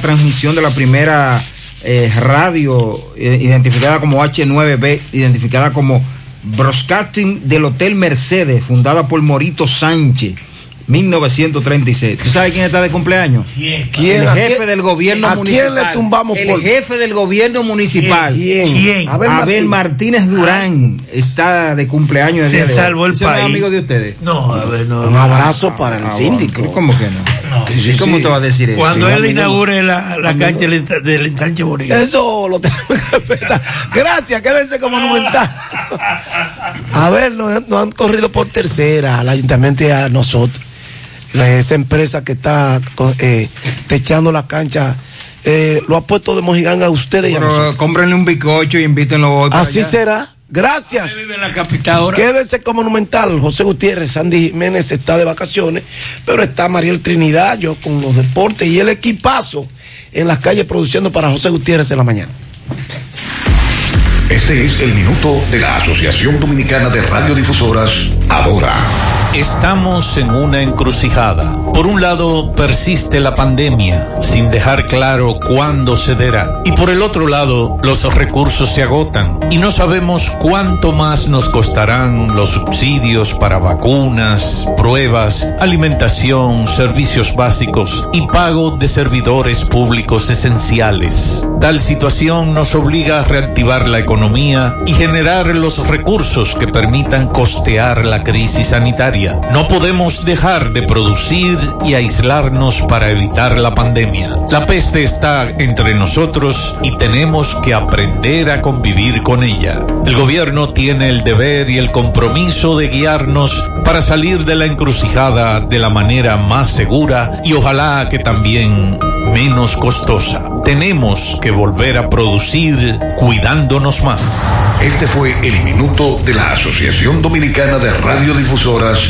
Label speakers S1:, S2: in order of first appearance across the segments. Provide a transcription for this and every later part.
S1: transmisión de la primera eh, radio eh, identificada como H9B, identificada como Broadcasting del Hotel Mercedes, fundada por Morito Sánchez. 1936. ¿Tú sabes quién está de cumpleaños?
S2: ¿Quién?
S1: El
S2: ¿A
S1: jefe
S2: quién-
S1: del gobierno
S2: a
S1: municipal.
S2: quién le tumbamos
S1: El
S2: por-
S1: jefe del gobierno municipal.
S2: ¿Quién? ¿Quién?
S1: Abel,
S2: Abel
S1: Martínez Durán está de cumpleaños. el
S2: Se
S1: día de hoy.
S2: salvó el
S1: ¿Ese no es
S2: país.
S1: amigo de ustedes?
S2: No, a ver, no.
S3: Un abrazo para el
S1: Ah,
S3: síndico.
S1: ¿Cómo que no?
S3: Sí,
S1: ¿Cómo
S3: sí.
S1: te va a decir eso?
S2: Cuando
S1: Sí,
S2: él inaugure la, la cancha del, del ensanche Bonilla.
S3: Eso lo tenemos que respetar. Gracias, quédense como monumental. A ver, nos, nos han corrido por tercera al ayuntamiento y a nosotros. Esa empresa que está eh, techando la cancha eh, lo ha puesto de mojiganga a ustedes y a
S1: Pero
S3: nosotros.
S1: cómprenle un bizcocho y invítenlo hoy. para
S3: Así
S1: allá.
S3: será. Gracias.
S2: Vive en la capital ahora.
S3: Quédese como monumental. José Gutiérrez, Sandy Jiménez está de vacaciones, pero está Mariel Trinidad, yo con los deportes y el equipazo en las calles produciendo para José Gutiérrez en la mañana.
S4: Este es el minuto de la Asociación Dominicana de Radiodifusoras, Ahora.
S5: Estamos en una encrucijada. Por un lado, persiste la pandemia, sin dejar claro cuándo cederá. Y por el otro lado, los recursos se agotan y no sabemos cuánto más nos costarán los subsidios para vacunas, pruebas, alimentación, servicios básicos y pago de servidores públicos esenciales. Tal situación nos obliga a reactivar la economía y generar los recursos que permitan costear la crisis sanitaria. No podemos dejar de producir y aislarnos para evitar la pandemia. La peste está entre nosotros y tenemos que aprender a convivir con ella. El gobierno tiene el deber y el compromiso de guiarnos para salir de la encrucijada de la manera más segura y ojalá que también menos costosa. Tenemos que volver a producir cuidándonos más.
S4: Este fue el minuto de la Asociación Dominicana de Radiodifusoras,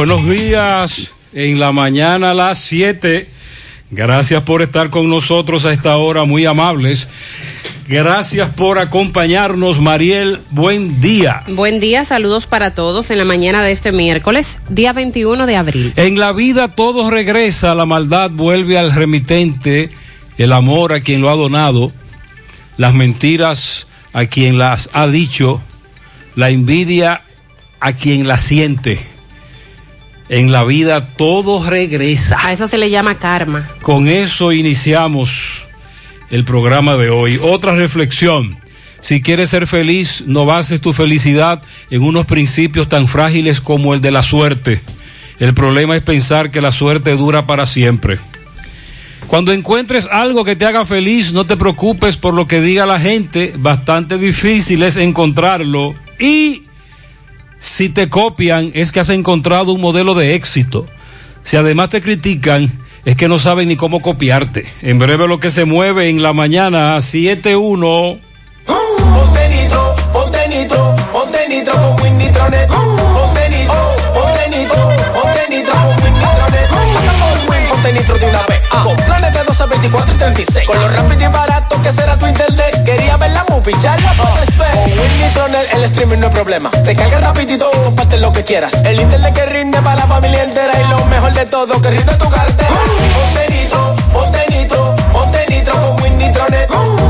S6: Buenos días, en la mañana a las 7. Gracias por estar con nosotros a esta hora, muy amables. Gracias por acompañarnos, Mariel. Buen día.
S7: Buen día, saludos para todos en la mañana de este miércoles, día 21 de abril.
S6: En la vida todo regresa, la maldad vuelve al remitente, el amor a quien lo ha donado, las mentiras a quien las ha dicho, la envidia a quien la siente. En la vida todo regresa.
S7: A eso se le llama karma.
S6: Con eso iniciamos el programa de hoy. Otra reflexión. Si quieres ser feliz, no bases tu felicidad en unos principios tan frágiles como el de la suerte. El problema es pensar que la suerte dura para siempre. Cuando encuentres algo que te haga feliz, no te preocupes por lo que diga la gente. Bastante difícil es encontrarlo. Y si te copian, es que has encontrado un modelo de éxito. Si además te critican, es que no saben ni cómo copiarte. En breve lo que se mueve en la mañana, 7-1.
S8: Ponte nitro, con. Ponte nitro, ponte nitro, ponte nitro con ponte nitro de una vez. Con planes de 12, 24 y 36. Con lo rápido y barato que será tu internet. Quería ver la movie, ya la puedes ver. Con Win Nitronet el streaming no es problema. Te cargas rapidito comparte lo que quieras. El internet que rinde para la familia entera. Y lo mejor de todo, que rinde tu cartera. Ponte nitro, ponte nitro, ponte nitro con Win Nitronet. Ponte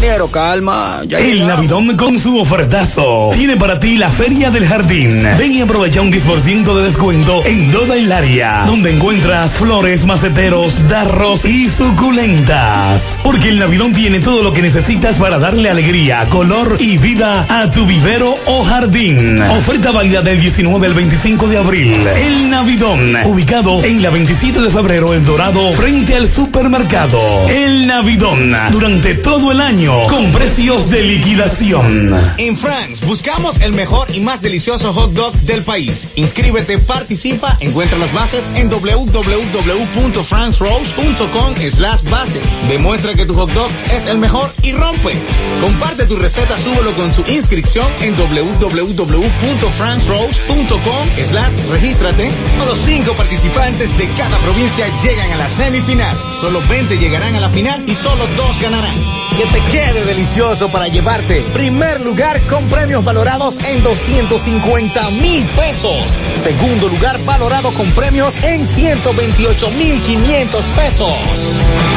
S9: Ingeniero, calma. Ya
S10: El
S9: llegamos.
S10: Navidón con su ofertazo tiene para ti la Feria del Jardín. Ven y aprovecha un 10% de descuento en toda el área, donde encuentras flores, maceteros, darros y suculentas. Porque el Navidón tiene todo lo que necesitas para darle alegría, color y vida a tu vivero o jardín. Oferta válida del 19 al 25 de abril. El Navidón, ubicado en la 27 de febrero en Dorado, frente al supermercado. El Navidón, durante todo el año, con precios de liquidación.
S11: En France buscamos el mejor y más delicioso hot dog del país. Inscríbete, participa, encuentra las bases en www.francerose.com slash base. Demuestra que tu hot dog es el mejor y rompe. Comparte tu receta, súbelo con su inscripción en www.francerose.com slash regístrate. Los cinco participantes de cada provincia llegan a la semifinal. Solo 20 llegarán a la final y solo dos ganarán. Que te quede delicioso para llevarte. Primer lugar con premios valorados en 250 mil pesos. Segundo lugar valorado con premios en 128 mil 500 pesos.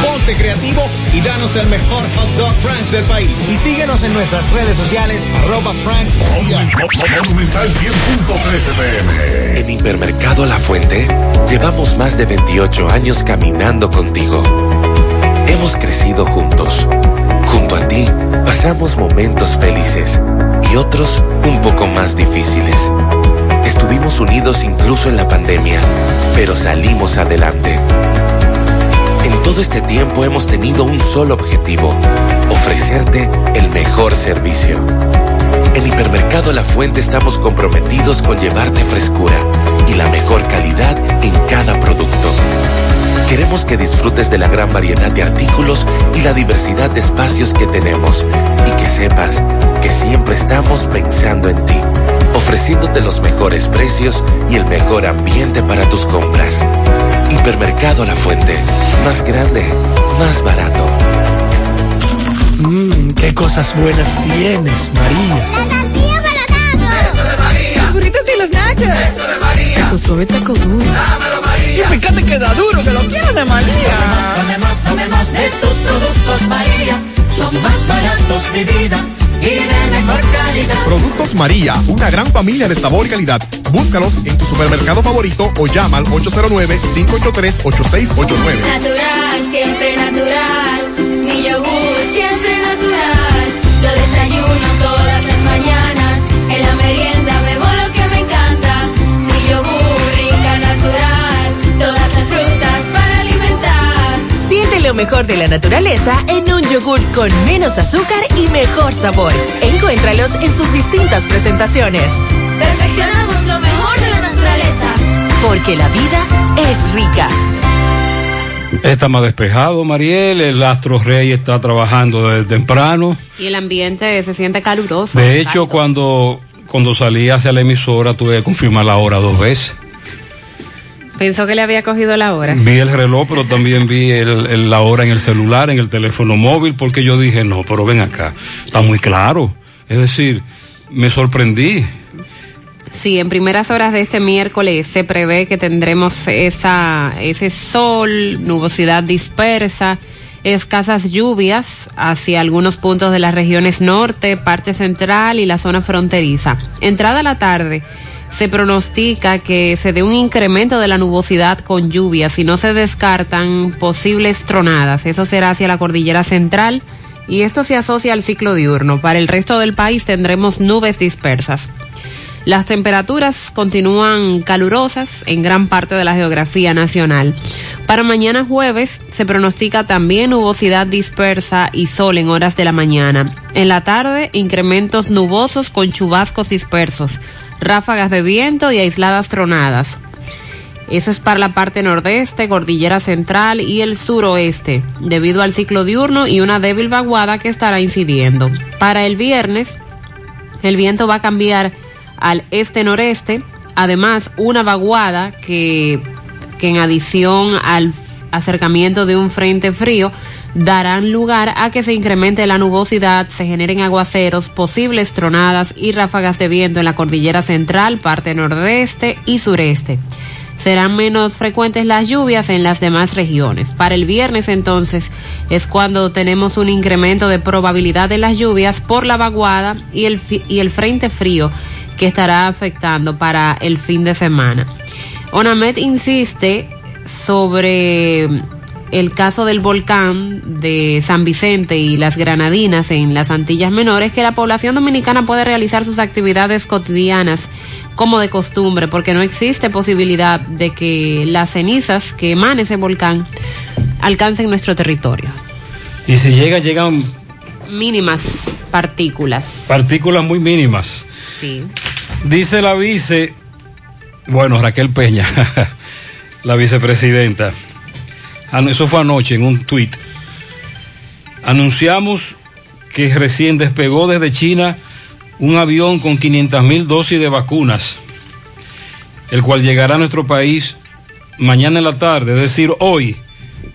S11: Ponte creativo y danos el mejor hot dog Franks del país. Y síguenos en nuestras redes sociales arroba Franks.
S12: Monumental 100.13 pm.
S13: En Hipermercado La Fuente llevamos más de 28 años caminando contigo. Hemos crecido juntos. A ti pasamos momentos felices y otros un poco más difíciles. Estuvimos unidos incluso en la pandemia, pero salimos adelante. En todo este tiempo hemos tenido un solo objetivo, ofrecerte el mejor servicio. En Hipermercado La Fuente estamos comprometidos con llevarte frescura y la mejor calidad en cada producto. Queremos que disfrutes de la gran variedad de artículos y la diversidad de espacios que tenemos y que sepas que siempre estamos pensando en ti, ofreciéndote los mejores precios y el mejor ambiente para tus compras. Hipermercado La Fuente, más grande, más barato.
S3: Mmm, qué cosas buenas tienes, María.
S14: Eso de María. Tu suave taco duro.
S15: Dámelo, María. Y fíjate que da duro, que lo quiero de María.
S14: Tomemos, tomemos, de tus productos, María. Son más baratos, mi vida. Y de mejor calidad.
S16: Productos María, una gran familia de sabor y calidad. Búscalos en tu supermercado favorito o llama al 809-583-8689.
S14: Natural, siempre natural. Mi yogur, lo
S17: mejor de la naturaleza en un yogur con menos azúcar y mejor sabor. Encuéntralos en sus distintas presentaciones.
S14: Perfeccionamos lo mejor de la naturaleza.
S17: Porque la vida es rica.
S6: Está más despejado, Mariel. El Astro Rey está trabajando desde temprano.
S7: Y el ambiente se siente caluroso.
S6: De hecho, cuando, cuando salí hacia la emisora, tuve que confirmar la hora dos veces.
S7: Pensó que le había cogido la hora.
S6: Vi el reloj, pero también vi el- el- la hora en el celular, en el teléfono móvil, porque yo dije, no, pero ven acá, está muy claro. Es decir, me sorprendí.
S7: Sí, en primeras horas de este miércoles se prevé que tendremos esa, ese sol, nubosidad dispersa, escasas lluvias hacia algunos puntos de las regiones norte, parte central y la zona fronteriza. Entrada la tarde, se pronostica que se dé un incremento de la nubosidad con lluvias y no se descartan posibles tronadas. Eso será hacia la cordillera central y esto se asocia al ciclo diurno. Para el resto del país tendremos nubes dispersas. Las temperaturas continúan calurosas en gran parte de la geografía nacional. Para mañana jueves se pronostica también nubosidad dispersa y sol en horas de la mañana. En la tarde, incrementos nubosos con chubascos dispersos, ráfagas de viento y aisladas tronadas. Eso es para la parte nordeste, cordillera central y el suroeste, debido al ciclo diurno y una débil vaguada que estará incidiendo. Para el viernes, el viento va a cambiar al este-noreste, además una vaguada que, que en adición al acercamiento de un frente frío darán lugar a que se incremente la nubosidad, se generen aguaceros, posibles tronadas y ráfagas de viento en la cordillera central, parte nordeste y sureste. serán menos frecuentes las lluvias en las demás regiones. Para el viernes entonces es cuando tenemos un incremento de probabilidad de las lluvias por la vaguada y el, y el frente frío que estará afectando para el fin de semana. ONAMED insiste sobre el caso del volcán de San Vicente y las Granadinas en las Antillas Menores, que la población dominicana puede realizar sus actividades cotidianas como de costumbre, porque no existe posibilidad de que las cenizas que emane ese volcán alcancen nuestro territorio.
S6: Y si llega, llegan
S7: Mínimas partículas.
S6: partículas muy mínimas.
S7: Sí.
S6: Dice la vice, bueno, Raquel Peña, la vicepresidenta, eso fue anoche en un tuit. Anunciamos que recién despegó desde China un avión con 500 mil dosis de vacunas, el cual llegará a nuestro país mañana en la tarde, es decir, hoy.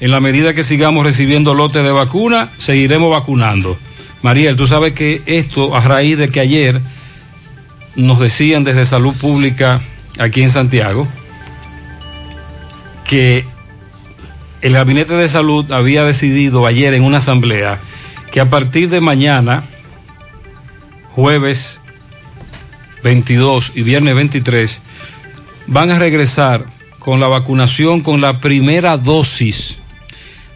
S6: En la medida que sigamos recibiendo lotes de vacuna, seguiremos vacunando. Mariel, tú sabes que esto a raíz de que ayer nos decían desde Salud Pública aquí en Santiago que el Gabinete de Salud había decidido ayer en una asamblea que a partir de mañana, jueves 22 y viernes 23, van a regresar con la vacunación con la primera dosis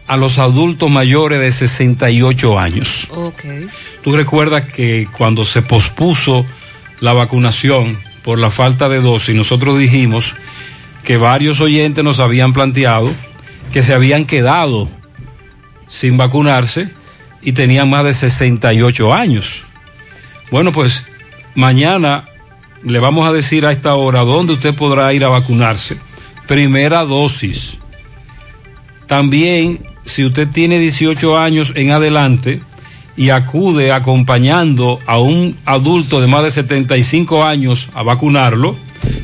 S6: a los adultos mayores de 68 años.
S7: Ok.
S6: Tú recuerdas que cuando se pospuso la vacunación por la falta de dosis, nosotros dijimos que varios oyentes nos habían planteado que se habían quedado sin vacunarse y tenían más de 68 años. Bueno, pues mañana le vamos a decir a esta hora dónde usted podrá ir a vacunarse. Primera dosis. También, si usted tiene 18 años en adelante y acude acompañando a un adulto de más de 75 años a vacunarlo,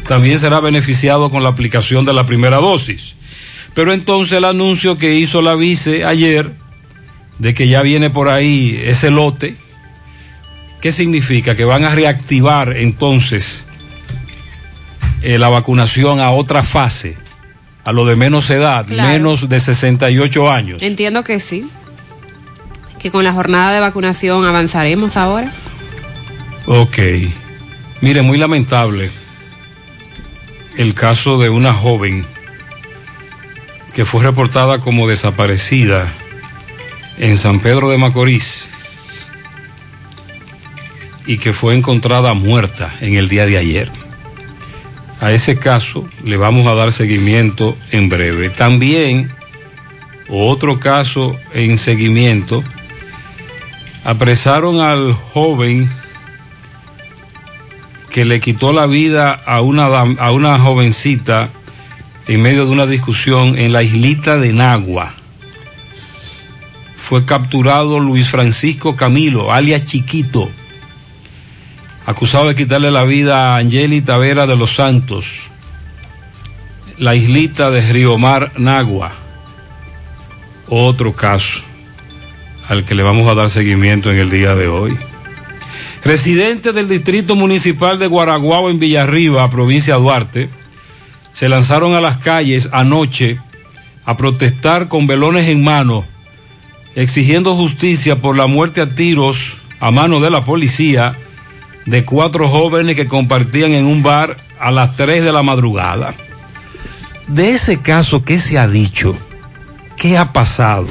S6: también será beneficiado con la aplicación de la primera dosis. Pero entonces el anuncio que hizo la vice ayer de que ya viene por ahí ese lote, ¿qué significa? Que van a reactivar entonces eh, la vacunación a otra fase, a lo de menos edad,
S7: Claro.
S6: menos de 68 años.
S7: Entiendo que sí. Que con la jornada de vacunación avanzaremos ahora.
S6: Ok. Mire, muy lamentable el caso de una joven que fue reportada como desaparecida en San Pedro de Macorís y que fue encontrada muerta en el día de ayer. A ese caso le vamos a dar seguimiento en breve. También otro caso en seguimiento. Apresaron al joven que le quitó la vida a una, a una jovencita en medio de una discusión en la islita de Nagua. Fue capturado Luis Francisco Camilo, alias Chiquito, acusado de quitarle la vida a Angeli Tavera de los Santos, la islita de Río Mar, Nagua. Otro caso al que le vamos a dar seguimiento en el día de hoy. Residentes del Distrito Municipal de Guaraguao en Villarriba, provincia de Duarte, se lanzaron a las calles anoche a protestar con velones en mano, exigiendo justicia por la muerte a tiros a mano de la policía de cuatro jóvenes que compartían en un bar a las 3 de la madrugada. De ese caso, ¿qué se ha dicho? ¿Qué ha pasado?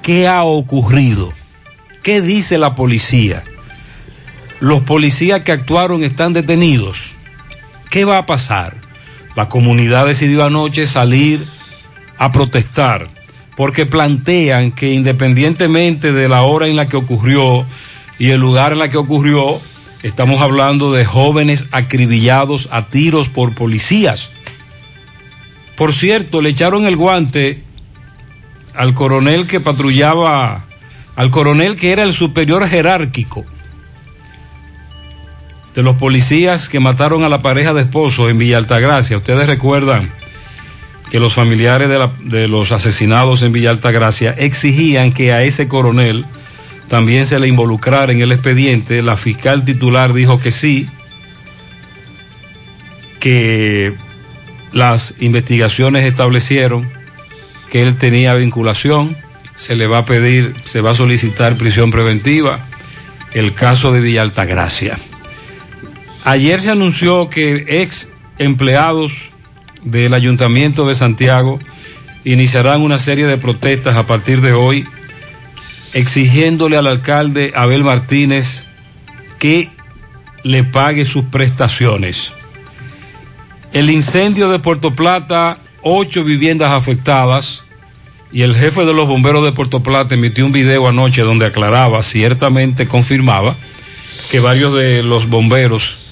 S6: ¿Qué ha ocurrido? ¿Qué dice la policía? Los policías que actuaron están detenidos. ¿Qué va a pasar? La comunidad decidió anoche salir a protestar porque plantean que independientemente de la hora en la que ocurrió y el lugar en la que ocurrió, estamos hablando de jóvenes acribillados a tiros por policías. Por cierto, le echaron el guante al coronel que patrullaba, al coronel que era el superior jerárquico de los policías que mataron a la pareja de esposos en Villa Altagracia. Ustedes recuerdan que los familiares de los asesinados en Villa Altagracia exigían que a ese coronel también se le involucrara en el expediente. La fiscal titular dijo que sí, que las investigaciones establecieron que él tenía vinculación, se le va a pedir, se va a solicitar prisión preventiva, el caso de Villa Altagracia. Ayer se anunció que ex empleados del Ayuntamiento de Santiago iniciarán una serie de protestas a partir de hoy, exigiéndole al alcalde Abel Martínez que le pague sus prestaciones. El incendio de Puerto Plata, ocho viviendas afectadas, y el jefe de los bomberos de Puerto Plata emitió un video anoche donde aclaraba, ciertamente confirmaba, que varios de los bomberos,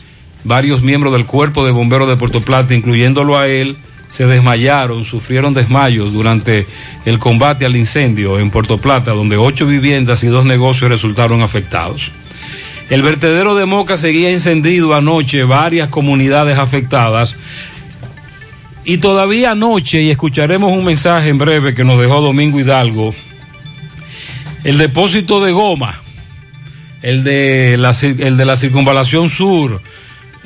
S6: varios miembros del cuerpo de bomberos de Puerto Plata, incluyéndolo a él, se desmayaron, sufrieron desmayos durante el combate al incendio en Puerto Plata, donde ocho viviendas y dos negocios resultaron afectados. El vertedero de Moca seguía encendido anoche, varias comunidades afectadas. Y todavía anoche, y escucharemos un mensaje en breve que nos dejó Domingo Hidalgo, el depósito de goma, el de la, el de la circunvalación sur,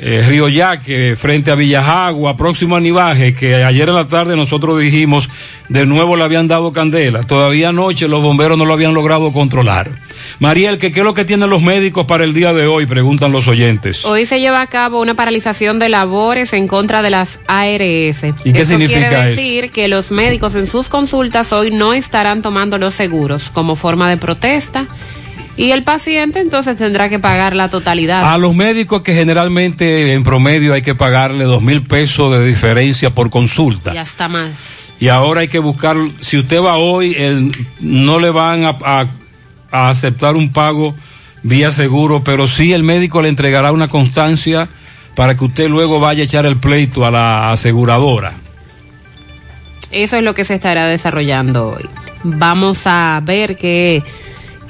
S6: eh, Río Yaque, frente a Villajagua, próximo a Nivaje, que ayer en la tarde nosotros dijimos, de nuevo le habían dado candela. Todavía anoche los bomberos no lo habían logrado controlar. Mariel, ¿qué, ¿qué es lo que tienen los médicos para el día de hoy? Preguntan los oyentes.
S7: Hoy se lleva a cabo una paralización de labores en contra de las ARS.
S6: ¿Y qué
S7: eso
S6: significa
S7: quiere
S6: eso?
S7: decir que los médicos en sus consultas hoy no estarán tomando los seguros como forma de protesta y el paciente entonces tendrá que pagar la totalidad.
S6: A los médicos que generalmente en promedio hay que pagarle dos mil pesos de diferencia por consulta.
S7: Y hasta más.
S6: Y ahora hay que buscar, si usted va hoy, el- no le van a, a- a aceptar un pago vía seguro, pero sí el médico le entregará una constancia para que usted luego vaya a echar el pleito a la aseguradora.
S7: Eso es lo que se estará desarrollando hoy. Vamos a ver qué,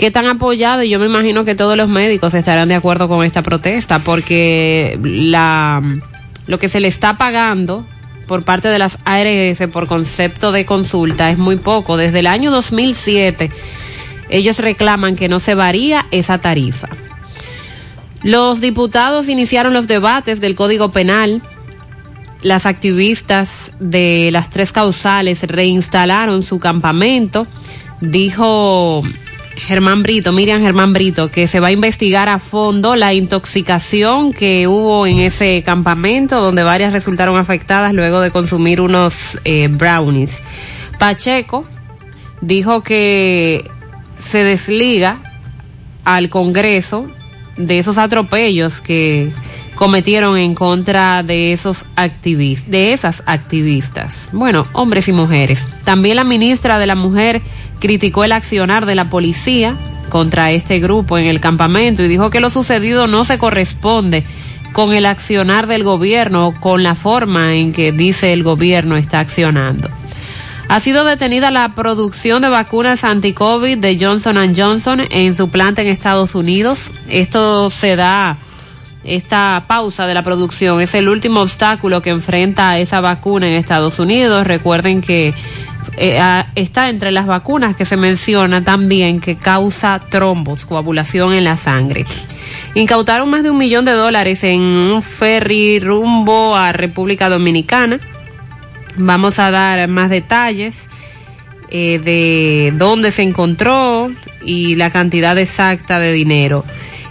S7: qué tan apoyado, y yo me imagino que todos los médicos estarán de acuerdo con esta protesta, porque la, lo que se le está pagando por parte de las ARS por concepto de consulta es muy poco. Desde el año 2007 ellos reclaman que no se varía esa tarifa. Los diputados iniciaron los debates del Código Penal las activistas de las tres causales reinstalaron su campamento. Dijo Germán Brito, Miriam Germán Brito, que se va a investigar a fondo la intoxicación que hubo en ese campamento, donde varias resultaron afectadas luego de consumir unos eh, brownies. Pacheco dijo que se desliga al Congreso de esos atropellos que cometieron en contra de esos de esas activistas. Bueno, hombres y mujeres. También la ministra de la Mujer criticó el accionar de la policía contra este grupo en el campamento y dijo que lo sucedido no se corresponde con el accionar del gobierno o con la forma en que dice el gobierno está accionando. Ha sido detenida la producción de vacunas anti-COVID de Johnson Johnson en su planta en Estados Unidos. Esto se da esta pausa de la producción es el último obstáculo que enfrenta esa vacuna en Estados Unidos. Recuerden que eh, está entre las vacunas que se menciona también que causa trombos, coagulación en la sangre. Incautaron más de un millón de dólares en un ferry rumbo a República Dominicana. Vamos a dar más detalles eh, de dónde se encontró y la cantidad exacta de dinero.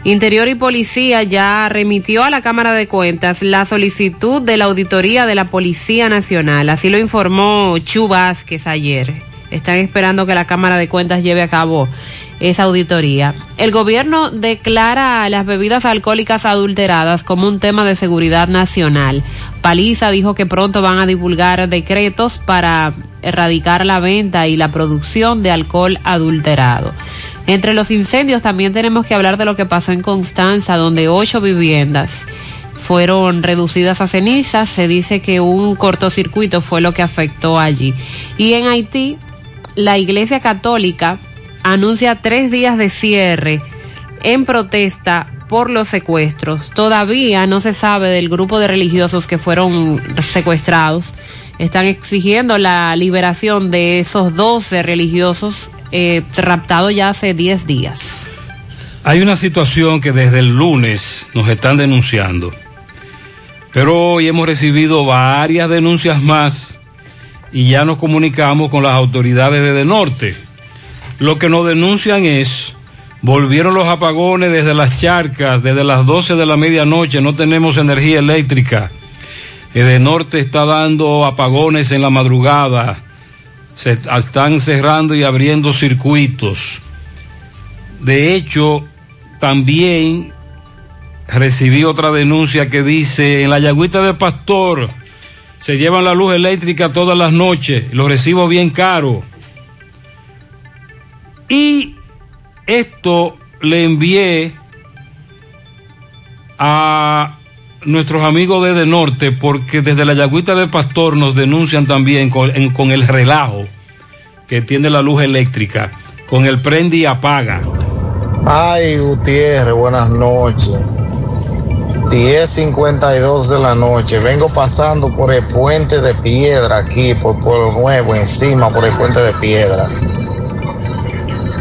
S7: Interior y Policía ya remitió a la Cámara de Cuentas la solicitud de la auditoría de la Policía Nacional. Así lo informó Chu Vázquez ayer. Están esperando que la Cámara de Cuentas lleve a cabo esa auditoría. El gobierno declara las bebidas alcohólicas adulteradas como un tema de seguridad nacional. Paliza dijo que pronto van a divulgar decretos para erradicar la venta y la producción de alcohol adulterado. Entre los incendios también tenemos que hablar de lo que pasó en Constanza, donde ocho viviendas fueron reducidas a cenizas. Se dice que un cortocircuito fue lo que afectó allí. Y en Haití, la Iglesia Católica anuncia tres días de cierre en protesta por los secuestros. Todavía no se sabe del grupo de religiosos que fueron secuestrados. Están exigiendo la liberación de esos 12 religiosos eh, raptados ya hace 10 días.
S6: Hay una situación que desde el lunes nos están denunciando. Pero hoy hemos recibido varias denuncias más y ya nos comunicamos con las autoridades de, de Norte. Lo que nos denuncian es, volvieron los apagones desde las charcas, desde las 12 de la medianoche, no tenemos energía eléctrica. De Norte está dando apagones en la madrugada, se están cerrando y abriendo circuitos. De hecho, también recibí otra denuncia que dice, en la Yagüita de Pastor se llevan la luz eléctrica todas las noches, lo recibo bien caro. Y esto le envié a nuestros amigos desde Norte porque desde la Yagüita de Pastor nos denuncian también con, el relajo que tiene la luz eléctrica, con el prende y apaga.
S18: Ay, Gutiérrez, buenas noches. 10.52 de la noche. Vengo pasando por el puente de piedra aquí, por Pueblo Nuevo, encima por el puente de piedra.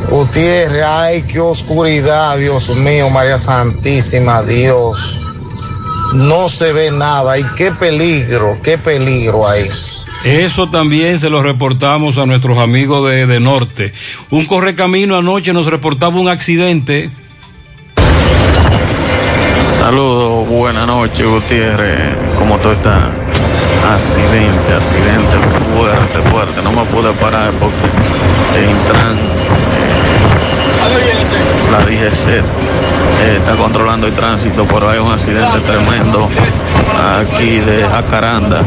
S18: Gutiérrez, ay, qué oscuridad, Dios mío, María Santísima, Dios. No se ve nada y qué peligro, qué peligro hay.
S6: Eso también se lo reportamos a nuestros amigos de, de Norte. Un correcamino anoche nos reportaba un accidente.
S19: Saludos, buenas noches Gutiérrez, ¿cómo tú estás? Accidente, accidente fuerte, fuerte, no me pude parar porque entran eh, la DGC eh, está controlando el tránsito, pero hay un accidente tremendo aquí de Jacaranda.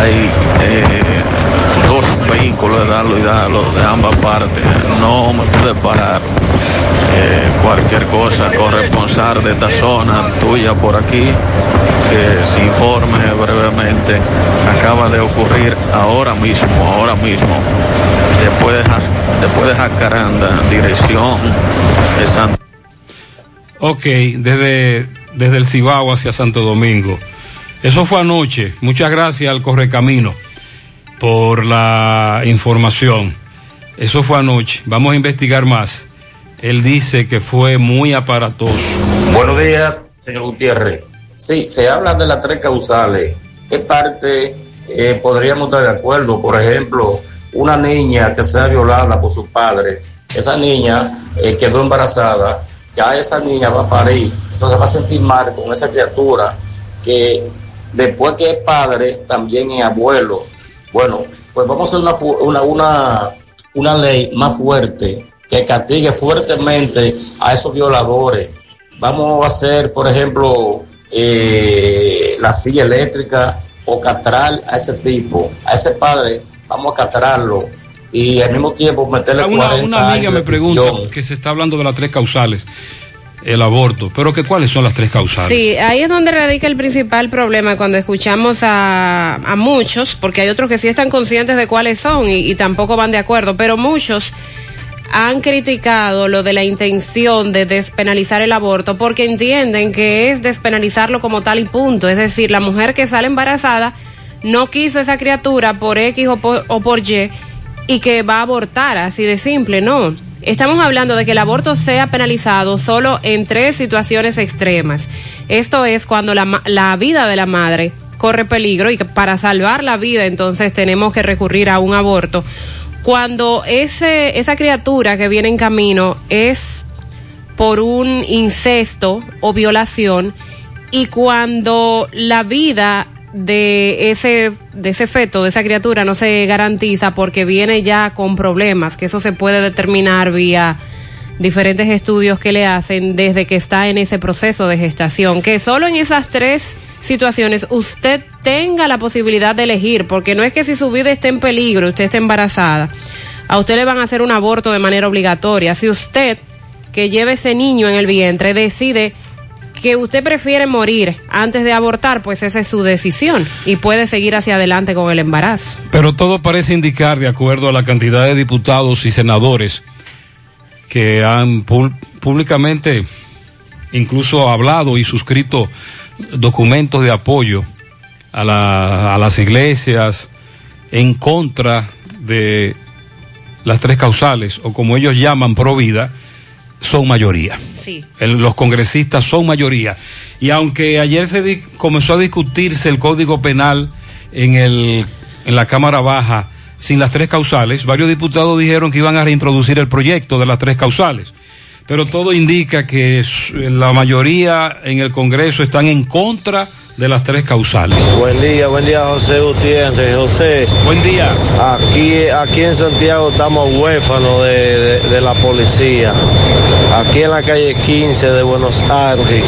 S19: Hay eh, dos vehículos de darlo y darlo de ambas partes, no me pude parar. Eh, cualquier cosa, corresponsal de esta zona tuya por aquí, que se informe brevemente. Acaba de ocurrir ahora mismo, ahora mismo, después de, después de Jacaranda, dirección de Santo.
S6: Ok, desde, desde el Cibao hacia Santo Domingo. Eso fue anoche. Muchas gracias al Correcamino por la información. Eso fue anoche. Vamos a investigar más. Él dice que fue muy aparatoso.
S20: Buenos días, señor Gutiérrez. Sí, se habla de las tres causales. ¿Qué parte eh, podríamos estar de acuerdo? Por ejemplo, una niña que sea violada por sus padres, esa niña eh, quedó embarazada, ya esa niña va a parir, entonces va a sentir mal con esa criatura que después que es padre, también es abuelo. Bueno, pues vamos a hacer una, una, una ley más fuerte que castigue fuertemente a esos violadores. Vamos a hacer, por ejemplo, eh, la silla eléctrica o castrar a ese tipo, a ese padre, vamos a castrarlo y al mismo tiempo meterle
S6: Una,
S20: 40
S6: una amiga
S20: años
S6: me pregunta que se está hablando de las tres causales, el aborto, pero que cuáles son las tres causales.
S7: Sí, ahí es donde radica el principal problema cuando escuchamos a, a muchos, porque hay otros que sí están conscientes de cuáles son y, y tampoco van de acuerdo, pero muchos han criticado lo de la intención de despenalizar el aborto porque entienden que es despenalizarlo como tal y punto. Es decir, la mujer que sale embarazada no quiso esa criatura por X o por, o por Y y que va a abortar, así de simple, no. Estamos hablando de que el aborto sea penalizado solo en tres situaciones extremas. Esto es cuando la, la vida de la madre corre peligro y que para salvar la vida entonces tenemos que recurrir a un aborto. Cuando ese, esa criatura que viene en camino es por un incesto o violación y cuando la vida de ese de ese feto, de esa criatura no se garantiza porque viene ya con problemas, que eso se puede determinar vía diferentes estudios que le hacen desde que está en ese proceso de gestación, que solo en esas tres situaciones usted tenga la posibilidad de elegir, porque no es que si su vida esté en peligro, usted esté embarazada, a usted le van a hacer un aborto de manera obligatoria. Si usted que lleve ese niño en el vientre decide que usted prefiere morir antes de abortar, pues esa es su decisión y puede seguir hacia adelante con el embarazo.
S6: Pero todo parece indicar, de acuerdo a la cantidad de diputados y senadores que han públicamente incluso hablado y suscrito documentos de apoyo a, la- a las iglesias en contra de las tres causales, o como ellos llaman, pro vida, son mayoría. Los congresistas son mayoría. Y aunque ayer se comenzó a discutirse el código penal en, el, en la Cámara Baja sin las tres causales, varios diputados dijeron que iban a reintroducir el proyecto de las tres causales. Pero todo indica que la mayoría en el Congreso están en contra de las tres causales.
S21: Buen día, buen día José Gutiérrez. José.
S6: Buen día.
S21: Aquí, aquí en Santiago estamos huérfanos de, de- de la policía. Aquí en la calle 15 de Buenos Aires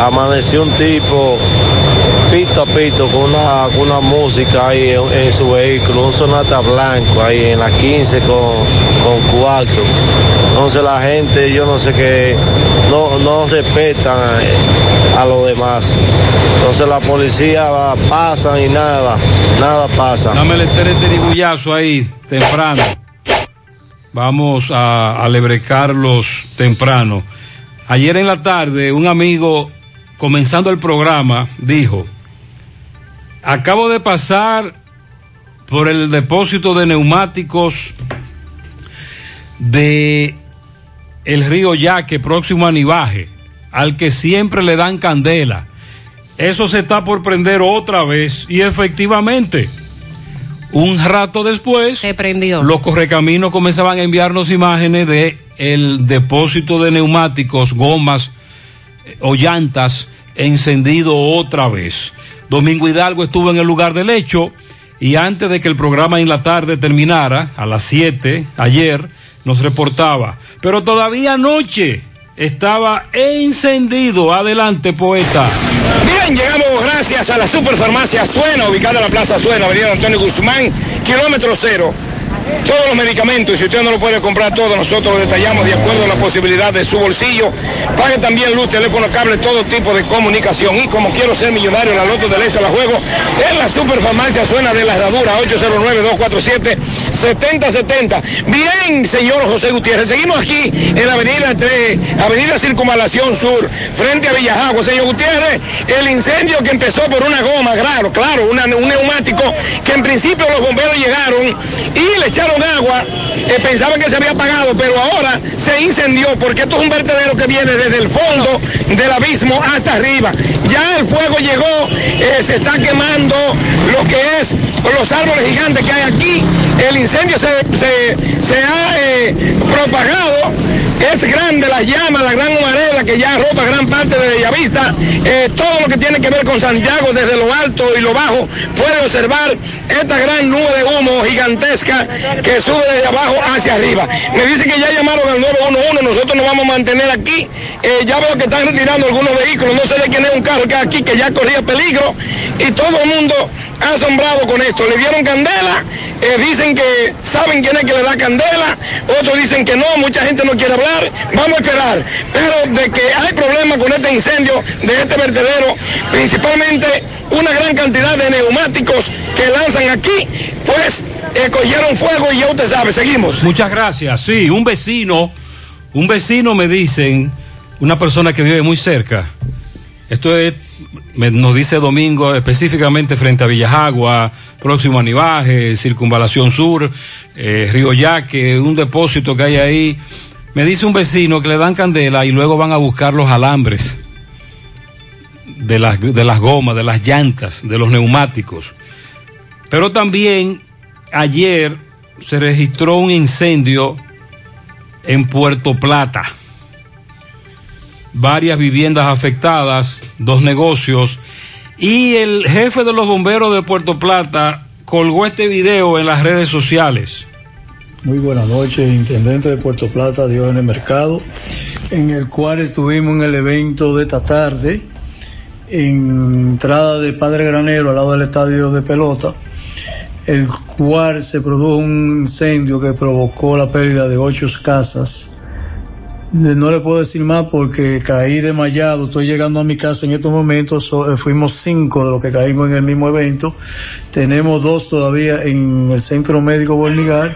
S21: amaneció un tipo pito a pito con una, con una música ahí en, su vehículo, un sonata blanco ahí en la 15 con, con cuatro. Entonces la gente, yo no sé qué, no, no respetan eh, a los demás. Entonces la policía pasan y nada, nada pasa.
S6: Dame el terigullazo ahí, temprano. Vamos a, a lebrecarlos temprano. Ayer en la tarde, un amigo, comenzando el programa, dijo, acabo de pasar por el depósito de neumáticos de el río Yaque, próximo a Nivaje, al que siempre le dan candela. Eso se está por prender otra vez y efectivamente, un rato después,
S7: Se prendió.
S6: los correcaminos comenzaban a enviarnos imágenes de el depósito de neumáticos, gomas eh, o llantas encendido otra vez. Domingo Hidalgo estuvo en el lugar del hecho y antes de que el programa en la tarde terminara, a las 7, ayer, nos reportaba. Pero todavía anoche estaba encendido. Adelante, poeta.
S22: Bien, llegamos gracias a la Superfarmacia Suena, ubicada en la Plaza Suena, Avenida Antonio Guzmán, kilómetro cero. Todos los medicamentos, si usted no lo puede comprar todo, nosotros lo detallamos de acuerdo a la posibilidad de su bolsillo. Pague también luz, teléfono, cable, todo tipo de comunicación. Y como quiero ser millonario, la loto de Lesa la juego en la Superfarmacia Suena de la Herradura, 809-247-7070. Bien, señor José Gutiérrez, seguimos aquí en la avenida entre Avenida Circunvalación Sur, frente a Villajagua. Señor Gutiérrez, el incendio que empezó por una goma, claro, claro, una- un neumático, que en principio los bomberos llegaron y le echaron agua, eh, pensaban que se había apagado, pero ahora se incendió porque esto es un vertedero que viene desde el fondo del abismo hasta arriba. Ya el fuego llegó, eh, se está quemando lo que es los árboles gigantes que hay aquí. El incendio se, se- se ha eh, propagado. Es grande las llamas, la gran humareda que ya arropa gran parte de Bellavista. Eh, todo lo que tiene que ver con Santiago desde lo alto y lo bajo puede observar esta gran nube de humo gigantesca que sube desde abajo hacia arriba. Me dice que ya llamaron al 911, nosotros nos vamos a mantener aquí. Eh, ya veo que están retirando algunos vehículos, no sé de quién es un carro que aquí que ya corría peligro y todo el mundo asombrado con esto. Le dieron candela, eh, dicen que saben quién es que le da candela, otros dicen que no, mucha gente no quiere hablar, vamos a esperar. Pero de que hay problemas con este incendio de este vertedero, principalmente una gran cantidad de neumáticos que lanzan aquí, pues eh, cogieron fuego y ya usted sabe, seguimos.
S6: Muchas gracias. Sí, un vecino, un vecino me dicen, una persona que vive muy cerca. Esto es, nos dice Domingo, específicamente frente a Villajagua, próximo a Nivaje, Circunvalación Sur, eh, Río Yaque, un depósito que hay ahí. Me dice un vecino que le dan candela y luego van a buscar los alambres de las, de las gomas, de las llantas, de los neumáticos. Pero también ayer se registró un incendio en Puerto Plata. Varias viviendas afectadas, dos negocios. Y el jefe de los bomberos de Puerto Plata colgó este video en las redes sociales.
S23: Muy buenas noches, intendente de Puerto Plata, Dios en el mercado, en el cual estuvimos en el evento de esta tarde, en entrada de Padre Granero al lado del estadio de pelota, el cual se produjo un incendio que provocó la pérdida de ocho casas. No le puedo decir más porque caí desmayado, estoy llegando a mi casa en estos momentos, eh, fuimos cinco de los que caímos en el mismo evento, tenemos dos todavía en el centro médico Bornigar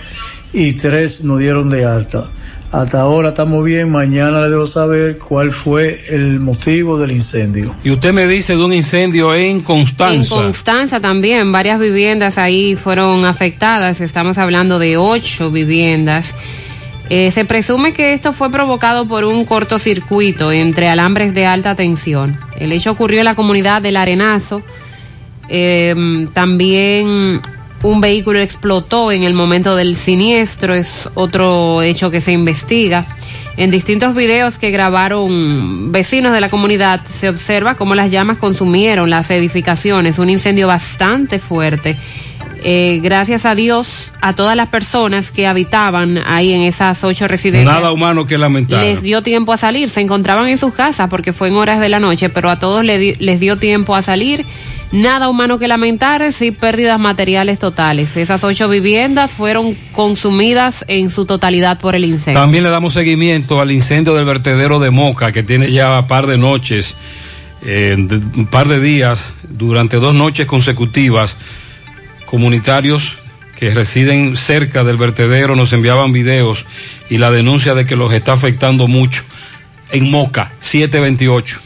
S23: y tres nos dieron de alta. Hasta ahora estamos bien, mañana le debo saber cuál fue el motivo del incendio.
S6: Y usted me dice de un incendio en
S7: En
S6: Constanza.
S7: Constanza también, varias viviendas ahí fueron afectadas. Estamos hablando de ocho viviendas. Eh, se presume que esto fue provocado por un cortocircuito entre alambres de alta tensión. El hecho ocurrió en la comunidad del Arenazo. Eh, también un vehículo explotó en el momento del siniestro, es otro hecho que se investiga. En distintos videos que grabaron vecinos de la comunidad se observa cómo las llamas consumieron las edificaciones, un incendio bastante fuerte. Eh, gracias a Dios, a todas las personas que habitaban ahí en esas ocho residencias.
S6: Nada humano que lamentar.
S7: Les dio tiempo a salir, se encontraban en sus casas porque fue en horas de la noche, pero a todos les, di- les dio tiempo a salir. Nada humano que lamentar, sí pérdidas materiales totales. Esas ocho viviendas fueron consumidas en su totalidad por el incendio.
S6: También le damos seguimiento al incendio del vertedero de Moca, que tiene ya par de noches, eh, un par de días, durante dos noches consecutivas. Comunitarios que residen cerca del vertedero nos enviaban videos y la denuncia de que los está afectando mucho. En Moca, 728.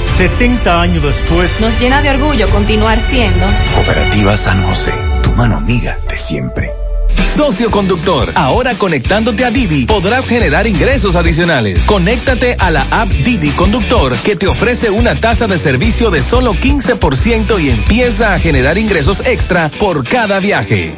S24: 70 años después,
S25: Nos llena de orgullo continuar siendo
S26: Cooperativa San José, tu mano amiga de siempre.
S27: Socio conductor, ahora conectándote a Didi podrás generar ingresos adicionales. Conéctate a la app Didi Conductor que te ofrece una tasa de servicio de solo 15% y empieza a generar ingresos extra por cada viaje.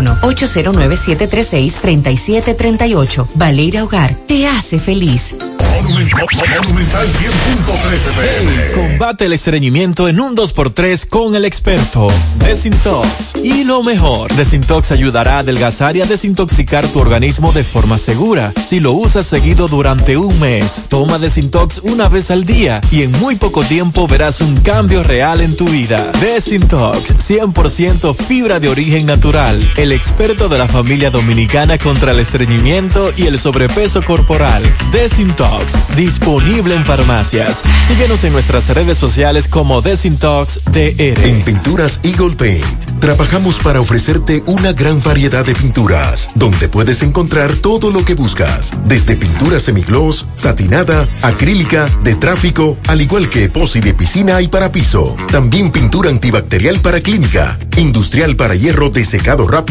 S17: 809-736-3738. Valeira Hogar, te hace feliz.
S12: Monumental 100.13 pm.
S28: Combate el estreñimiento en un 2x3 con el experto Desintox. Y lo mejor, Desintox ayudará a adelgazar y a desintoxicar tu organismo de forma segura. Si lo usas seguido durante un mes, toma Desintox una vez al día y en muy poco tiempo verás un cambio real en tu vida. Desintox, 100% fibra de origen natural. El experto de la familia dominicana contra el estreñimiento y el sobrepeso corporal. Desintox, disponible en farmacias. Síguenos en nuestras redes sociales como Desintox DR.
S29: En Pinturas Eagle Paint trabajamos para ofrecerte una gran variedad de pinturas, donde puedes encontrar todo lo que buscas, desde pintura semigloss, satinada, acrílica, de tráfico, al igual que epoxi de piscina y para piso. También pintura antibacterial para clínica, industrial para hierro de secado rápido,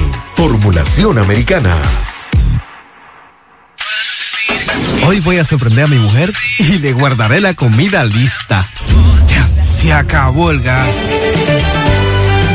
S29: formulación americana.
S30: Hoy voy a sorprender a mi mujer y le guardaré la comida lista. Se acabó el gas.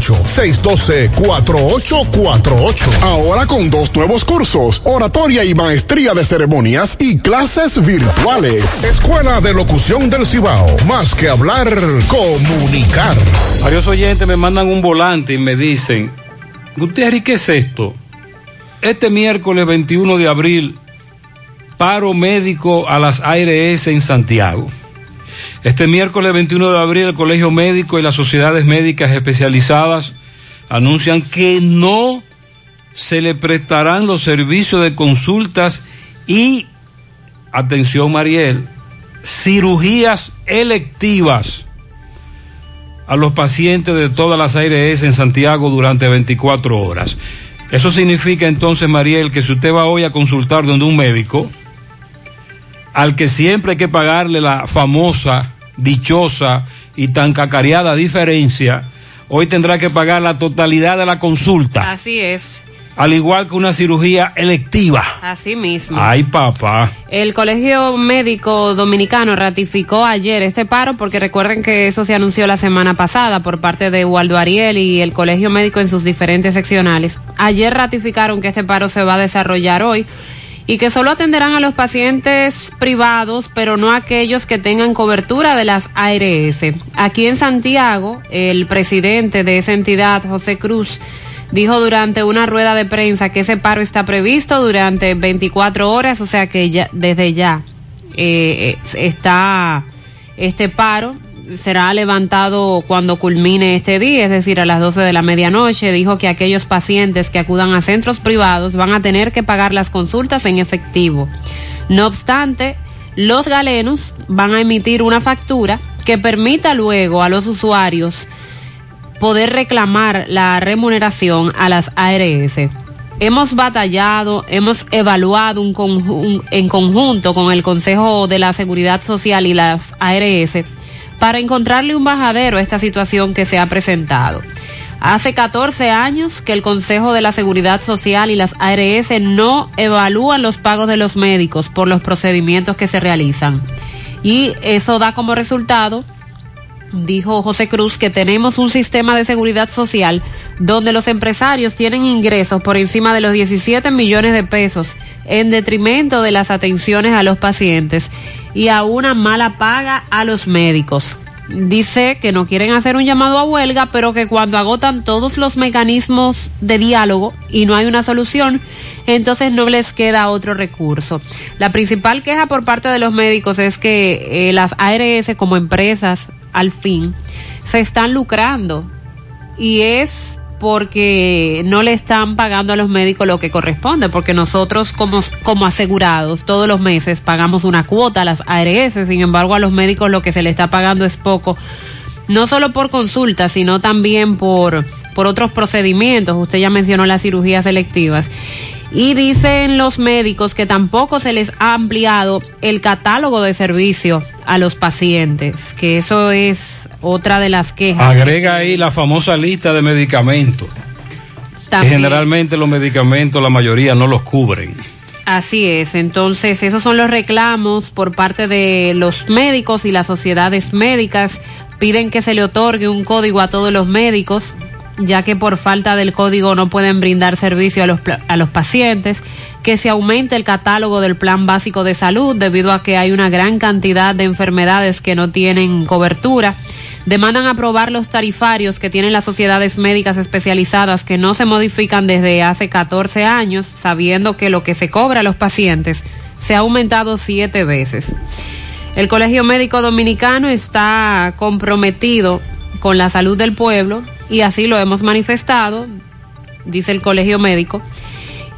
S31: 612-4848. Ahora con dos nuevos cursos, oratoria y maestría de ceremonias y clases virtuales. Escuela de Locución del Cibao. Más que hablar, comunicar.
S6: Varios oyentes me mandan un volante y me dicen, Gutiérrez, ¿qué es esto? Este miércoles 21 de abril, paro médico a las ARS en Santiago. Este miércoles 21 de abril el Colegio Médico y las sociedades médicas especializadas anuncian que no se le prestarán los servicios de consultas y, atención Mariel, cirugías electivas a los pacientes de todas las ARS en Santiago durante 24 horas. Eso significa entonces, Mariel, que si usted va hoy a consultar donde un médico, al que siempre hay que pagarle la famosa dichosa y tan cacareada diferencia, hoy tendrá que pagar la totalidad de la consulta.
S7: Así es.
S6: Al igual que una cirugía electiva.
S7: Así mismo.
S6: Ay, papá.
S7: El Colegio Médico Dominicano ratificó ayer este paro porque recuerden que eso se anunció la semana pasada por parte de Waldo Ariel y el Colegio Médico en sus diferentes seccionales. Ayer ratificaron que este paro se va a desarrollar hoy y que solo atenderán a los pacientes privados, pero no a aquellos que tengan cobertura de las ARS. Aquí en Santiago, el presidente de esa entidad, José Cruz, dijo durante una rueda de prensa que ese paro está previsto durante 24 horas, o sea que ya, desde ya eh, está este paro será levantado cuando culmine este día, es decir, a las 12 de la medianoche. Dijo que aquellos pacientes que acudan a centros privados van a tener que pagar las consultas en efectivo. No obstante, los galenos van a emitir una factura que permita luego a los usuarios poder reclamar la remuneración a las ARS. Hemos batallado, hemos evaluado en conjunto con el Consejo de la Seguridad Social y las ARS para encontrarle un bajadero a esta situación que se ha presentado. Hace 14 años que el Consejo de la Seguridad Social y las ARS no evalúan los pagos de los médicos por los procedimientos que se realizan. Y eso da como resultado, dijo José Cruz, que tenemos un sistema de seguridad social donde los empresarios tienen ingresos por encima de los 17 millones de pesos en detrimento de las atenciones a los pacientes y a una mala paga a los médicos. Dice que no quieren hacer un llamado a huelga, pero que cuando agotan todos los mecanismos de diálogo y no hay una solución, entonces no les queda otro recurso. La principal queja por parte de los médicos es que eh, las ARS como empresas, al fin, se están lucrando y es porque no le están pagando a los médicos lo que corresponde, porque nosotros como, como asegurados todos los meses pagamos una cuota a las ARS, sin embargo a los médicos lo que se le está pagando es poco, no solo por consultas, sino también por, por otros procedimientos, usted ya mencionó las cirugías selectivas. Y dicen los médicos que tampoco se les ha ampliado el catálogo de servicio a los pacientes, que eso es otra de las quejas.
S6: Agrega ahí la famosa lista de medicamentos. Que generalmente los medicamentos, la mayoría no los cubren.
S7: Así es, entonces esos son los reclamos por parte de los médicos y las sociedades médicas. Piden que se le otorgue un código a todos los médicos ya que por falta del código no pueden brindar servicio a los, a los pacientes, que se aumente el catálogo del plan básico de salud debido a que hay una gran cantidad de enfermedades que no tienen cobertura. Demandan aprobar los tarifarios que tienen las sociedades médicas especializadas que no se modifican desde hace 14 años, sabiendo que lo que se cobra a los pacientes se ha aumentado siete veces. El Colegio Médico Dominicano está comprometido con la salud del pueblo y así lo hemos manifestado, dice el Colegio Médico.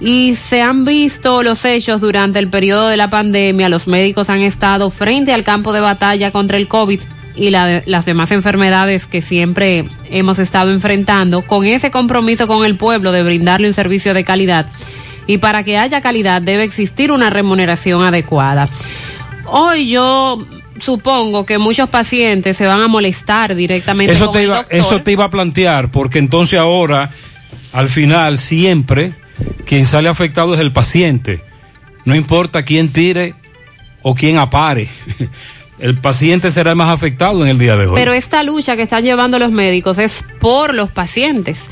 S7: Y se han visto los hechos durante el periodo de la pandemia. Los médicos han estado frente al campo de batalla contra el COVID y la- las demás enfermedades que siempre hemos estado enfrentando con ese compromiso con el pueblo de brindarle un servicio de calidad. Y para que haya calidad debe existir una remuneración adecuada. Hoy yo supongo que muchos pacientes se van a molestar directamente
S6: Eso
S7: con
S6: te,
S7: el
S6: iba,
S7: doctor.
S6: eso te iba a plantear, porque entonces ahora, al final, siempre, quien sale afectado es el paciente. No importa quién tire o quién apare. El paciente será el más afectado en el día de hoy.
S7: Pero esta lucha que están llevando los médicos es por los pacientes.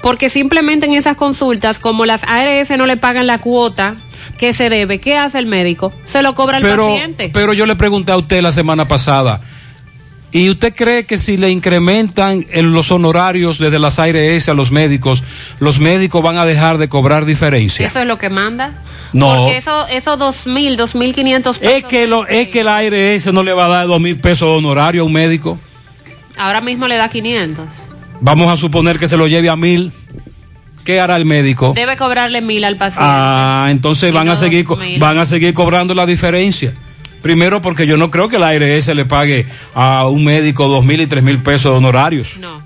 S7: Porque simplemente en esas consultas, como las ARS no le pagan la cuota que se debe, ¿qué hace el médico? Se lo cobra
S6: pero,
S7: paciente.
S6: pero yo le pregunté a usted la semana pasada, ¿y usted cree que si le incrementan en los honorarios desde las ARS a los médicos, los médicos van a dejar de cobrar diferencia?
S7: Eso es lo que manda.
S6: No.
S7: Porque eso, esos dos mil, dos mil quinientos pesos.
S6: Es que, lo, es que la ARS no le va a dar dos mil pesos de honorario a un médico.
S7: Ahora mismo le da 500.
S6: Vamos a suponer que se lo lleve a mil. ¿Qué hará el médico?
S7: Debe cobrarle mil al paciente.
S6: Ah, entonces van a seguir
S7: mil.
S6: van a seguir cobrando la diferencia. Primero porque yo no creo que la ARS le pague a un médico dos mil y tres mil pesos de honorarios.
S7: No,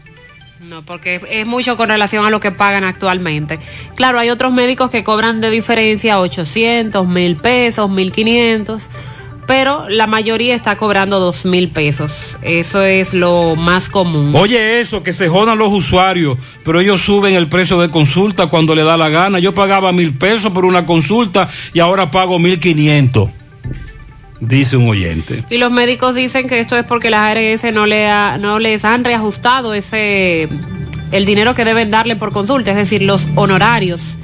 S7: no, porque es mucho con relación a lo que pagan actualmente. Claro, hay otros médicos que cobran de diferencia 800, mil pesos, 1500, pero la mayoría está cobrando dos mil pesos. Eso es lo más común.
S6: Oye eso, que se jodan los usuarios, pero ellos suben el precio de consulta cuando le da la gana. Yo pagaba mil pesos por una consulta y ahora pago mil quinientos, dice un oyente.
S7: Y los médicos dicen que esto es porque las ARS no, le ha- no les han reajustado ese el dinero que deben darle por consulta, es decir, los honorarios.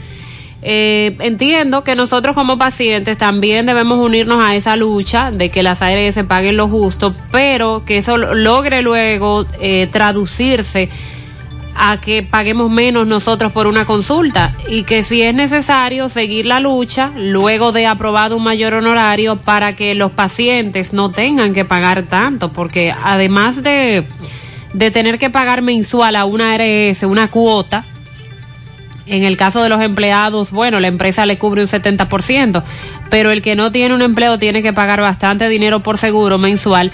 S7: Eh, entiendo que nosotros como pacientes también debemos unirnos a esa lucha de que las ARS paguen lo justo, pero que eso lo- logre luego eh, traducirse a que paguemos menos nosotros por una consulta y que si es necesario seguir la lucha luego de aprobado un mayor honorario para que los pacientes no tengan que pagar tanto, porque además de, de tener que pagar mensual a una ARS una cuota, en el caso de los empleados, bueno, la empresa le cubre un 70%, pero el que no tiene un empleo tiene que pagar bastante dinero por seguro mensual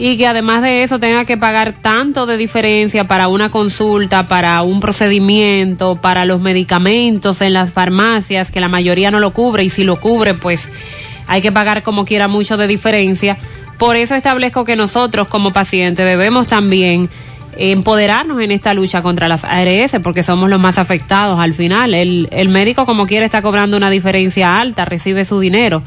S7: y que además de eso tenga que pagar tanto de diferencia para una consulta, para un procedimiento, para los medicamentos en las farmacias, que la mayoría no lo cubre y si lo cubre, pues hay que pagar como quiera mucho de diferencia. Por eso establezco que nosotros como pacientes debemos también empoderarnos en esta lucha contra las ARS porque somos los más afectados al final. El, el médico como quiera está cobrando una diferencia alta, recibe su dinero.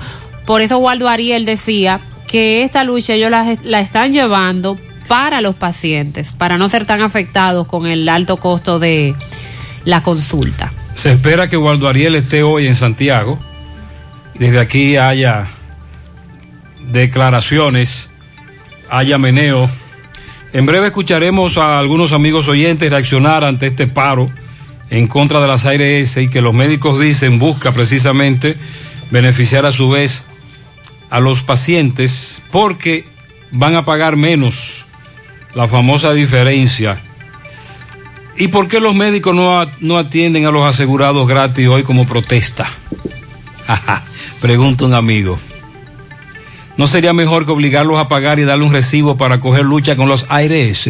S7: Por eso Waldo Ariel decía que esta lucha ellos la, la están llevando para los pacientes, para no ser tan afectados con el alto costo de la consulta.
S6: Se espera que Waldo Ariel esté hoy en Santiago. Desde aquí haya declaraciones, haya meneo. En breve escucharemos a algunos amigos oyentes reaccionar ante este paro en contra de las ARS y que los médicos dicen busca precisamente beneficiar a su vez a los pacientes porque van a pagar menos la famosa diferencia. ¿Y por qué los médicos no, no atienden a los asegurados gratis hoy como protesta? Pregunta un amigo. ¿No sería mejor que obligarlos a pagar y darle un recibo para coger lucha con los ARS?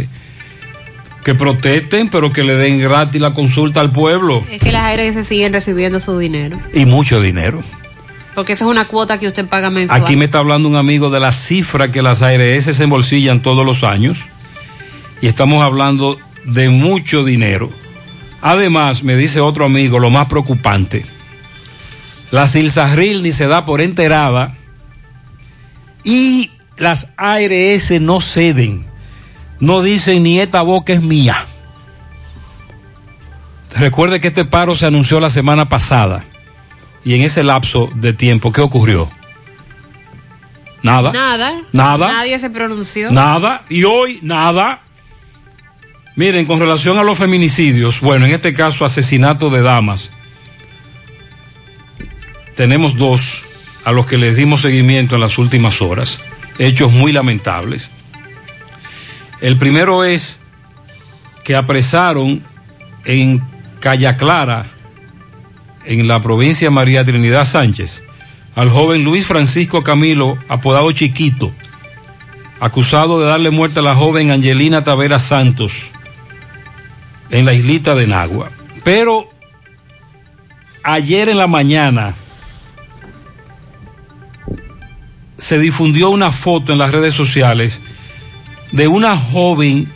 S6: Que protesten, pero que le den gratis la consulta al pueblo.
S7: Es que las ARS siguen recibiendo su dinero,
S6: Y mucho dinero.
S7: porque esa es una cuota que usted paga mensual.
S6: Aquí me está hablando un amigo de la cifra que las ARS se embolsillan todos los años. Y estamos hablando de mucho dinero. Además, me dice otro amigo, lo más preocupante. La Silsarril ni se da por enterada y las ARS no ceden. No dicen ni esta boca es mía. Recuerde que este paro se anunció la semana pasada. Y en ese lapso de tiempo, ¿qué ocurrió? Nada.
S7: Nada.
S6: Nada.
S7: Nadie se pronunció.
S6: Nada. Y hoy nada. Miren, con relación a los feminicidios, bueno, en este caso asesinato de damas, tenemos dos a los que les dimos seguimiento en las últimas horas. hechos muy lamentables. El primero es que apresaron en Calla Clara, en la provincia de María Trinidad Sánchez, al joven Luis Francisco Camilo, apodado Chiquito, acusado de darle muerte a la joven Angelina Tavera Santos en la islita de Nagua. Pero ayer en la mañana se difundió una foto en las redes sociales de una joven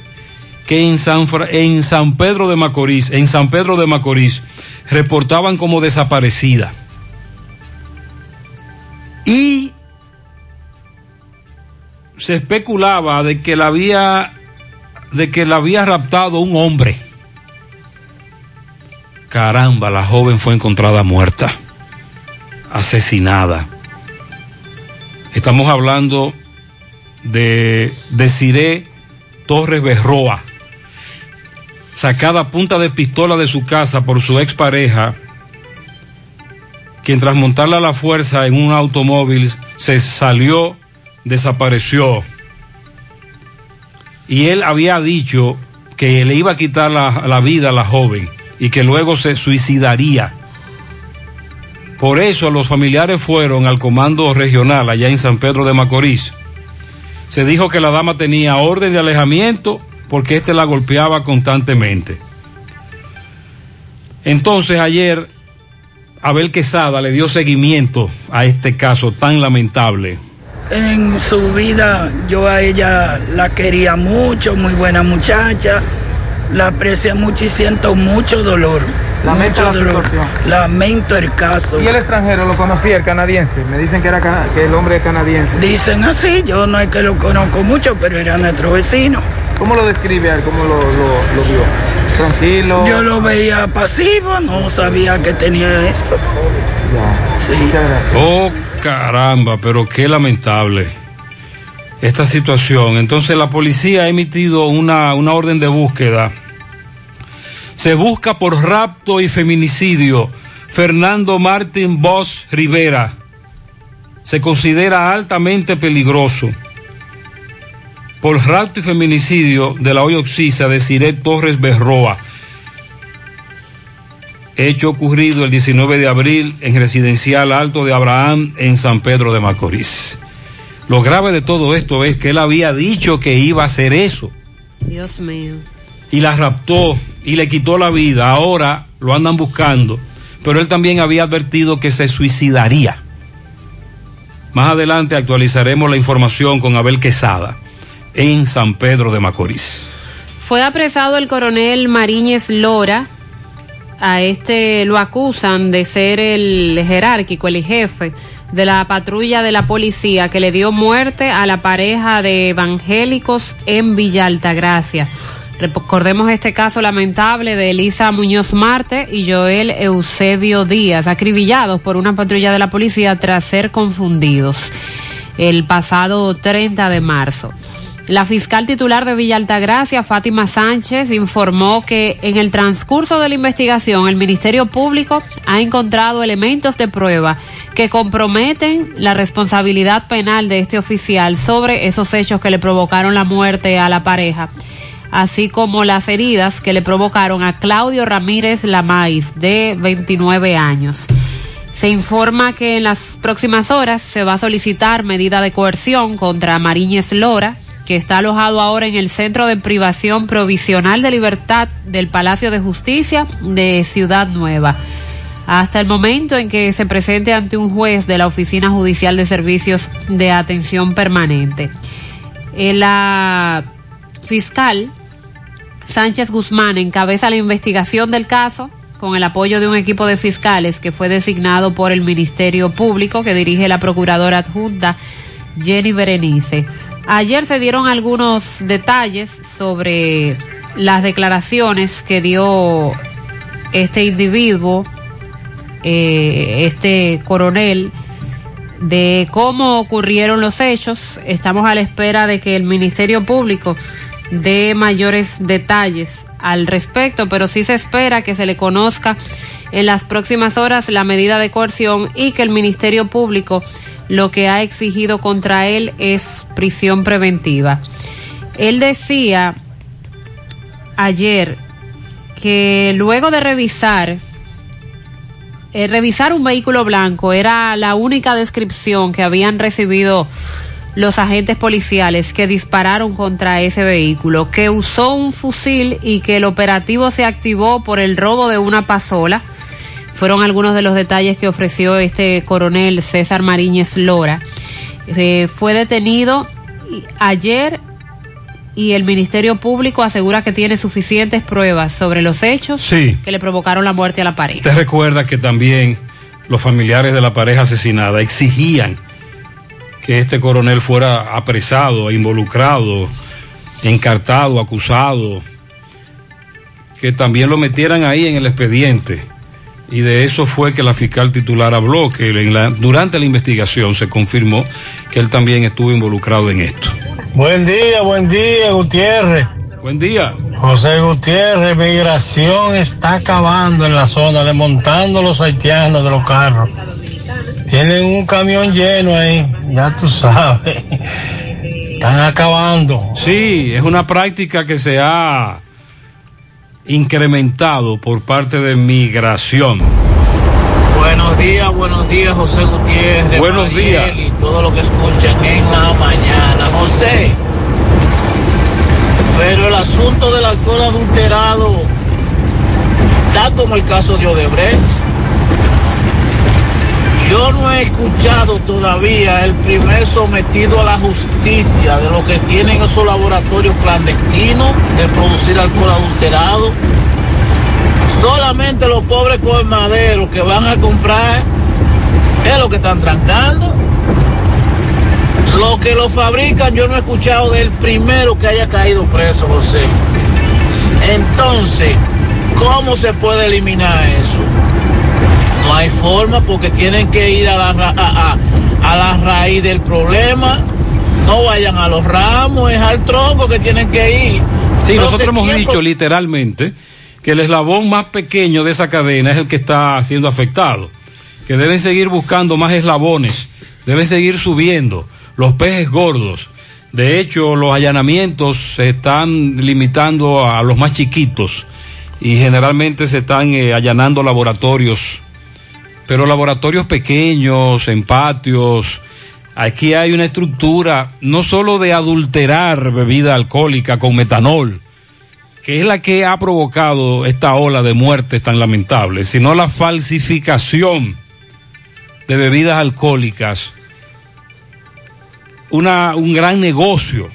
S6: que en San, en San Pedro de Macorís, en San Pedro de Macorís, reportaban como desaparecida. Y se especulaba de que la había de que la había raptado un hombre. Caramba, la joven fue encontrada muerta, asesinada. Estamos hablando de Desiree Torres Berroa, sacada a punta de pistola de su casa por su expareja, quien tras montarla a la fuerza en un automóvil se salió, desapareció. Y él había dicho que le iba a quitar la, la vida a la joven y que luego se suicidaría. Por eso los familiares fueron al comando regional allá en San Pedro de Macorís. Se dijo que la dama tenía orden de alejamiento porque éste la golpeaba constantemente. Entonces ayer Abel Quesada le dio seguimiento a este caso tan lamentable.
S32: En su vida yo a ella la quería mucho, muy buena muchacha, la aprecio mucho y siento mucho dolor.
S33: Lamento la situación.
S32: Lamento el caso.
S33: ¿Y el extranjero lo conocía, el canadiense? Me dicen que, era cana- que el hombre es canadiense.
S32: Dicen así, yo no es que lo conozco mucho, pero era nuestro vecino.
S33: ¿Cómo lo describe él? ¿Cómo lo, lo- lo vio? Tranquilo.
S32: Yo lo veía pasivo, no sabía que tenía esto.
S6: Oh, caramba, pero qué lamentable esta situación. Entonces la policía ha emitido una, una orden de búsqueda. Se busca por rapto y feminicidio Fernando Martín Bosch Rivera. Se considera altamente peligroso. Por rapto y feminicidio de la hoy oxisa de Cire Torres Berroa. Hecho ocurrido el 19 de abril en residencial Alto de Abraham en San Pedro de Macorís. Lo grave de todo esto es que él había dicho que iba a hacer eso
S7: Dios mío.
S6: Y la raptó y le quitó la vida. Ahora lo andan buscando, pero él también había advertido que se suicidaría. Más adelante actualizaremos la información con Abel Quesada en San Pedro de Macorís.
S7: Fue apresado el coronel Mariñez Lora. A este lo acusan de ser el jerárquico, el jefe de la patrulla de la policía que le dio muerte a la pareja de evangélicos en Villa Altagracia. Recordemos este caso lamentable de Elisa Muñoz Marte y Joel Eusebio Díaz, acribillados por una patrulla de la policía tras ser confundidos el pasado 30 de marzo. La fiscal titular de Villa Altagracia, Fátima Sánchez, informó que en el transcurso de la investigación el Ministerio Público ha encontrado elementos de prueba que comprometen la responsabilidad penal de este oficial sobre esos hechos que le provocaron la muerte a la pareja, así como las heridas que le provocaron a Claudio Ramírez Lamais, de 29 años. Se informa que en las próximas horas se va a solicitar medida de coerción contra Mariñez Lora, que está alojado ahora en el Centro de Privación Provisional de Libertad del Palacio de Justicia de Ciudad Nueva. Hasta el momento en que se presente ante un juez de la Oficina Judicial de Servicios de Atención Permanente. La fiscal Sánchez Guzmán encabeza la investigación del caso con el apoyo de un equipo de fiscales que fue designado por el Ministerio Público que dirige la Procuradora Adjunta Jenny Berenice. Ayer se dieron algunos detalles sobre las declaraciones que dio este individuo, eh, este coronel, de cómo ocurrieron los hechos. Estamos a la espera de que el Ministerio Público dé mayores detalles al respecto, pero sí se espera que se le conozca en las próximas horas la medida de coerción y que el Ministerio Público lo que ha exigido contra él es prisión preventiva. Él decía ayer que luego de revisar, eh, revisar un vehículo blanco era la única descripción que habían recibido los agentes policiales que dispararon contra ese vehículo, que usó un fusil y que el operativo se activó por el robo de una pasola. Fueron algunos de los detalles que ofreció este coronel César Mariñez Lora. Eh, fue detenido ayer y el Ministerio Público asegura que tiene suficientes pruebas sobre los hechos
S6: Sí.
S7: que le provocaron la muerte a la pareja.
S6: Te recuerda que también los familiares de la pareja asesinada exigían que este coronel fuera apresado, involucrado, encartado, acusado, que también lo metieran ahí en el expediente. Y de eso fue que la fiscal titular habló, que en la- durante la investigación se confirmó que él también estuvo involucrado en esto.
S34: Buen día, buen día, Gutiérrez.
S6: Buen día.
S34: José Gutiérrez, migración está acabando en la zona, desmontando los haitianos de los carros. Tienen un camión lleno ahí, ya tú sabes. Están acabando.
S6: Sí, es una práctica que se ha incrementado por parte de migración.
S35: Buenos días, buenos días, José Gutiérrez.
S6: Buenos días.
S35: Y todo lo que escuchan en la mañana. José, pero el asunto del alcohol adulterado está como el caso de Odebrecht. Yo no he escuchado todavía el primer sometido a la justicia de lo que tienen esos laboratorios clandestinos de producir alcohol adulterado. Solamente los pobres colmaderos que van a comprar es lo que están trancando. Lo que lo fabrican, yo no he escuchado del primero que haya caído preso, José. Entonces, ¿cómo se puede eliminar eso? No hay forma porque tienen que ir a la, ra- a, a- a la raíz del problema. No vayan a los ramos, es al tronco que tienen que ir.
S6: Sí, nosotros hemos
S35: ¿quién
S6: dicho literalmente que el eslabón más pequeño de esa cadena es el que está siendo afectado, que deben seguir buscando más eslabones, deben seguir subiendo los peces gordos. De hecho, los allanamientos se están limitando a los más chiquitos y generalmente se están eh, allanando laboratorios, pero laboratorios pequeños, en patios. Aquí hay una estructura no solo de adulterar bebida alcohólica con metanol, que es la que ha provocado esta ola de muertes tan lamentables, sino la falsificación de bebidas alcohólicas. Una, un gran negocio.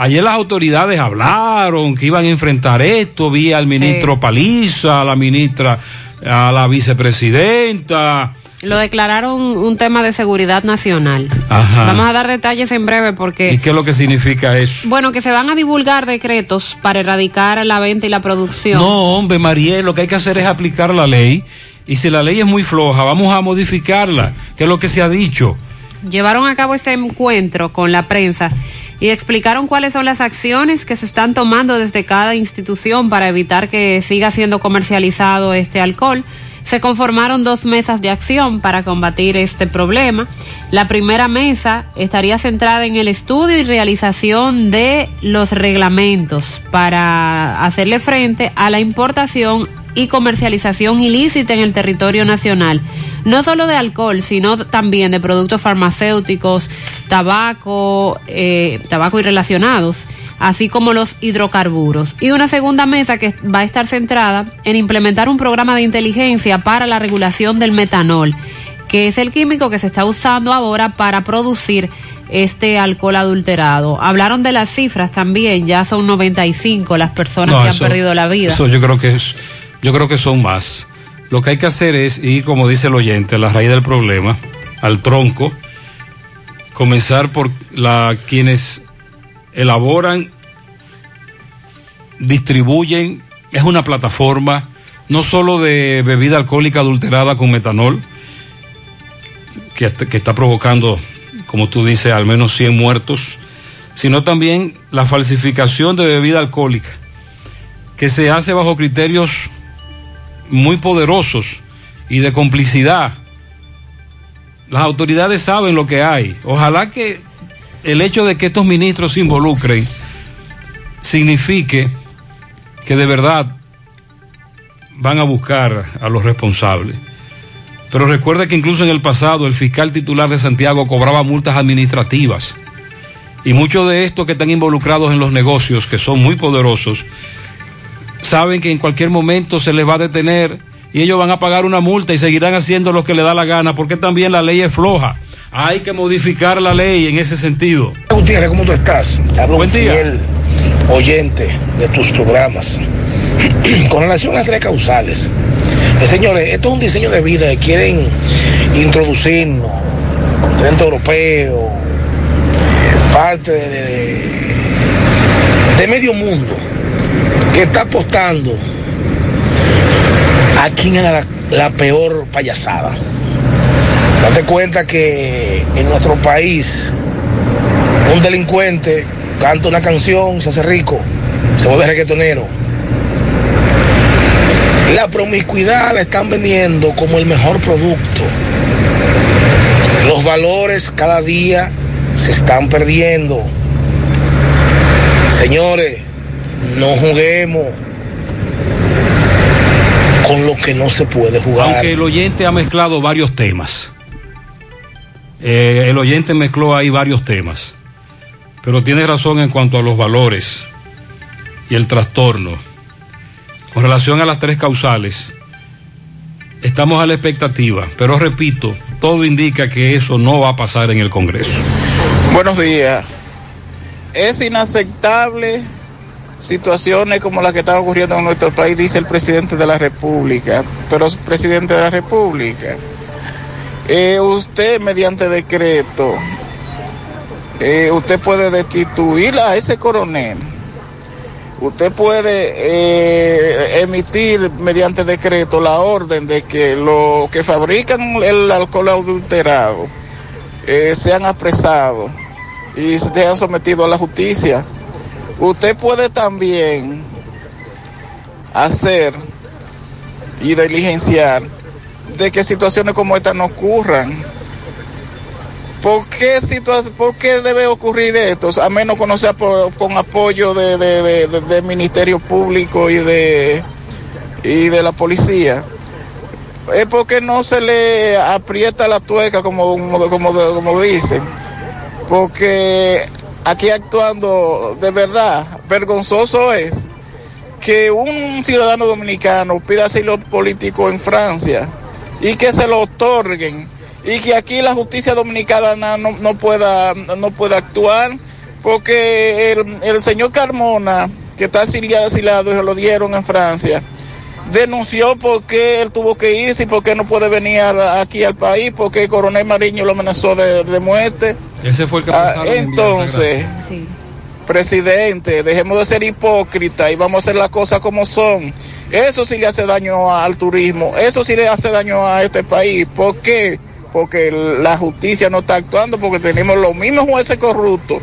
S6: Ayer las autoridades hablaron que iban a enfrentar esto, vi al ministro Paliza, a la ministra, a la vicepresidenta.
S7: Lo declararon un tema de seguridad nacional.
S6: Ajá.
S7: Vamos a dar detalles en breve porque...
S6: ¿Y qué es lo que significa eso?
S7: Bueno, que se van a divulgar decretos para erradicar la venta y la producción.
S6: No, hombre, Mariel, lo que hay que hacer es aplicar la ley. Y si la ley es muy floja, vamos a modificarla, que es lo que se ha dicho.
S7: Llevaron a cabo este encuentro con la prensa y explicaron cuáles son las acciones que se están tomando desde cada institución para evitar que siga siendo comercializado este alcohol. Se conformaron dos mesas de acción para combatir este problema. La primera mesa estaría centrada en el estudio y realización de los reglamentos para hacerle frente a la importación y comercialización ilícita en el territorio nacional, no solo de alcohol, sino también de productos farmacéuticos, tabaco, eh, tabaco y relacionados, así como los hidrocarburos. Y una segunda mesa que va a estar centrada en implementar un programa de inteligencia para la regulación del metanol, que es el químico que se está usando ahora para producir este alcohol adulterado. Hablaron de las cifras también, ya son 95 las personas
S6: No,
S7: que
S6: eso-
S7: han perdido la vida.
S6: Eso yo creo que es, yo creo que son más. Lo que hay que hacer es ir, como dice el oyente, a la raíz del problema, al tronco, comenzar por la quienes elaboran, distribuyen, es una plataforma no solo de bebida alcohólica adulterada con metanol, que, que está provocando, como tú dices, al menos 100 muertos, sino también la falsificación de bebida alcohólica, que se hace bajo criterios muy poderosos y de complicidad Las autoridades saben lo que hay. Ojalá que el hecho de que estos ministros se involucren signifique que de verdad van a buscar a los responsables. Pero recuerda que incluso en el pasado el fiscal titular de Santiago cobraba multas administrativas. Y muchos de estos que están involucrados en los negocios, que son muy poderosos, saben que en cualquier momento se les va a detener y ellos van a pagar una multa y seguirán haciendo lo que les da la gana, porque también la ley es floja. Hay que modificar la ley en ese sentido.
S36: Gutiérrez, ¿cómo tú estás? Te hablo un fiel oyente de tus programas. Con relación a las tres causales, eh, señores, esto es un diseño de vida que quieren introducirnos, continente europeo, parte de, de- de medio mundo, que está apostando a quien haga la, peor payasada. Date cuenta que en nuestro país un delincuente canta una canción, se hace rico, se vuelve reggaetonero. La promiscuidad la están vendiendo como el mejor producto. Los valores cada día se están perdiendo. Señores, no juguemos con lo que no se puede jugar.
S6: Aunque el oyente ha mezclado varios temas. Eh, el oyente mezcló ahí varios temas. Pero tiene razón en cuanto a los valores y el trastorno. Con relación a las tres causales, estamos a la expectativa. Pero repito, todo indica que eso no va a pasar en el Congreso.
S37: Buenos días. Es inaceptable situaciones como las que están ocurriendo en nuestro país, dice el presidente de la República. Pero presidente de la República, eh, usted mediante decreto, eh, usted puede destituir a ese coronel. Usted puede eh, emitir mediante decreto la orden de que los que fabrican el alcohol adulterado sean apresados y sean sometidos a la justicia. Usted puede también hacer y diligenciar de que situaciones como esta no ocurran. ¿Por qué, por qué debe ocurrir esto? A menos que no sea con apoyo de, de- de- de- Ministerio Público y de, y de la policía. Es porque no se le aprieta la tuerca, como, como, como, como dicen. Porque aquí actuando de verdad, vergonzoso es que un ciudadano dominicano pida asilo político en Francia y que se lo otorguen y que aquí la justicia dominicana no, no pueda no pueda actuar porque el, el señor Carmona que está exiliado y se lo dieron en Francia denunció por qué él tuvo que irse y por qué no puede venir a- aquí al país porque el coronel Mariño lo amenazó de, de muerte
S6: Ese fue el que
S37: Ah, entonces, presidente, dejemos de ser hipócritas y vamos a hacer las cosas como son. Eso sí le hace daño al turismo, eso sí le hace daño a este país. ¿Por qué? Porque la justicia no está actuando, porque tenemos los mismos jueces corruptos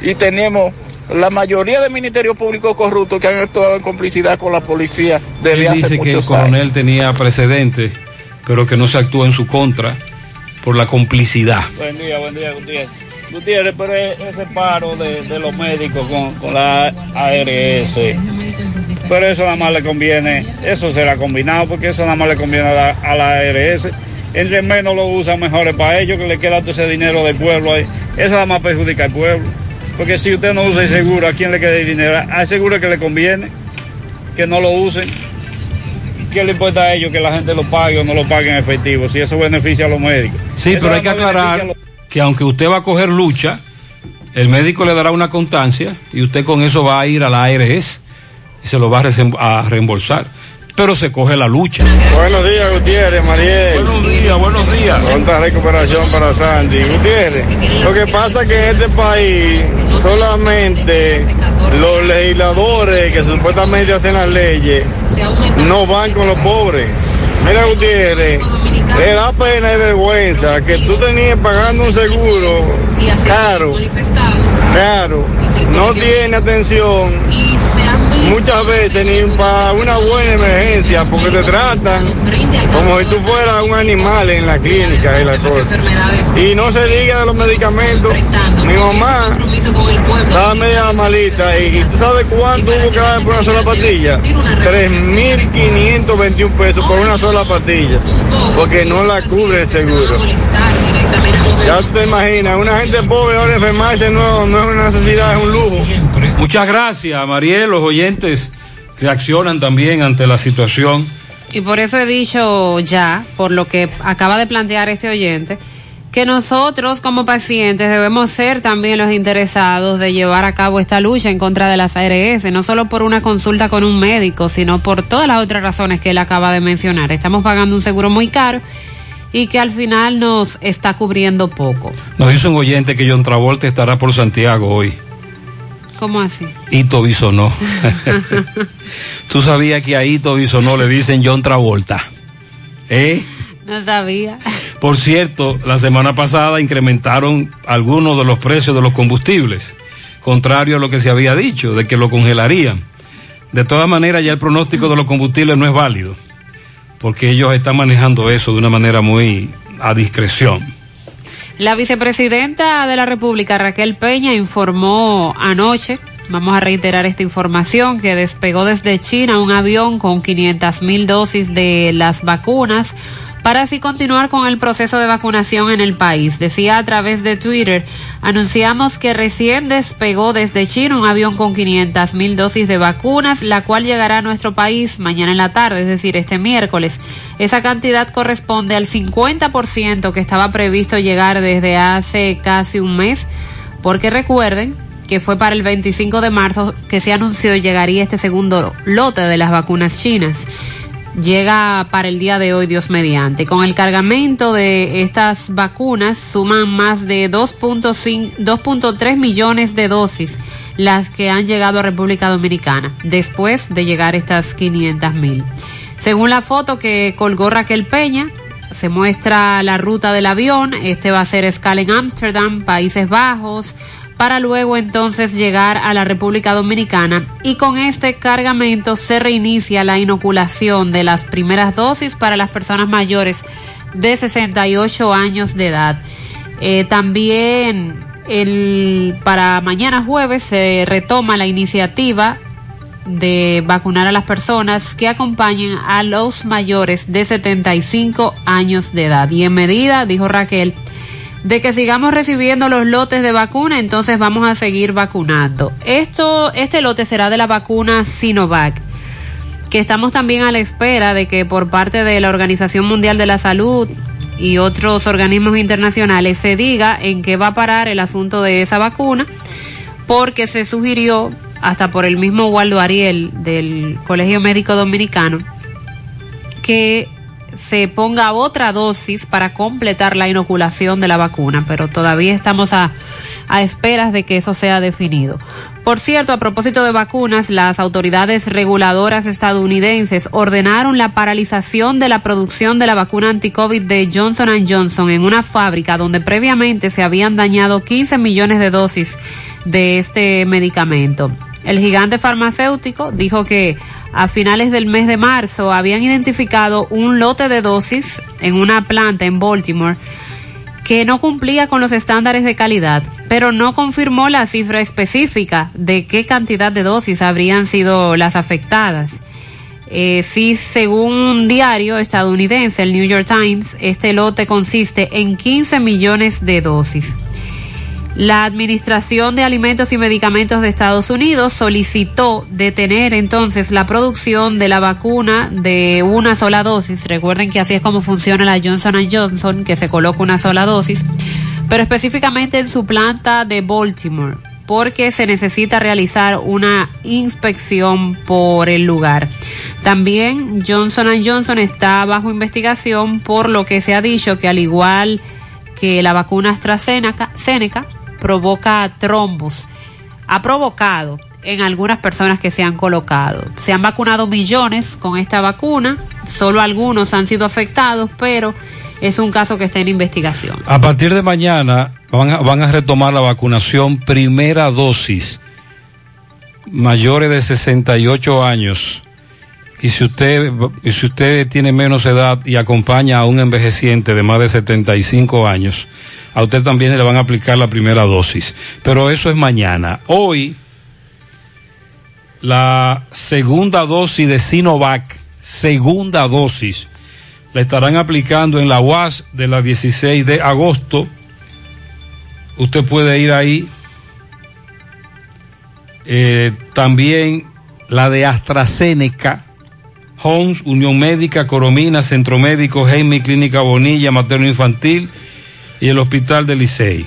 S37: y tenemos la mayoría del Ministerio Público corruptos que han actuado en complicidad con la policía desde
S6: Él
S37: hace
S6: dice que el
S37: años.
S6: coronel tenía precedente, pero que no se actuó en su contra por la complicidad.
S38: Buen día, buen día, Gutiérrez. Gutiérrez, pero ese paro de, de los médicos con, con la ARS, pero eso nada más le conviene, eso será combinado, porque eso nada más le conviene a la, a la ARS. Entre menos lo usan, mejor es para ellos, que le queda todo ese dinero del pueblo ahí. Eso nada más perjudica al pueblo. Porque si usted no usa el seguro, ¿a quién le queda el dinero? Al seguro que le conviene, que no lo usen. ¿Qué le importa a ellos que la gente lo pague o no lo pague en efectivo? Si eso beneficia a los médicos.
S6: Sí,
S38: Eso
S6: pero hay que aclarar
S38: los-
S6: que aunque usted va a coger lucha, el médico le dará una constancia y usted con eso va a ir a la ARS y se lo va a reembolsar. Pero se coge la lucha.
S39: Buenos días, Gutiérrez, Mariel.
S6: Buenos días, buenos días.
S39: Pronta recuperación para Sandy. Gutiérrez, lo que pasa es que en este país solamente los legisladores que supuestamente hacen las leyes no van con los pobres. Mira, Gutiérrez, le da pena y vergüenza que tú tenías pagando un seguro caro, caro, no tiene atención muchas veces ni para una buena emergencia, porque te tratan como si tú fueras un animal en la clínica y la cosa. Y no se diga de los medicamentos. Mi mamá estaba media malita y ¿tú sabes cuánto hubo que dar por una sola pastilla? 3.521 pesos por una sola pastilla, porque no la cubre el seguro. Ya te imaginas, una gente pobre ahora enfermarse no, no es una necesidad, es un lujo.
S6: Muchas gracias, Mariel. Los oyentes reaccionan también ante la situación.
S7: Y por eso he dicho ya, por lo que acaba de plantear este oyente, que nosotros como pacientes debemos ser también los interesados de llevar a cabo esta lucha en contra de las ARS, no solo por una consulta con un médico, sino por todas las otras razones que él acaba de mencionar. Estamos pagando un seguro muy caro y que al final nos está cubriendo poco.
S6: Nos dice un oyente que John Travolta estará por Santiago hoy.
S7: ¿Cómo así?
S6: Ito Bisonó. Tú sabías que a Ito Bisonó le dicen John Travolta. ¿Eh?
S7: No sabía.
S6: Por cierto, la semana pasada incrementaron algunos de los precios de los combustibles, contrario a lo que se había dicho, de que lo congelarían. De todas maneras, ya el pronóstico de los combustibles no es válido, porque ellos están manejando eso de una manera muy a discreción.
S7: La vicepresidenta de la República, Raquel Peña, informó anoche, vamos a reiterar esta información, que despegó desde China un avión con 500 mil dosis de las vacunas para así continuar con el proceso de vacunación en el país. Decía a través de Twitter, anunciamos que recién despegó desde China un avión con 500 mil dosis de vacunas, la cual llegará a nuestro país mañana en la tarde, es decir, este miércoles. Esa cantidad corresponde al 50% que estaba previsto llegar desde hace casi un mes, porque recuerden que fue para el 25 de marzo que se anunció llegaría este segundo lote de las vacunas chinas llega para el día de hoy, Dios mediante. Con el cargamento de estas vacunas suman más de 2.3 millones de dosis las que han llegado a República Dominicana después de llegar estas 500 mil. Según la foto que colgó Raquel Peña, se muestra la ruta del avión. Este va a ser escala en Ámsterdam, Países Bajos, para luego entonces llegar a la República Dominicana y con este cargamento se reinicia la inoculación de las primeras dosis para las personas mayores de 68 años de edad. Eh, también el, para mañana jueves se retoma la iniciativa de vacunar a las personas que acompañen a los mayores de 75 años de edad. Y en medida, dijo Raquel, de que sigamos recibiendo los lotes de vacuna, entonces vamos a seguir vacunando. Esto, este lote será de la vacuna Sinovac, que estamos también a la espera de que por parte de la Organización Mundial de la Salud y otros organismos internacionales se diga en qué va a parar el asunto de esa vacuna, porque se sugirió hasta por el mismo Waldo Ariel del Colegio Médico Dominicano que se ponga otra dosis para completar la inoculación de la vacuna, pero todavía estamos a, a esperas de que eso sea definido. Por cierto, a propósito de vacunas, las autoridades reguladoras estadounidenses ordenaron la paralización de la producción de la vacuna anti-COVID de Johnson Johnson en una fábrica donde previamente se habían dañado 15 millones de dosis de este medicamento. El gigante farmacéutico dijo que a finales del mes de marzo habían identificado un lote de dosis en una planta en Baltimore que no cumplía con los estándares de calidad, pero no confirmó la cifra específica de qué cantidad de dosis habrían sido las afectadas. Eh, sí, según un diario estadounidense, el New York Times, este lote consiste en 15 millones de dosis. La Administración de Alimentos y Medicamentos de Estados Unidos solicitó detener entonces la producción de la vacuna de una sola dosis. Recuerden que así es como funciona la Johnson Johnson, que se coloca una sola dosis, pero específicamente en su planta de Baltimore, porque se necesita realizar una inspección por el lugar. También Johnson Johnson está bajo investigación por lo que se ha dicho que al igual que la vacuna AstraZeneca, provoca trombos. Ha provocado en algunas personas que se han colocado. Se han vacunado millones con esta vacuna, solo algunos han sido afectados, pero es un caso que está en investigación.
S6: A partir de mañana van a, van a retomar la vacunación primera dosis mayores de 68 años y si usted y si usted tiene menos edad y acompaña a un envejeciente de más de 75 años, a usted también le van a aplicar la primera dosis. Pero eso es mañana. Hoy la segunda dosis de Sinovac, segunda dosis, la estarán aplicando en la UAS de la 16 de agosto. Usted puede ir ahí. Eh, también la de AstraZeneca, Homes, Unión Médica, Coromina, Centro Médico, Jaime, Clínica Bonilla, Materno Infantil y el Hospital de Licey.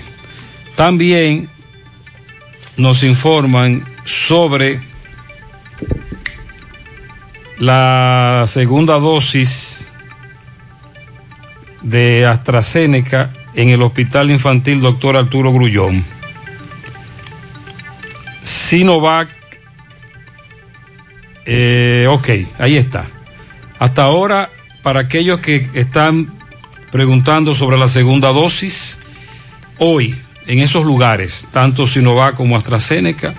S6: También nos informan sobre la segunda dosis de AstraZeneca en el Hospital Infantil Doctor Arturo Grullón. Sinovac, eh, ok, ahí está. Hasta ahora, para aquellos que están preguntando sobre la segunda dosis, hoy en esos lugares, tanto Sinovac como AstraZeneca,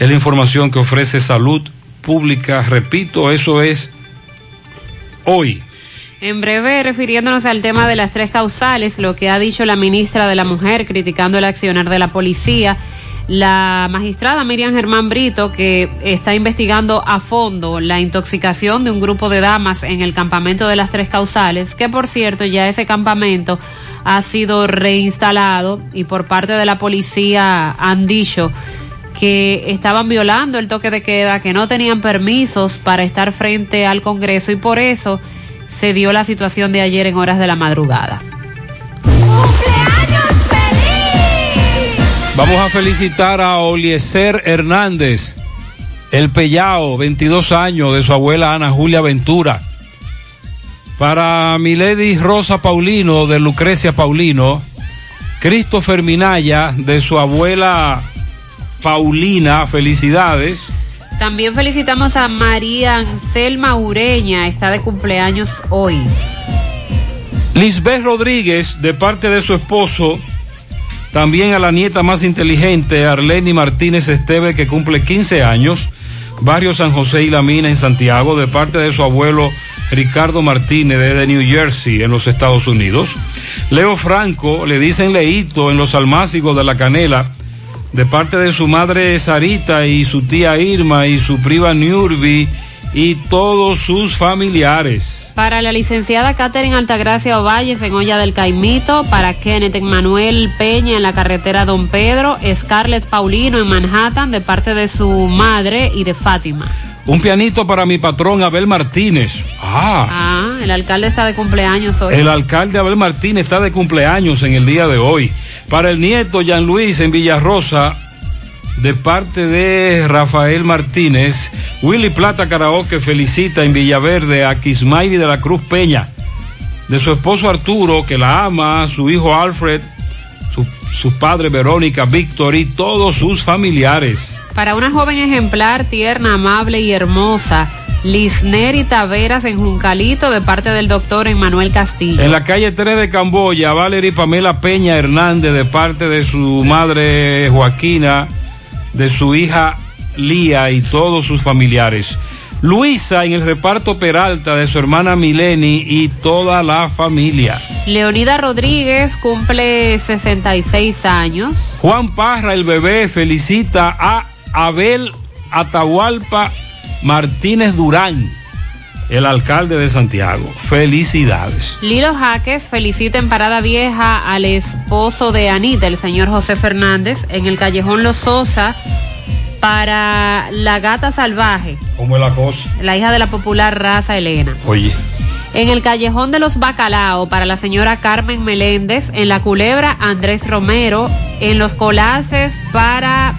S6: es la información que ofrece Salud Pública. Repito, eso es hoy.
S7: En breve, refiriéndonos al tema de las tres causales, lo que ha dicho la ministra de la Mujer criticando el accionar de la policía, la magistrada Miriam Germán Brito, que está investigando a fondo la intoxicación de un grupo de damas en el campamento de las tres causales, que por cierto ya ese campamento ha sido reinstalado y por parte de la policía han dicho que estaban violando el toque de queda, que no tenían permisos para estar frente al Congreso y por eso se dio la situación de ayer en horas de la madrugada.
S6: Vamos a felicitar a Oliezer Hernández, el Pellao, 22 años, de su abuela Ana Julia Ventura. Para Milady Rosa Paulino, de Lucrecia Paulino. Christopher Minaya, de su abuela Paulina, felicidades.
S7: También felicitamos a María Anselma Ureña, está de cumpleaños hoy.
S6: Lisbeth Rodríguez, de parte de su esposo, también a la nieta más inteligente, Arleni Martínez Esteve, que cumple 15 años, Barrio San José y La Mina en Santiago, de parte de su abuelo Ricardo Martínez de New Jersey, en los Estados Unidos. Leo Franco, le dicen Leito en los almácigos de la Canela, de parte de su madre Sarita y su tía Irma y su prima Nurbi y todos sus familiares.
S7: Para la licenciada Catherine Altagracia Ovalles en Olla del Caimito, para Kenneth Manuel Peña en la carretera Don Pedro, Scarlett Paulino en Manhattan de parte de su madre y de Fátima.
S6: Un pianito para mi patrón Abel Martínez. Ah.
S7: Ah, el alcalde está de cumpleaños hoy.
S6: El alcalde Abel Martínez está de cumpleaños en el día de hoy. Para el nieto Jean Luis en Villarrosa, de parte de Rafael Martínez, Willy Plata Karaoke felicita en Villaverde a Kismairi de la Cruz Peña, de su esposo Arturo, que la ama, su hijo Alfred, su, su padre Verónica, Víctor y todos sus familiares.
S7: Para una joven ejemplar, tierna, amable y hermosa, Lisneri Taveras en Juncalito de parte del doctor Emmanuel Castillo.
S6: En la calle 3 de Camboya, Valerie Pamela Peña Hernández de parte de su madre Joaquina, de su hija Lía y todos sus familiares. Luisa en el reparto Peralta de su hermana Mileni y toda la familia.
S7: Leonida Rodríguez cumple 66 años.
S6: Juan Parra, el bebé, felicita a Abel Atahualpa Martínez Durán, el alcalde de Santiago. Felicidades.
S7: Lilo Jaques felicita en Parada Vieja al esposo de Anita, el señor José Fernández, en el callejón Los Sosa para la gata salvaje.
S6: ¿Cómo es la cosa?
S7: La hija de la popular raza Elena.
S6: Oye.
S7: En el callejón de los Bacalao para la señora Carmen Meléndez, en la culebra Andrés Romero, en los colaces para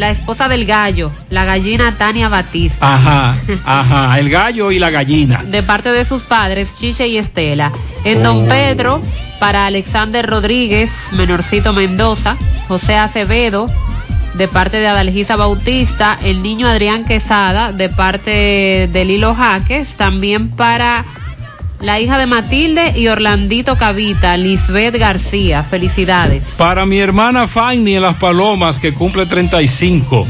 S7: la esposa del gallo, la gallina Tania Batista.
S6: Ajá, ajá, el gallo y la gallina.
S7: De parte de sus padres, Chiche y Estela. En Don
S6: Oh.
S7: Pedro, para Alexander Rodríguez, Menorcito Mendoza, José Acevedo, de parte de Adalgisa Bautista, el niño Adrián Quesada, de parte de Lilo Jaques, también para la hija de Matilde y Orlandito Cavita, Lisbeth García. Felicidades.
S6: Para mi hermana Fanny en Las Palomas, que cumple 35.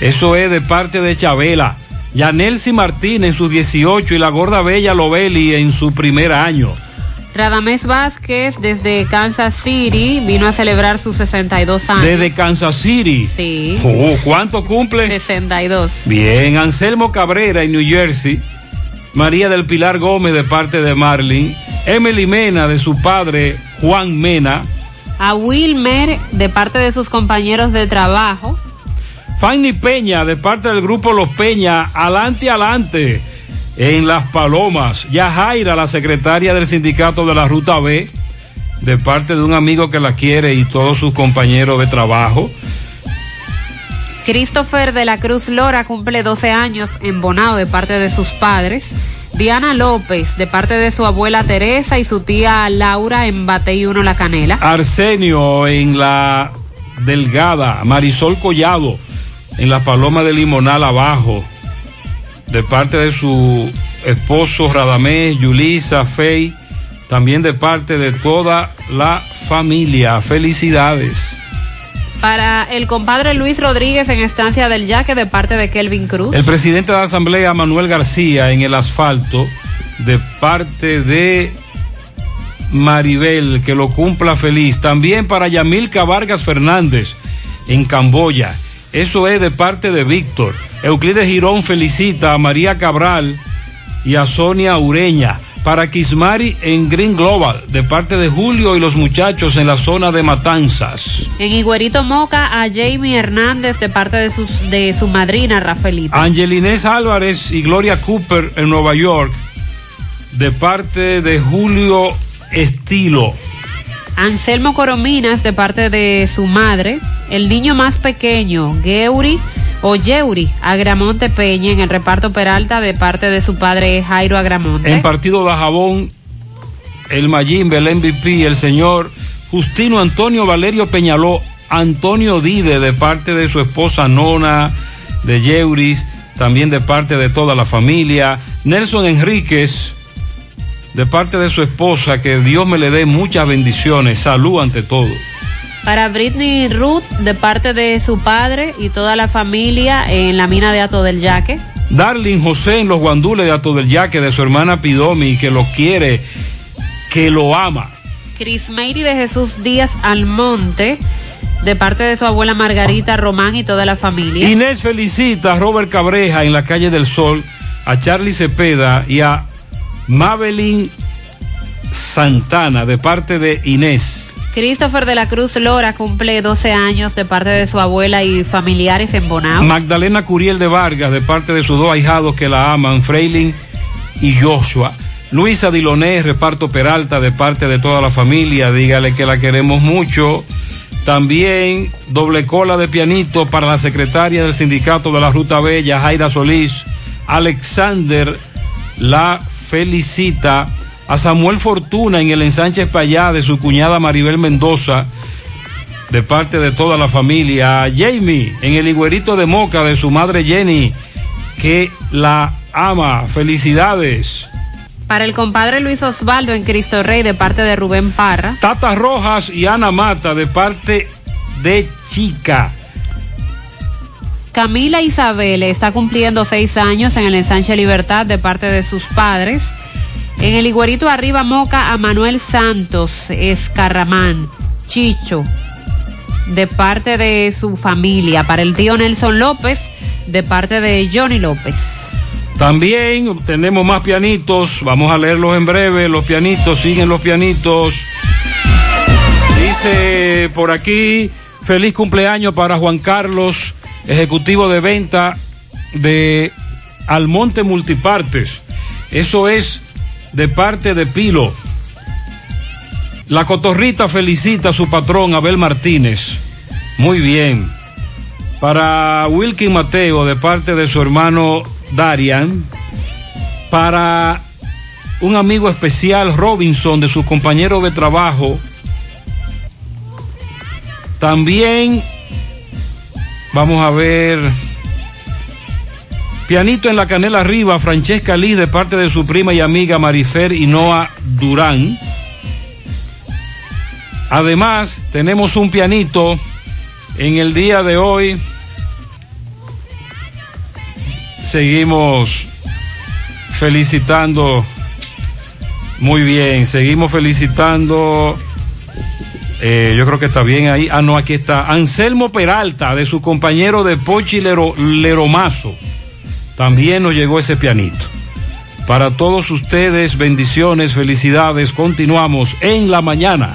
S6: Eso es de parte de Chabela. Yanelsi Martínez en sus 18 y la gorda Bella Lovelli en su primer año.
S7: Radamés Vázquez desde Kansas City vino a celebrar sus 62 años.
S6: Desde Kansas City.
S7: Sí.
S6: Oh, ¿Cuánto cumple?
S7: 62.
S6: Bien, Anselmo Cabrera en New Jersey. María del Pilar Gómez de parte de Marlin. Emily Mena de su padre Juan Mena.
S7: A Wilmer de parte de sus compañeros de trabajo.
S6: Fanny Peña de parte del grupo Los Peña. Adelante, adelante. En Las Palomas. Yajaira, la secretaria del sindicato de la Ruta B. De parte de un amigo que la quiere y todos sus compañeros de trabajo.
S7: Christopher de la Cruz Lora cumple 12 años en Bonao de parte de sus padres. Diana López de parte de su abuela Teresa y su tía Laura en Batey 1 La Canela.
S6: Arsenio en la Delgada. Marisol Collado en la Paloma de Limonal abajo. De parte de su esposo Radamés, Yulisa, Fey. También de parte de toda la familia. Felicidades.
S7: Para el compadre Luis Rodríguez en Estancia del Yaque de parte de Kelvin Cruz.
S6: El presidente de la Asamblea, Manuel García, en el asfalto, de parte de Maribel, que lo cumpla feliz. También para Yamilca Vargas Fernández, en Camboya. Eso es de parte de Víctor. Euclides Girón felicita a María Cabral y a Sonia Ureña. Para Kismari en Green Global, de parte de Julio y los muchachos en la zona de Matanzas.
S7: En Higuerito Moca a Jamie Hernández de parte de, sus, de su madrina Rafaelita.
S6: Angelinés Álvarez y Gloria Cooper en Nueva York, de parte de Julio Estilo.
S7: Anselmo Corominas de parte de su madre. El niño más pequeño, Geuri o Yeuri Agramonte Peña en el reparto Peralta de parte de su padre Jairo Agramonte.
S6: En partido de Jabón, el Mayimbe, el MVP, el señor Justino Antonio Valerio Peñaló, Antonio Dide de parte de su esposa Nona, de Yeuris, también de parte de toda la familia. Nelson Enríquez, de parte de su esposa, que Dios me le dé muchas bendiciones, salud ante todo.
S7: Para Britney Ruth, de parte de su padre y toda la familia en la mina de Ato del Yaque.
S6: Darling José en los guandules de Ato del Yaque, de su hermana Pidomi, que lo quiere, que lo ama.
S7: Chris Meiri de Jesús Díaz Almonte, de parte de su abuela Margarita Román y toda la familia.
S6: Inés felicita a Robert Cabreja en la calle del Sol, a Charlie Cepeda y a Mabelin Santana, de parte de Inés.
S7: Christopher de la Cruz Lora cumple 12 años de parte de su abuela y familiares en Bonao.
S6: Magdalena Curiel de Vargas de parte de sus dos ahijados que la aman, Freilin y Joshua. Luisa Diloné, reparto Peralta de parte de toda la familia, dígale que la queremos mucho. También doble cola de pianito para la secretaria del sindicato de la Ruta Bella, Jaira Solís. Alexander la felicita a Samuel Fortuna en el ensanche Espaillá de su cuñada Maribel Mendoza, de parte de toda la familia, a Jamie en el higuerito de Moca de su madre Jenny, que la ama. Felicidades.
S7: Para el compadre Luis Osvaldo en Cristo Rey de parte de Rubén Parra.
S6: Tata Rojas y Ana Mata de parte de Chica.
S7: Camila Isabel está cumpliendo seis años en el ensanche Libertad de parte de sus padres. En el Iguerito Arriba Moca a Manuel Santos Escarramán, Chicho, de parte de su familia. Para el tío Nelson López, de parte de Johnny López.
S6: También tenemos más pianitos, vamos a leerlos en breve. Los pianitos, siguen los pianitos. Dice por aquí, feliz cumpleaños para Juan Carlos, ejecutivo de venta de Almonte Multipartes. Eso es de parte de Pilo. La cotorrita felicita a su patrón Abel Martínez. Muy bien. Para Wilkin Mateo, de parte de su hermano Darian. Para un amigo especial, Robinson, de sus compañeros de trabajo. También vamos a ver. Pianito en la canela arriba, Francesca Liz de parte de su prima y amiga Marifer y Noah Durán. Además, tenemos un pianito en el día de hoy seguimos felicitando. Muy bien, seguimos felicitando. Eh, yo creo que está bien ahí. Ah, no, aquí está. Anselmo Peralta, de su compañero de Pochi Lero, Leromazo. También nos llegó ese pianito. Para todos ustedes, bendiciones, felicidades. Continuamos en la mañana.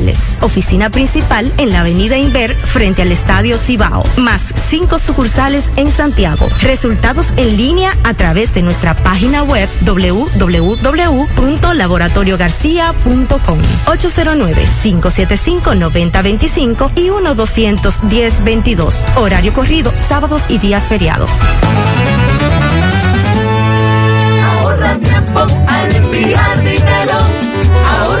S40: Oficina principal en la avenida Inver frente al Estadio Cibao. Más cinco sucursales en Santiago. Resultados en línea a través de nuestra página web www.laboratoriogarcia.com 809-575-9025 y 1-210-22. Horario corrido, sábados y días feriados.
S41: Ahorra tiempo al enviar dinero. Ahorra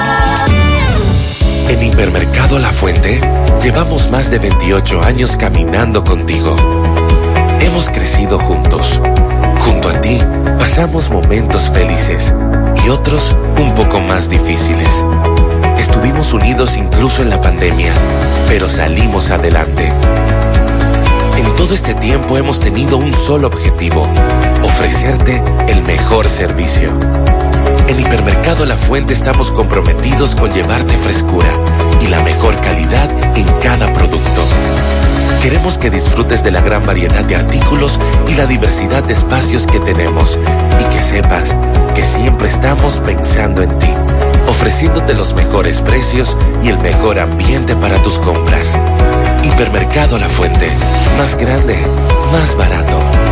S13: En Hipermercado La Fuente llevamos más de 28 años caminando contigo. Hemos crecido juntos. Junto a ti pasamos momentos felices y otros un poco más difíciles. Estuvimos unidos incluso en la pandemia, pero salimos adelante. En todo este tiempo hemos tenido un solo objetivo, ofrecerte el mejor servicio. En Hipermercado La Fuente estamos comprometidos con llevarte frescura y la mejor calidad en cada producto. Queremos que disfrutes de la gran variedad de artículos y la diversidad de espacios que tenemos y que sepas que siempre estamos pensando en ti, ofreciéndote los mejores precios y el mejor ambiente para tus compras. Hipermercado La Fuente, más grande, más barato.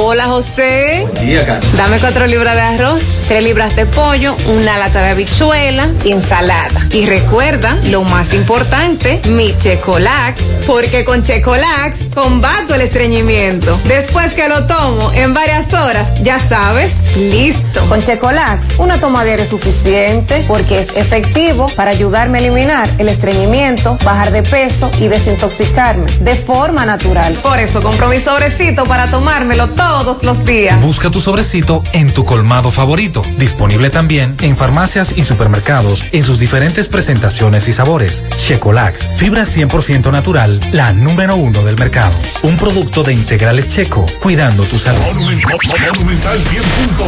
S42: Hola José.
S43: día, Carlos.
S42: Dame cuatro libras de arroz, tres libras de pollo, una lata de habichuela y ensalada. Y recuerda, lo más importante, mi Checolax, porque con Checolax combato el estreñimiento. Después que lo tomo en varias horas, ya sabes, listo.
S44: Con Checolax, una toma diaria es suficiente porque es efectivo para ayudarme a eliminar el estreñimiento, bajar de peso y desintoxicarme de forma natural.
S42: Por eso compro mi sobrecito para tomármelo todos los días.
S45: Busca tu sobrecito en tu colmado favorito. Disponible también en farmacias y supermercados en sus diferentes presentaciones y sabores. Checolax, fibra 100% natural, la número uno del mercado. Un producto de integrales checo, cuidando tu salud.
S46: Monumental 100.13 pm.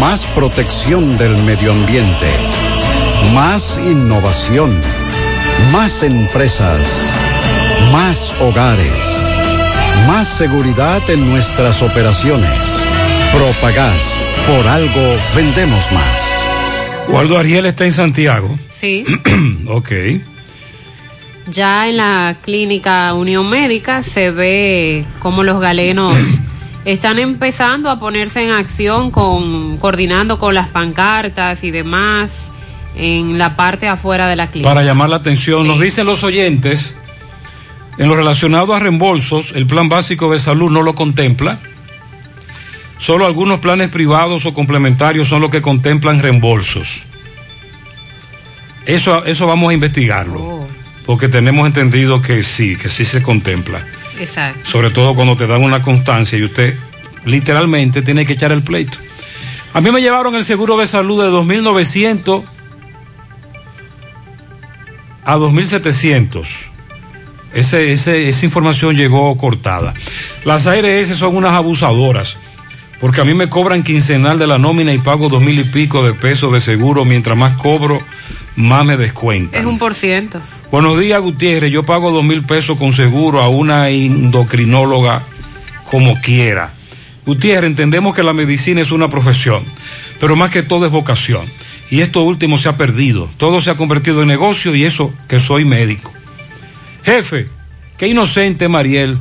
S47: Más protección del medio ambiente. Más innovación. Más empresas. Más hogares. Más seguridad en nuestras operaciones. Propagás. Por algo vendemos más.
S6: Waldo Ariel está en Santiago.
S7: Sí.
S6: ok.
S7: Ya en la clínica Unión Médica se ve cómo los galenos están empezando a ponerse en acción con coordinando con las pancartas y demás en la parte afuera de la clínica.
S6: Para llamar la atención, nos dicen los oyentes, en lo relacionado a reembolsos, el plan básico de salud no lo contempla. Solo algunos planes privados o complementarios son los que contemplan reembolsos. Eso, eso vamos a investigarlo. Porque tenemos entendido que sí, que sí se contempla.
S7: Exacto.
S6: Sobre todo cuando te dan una constancia y usted literalmente tiene que echar el pleito. A mí me llevaron el seguro de salud de 2.900 a 2.700. Ese, ese, esa información llegó cortada. Las ARS son unas abusadoras, porque a mí me cobran quincenal de la nómina y pago dos mil y pico de pesos de seguro. Mientras más cobro, más me descuentan.
S7: Es un por ciento.
S6: Buenos días, Gutiérrez. Yo pago dos mil pesos con seguro a una endocrinóloga como quiera. Gutiérrez, entendemos que la medicina es una profesión, pero más que todo es vocación. Y esto último se ha perdido. Todo se ha convertido en negocio y eso que soy médico. Jefe, qué inocente Mariel.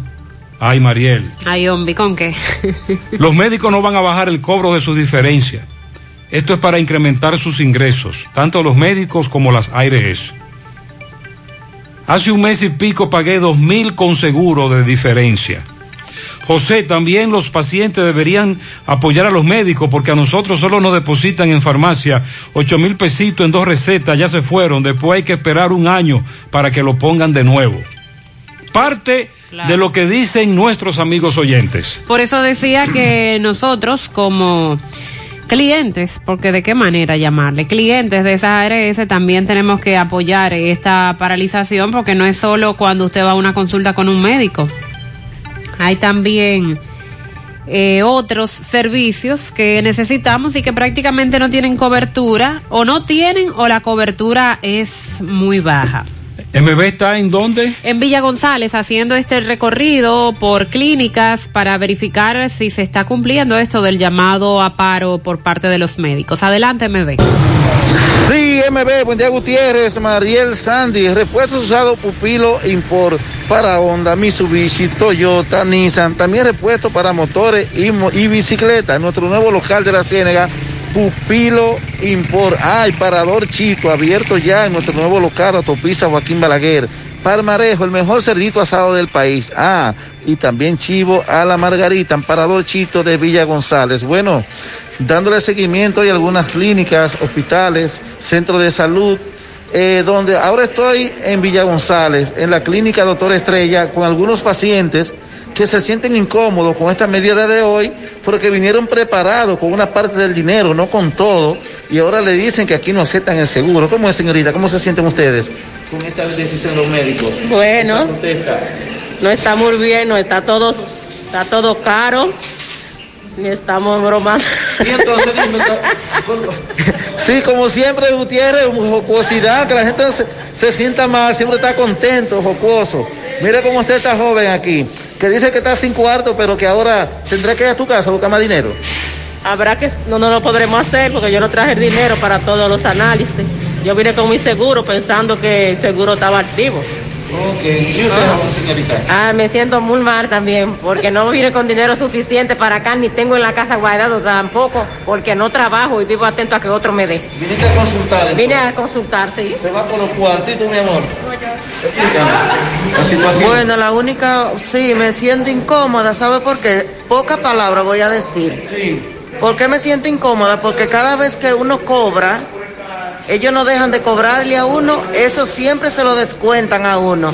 S6: Ay, Mariel.
S7: Ay, hombre, ¿con qué?
S6: Los médicos no van a bajar el cobro de sus diferencias. Esto es para incrementar sus ingresos, tanto los médicos como las ARS. Hace un mes y pico pagué dos mil con seguro de diferencia. José, también los pacientes deberían apoyar a los médicos porque a nosotros solo nos depositan en farmacia ocho mil pesitos en dos recetas, ya se fueron, después hay que esperar un año para que lo pongan de nuevo. Parte
S7: Claro.
S6: de lo que dicen nuestros amigos oyentes.
S7: Por eso decía que nosotros como clientes, porque de qué manera llamarle, clientes de esas ARS también tenemos que apoyar esta paralización porque no es solo cuando usted va a una consulta con un médico. Hay también eh, otros servicios que necesitamos y que prácticamente no tienen cobertura o no tienen o la cobertura es muy baja.
S6: ¿MB está en dónde?
S7: En Villa González haciendo este recorrido por clínicas para verificar si se está cumpliendo esto del llamado a paro por parte de los médicos. Adelante, MB.
S48: Sí, MB, buen día Gutiérrez, Mariel Sandy, repuestos usados Pupilo Import para Honda, Mitsubishi, Toyota, Nissan, también repuestos para motores y, mo- y bicicletas. Nuestro nuevo local de la Ciénega, Pupilo Import. Ay, parador Chito, abierto ya en nuestro nuevo local, Autopista Joaquín Balaguer. Palmarejo, el mejor cerdito asado del país. Ah, y también chivo a la margarita, en Parador Chito de Villa González. Bueno, dándole seguimiento hay algunas clínicas, hospitales, centros de salud, eh, donde ahora estoy en Villa González, en la clínica Doctor Estrella, con algunos pacientes que se sienten incómodos con esta medida de hoy, porque vinieron preparados con una parte del dinero, no con todo, y ahora le dicen que aquí no aceptan el seguro. ¿Cómo es, señorita? ¿Cómo se sienten ustedes con esta decisión de los médicos?
S49: Bueno, no está muy bien, no está todo, está todo caro, ni estamos bromando.
S48: Sí, como siempre, Gutiérrez, jocosidad, que la gente se, se sienta mal, siempre está contento, jocoso. Mire cómo usted está joven aquí, que dice que está sin cuarto, pero que ahora tendrá que ir a tu casa a buscar más dinero.
S49: habrá que, no, no lo podremos hacer porque yo no traje el dinero para todos los análisis. Yo vine con mi seguro pensando que el seguro estaba activo.
S48: Ok, ¿y usted, señorita?
S49: Ah, me siento muy mal también porque no vine con dinero suficiente para acá ni tengo en la casa guardado tampoco porque no trabajo y vivo atento a que otro me dé.
S48: ¿Viniste a consultar? entonces?
S49: Vine a consultar, sí.
S48: Se va por los cuartitos, mi amor. Explícame. La situación.
S50: Bueno, la única, sí, me siento incómoda, ¿sabe por qué? Poca palabra voy a decir.
S48: Sí.
S50: ¿Por qué me siento incómoda? Porque cada vez que uno cobra, ellos no dejan de cobrarle a uno, eso siempre se lo descuentan a uno.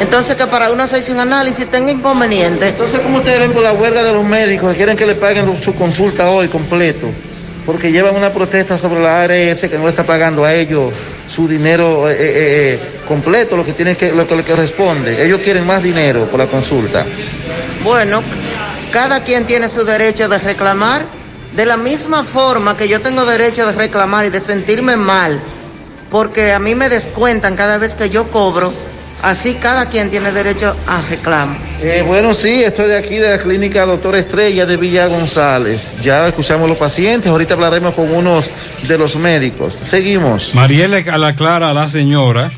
S50: Entonces que para uno hacerse un análisis tenga inconveniente.
S48: Entonces, ¿cómo ustedes ven por la huelga de los médicos que quieren que le paguen su consulta hoy completo? Porque llevan una protesta sobre la ARS que no está pagando a ellos su dinero eh, eh, eh, completo, lo que tienen que, lo que le corresponde. Ellos quieren más dinero por la consulta.
S50: Bueno, cada quien tiene su derecho de reclamar, de la misma forma que yo tengo derecho de reclamar y de sentirme mal, porque a mí me descuentan cada vez que yo cobro, así cada quien tiene derecho a reclamo.
S48: Eh, bueno, sí, estoy de aquí de la clínica Doctor Estrella de Villa González. Ya escuchamos los pacientes, ahorita hablaremos con unos de los médicos. Seguimos.
S6: Mariela le aclara a la señora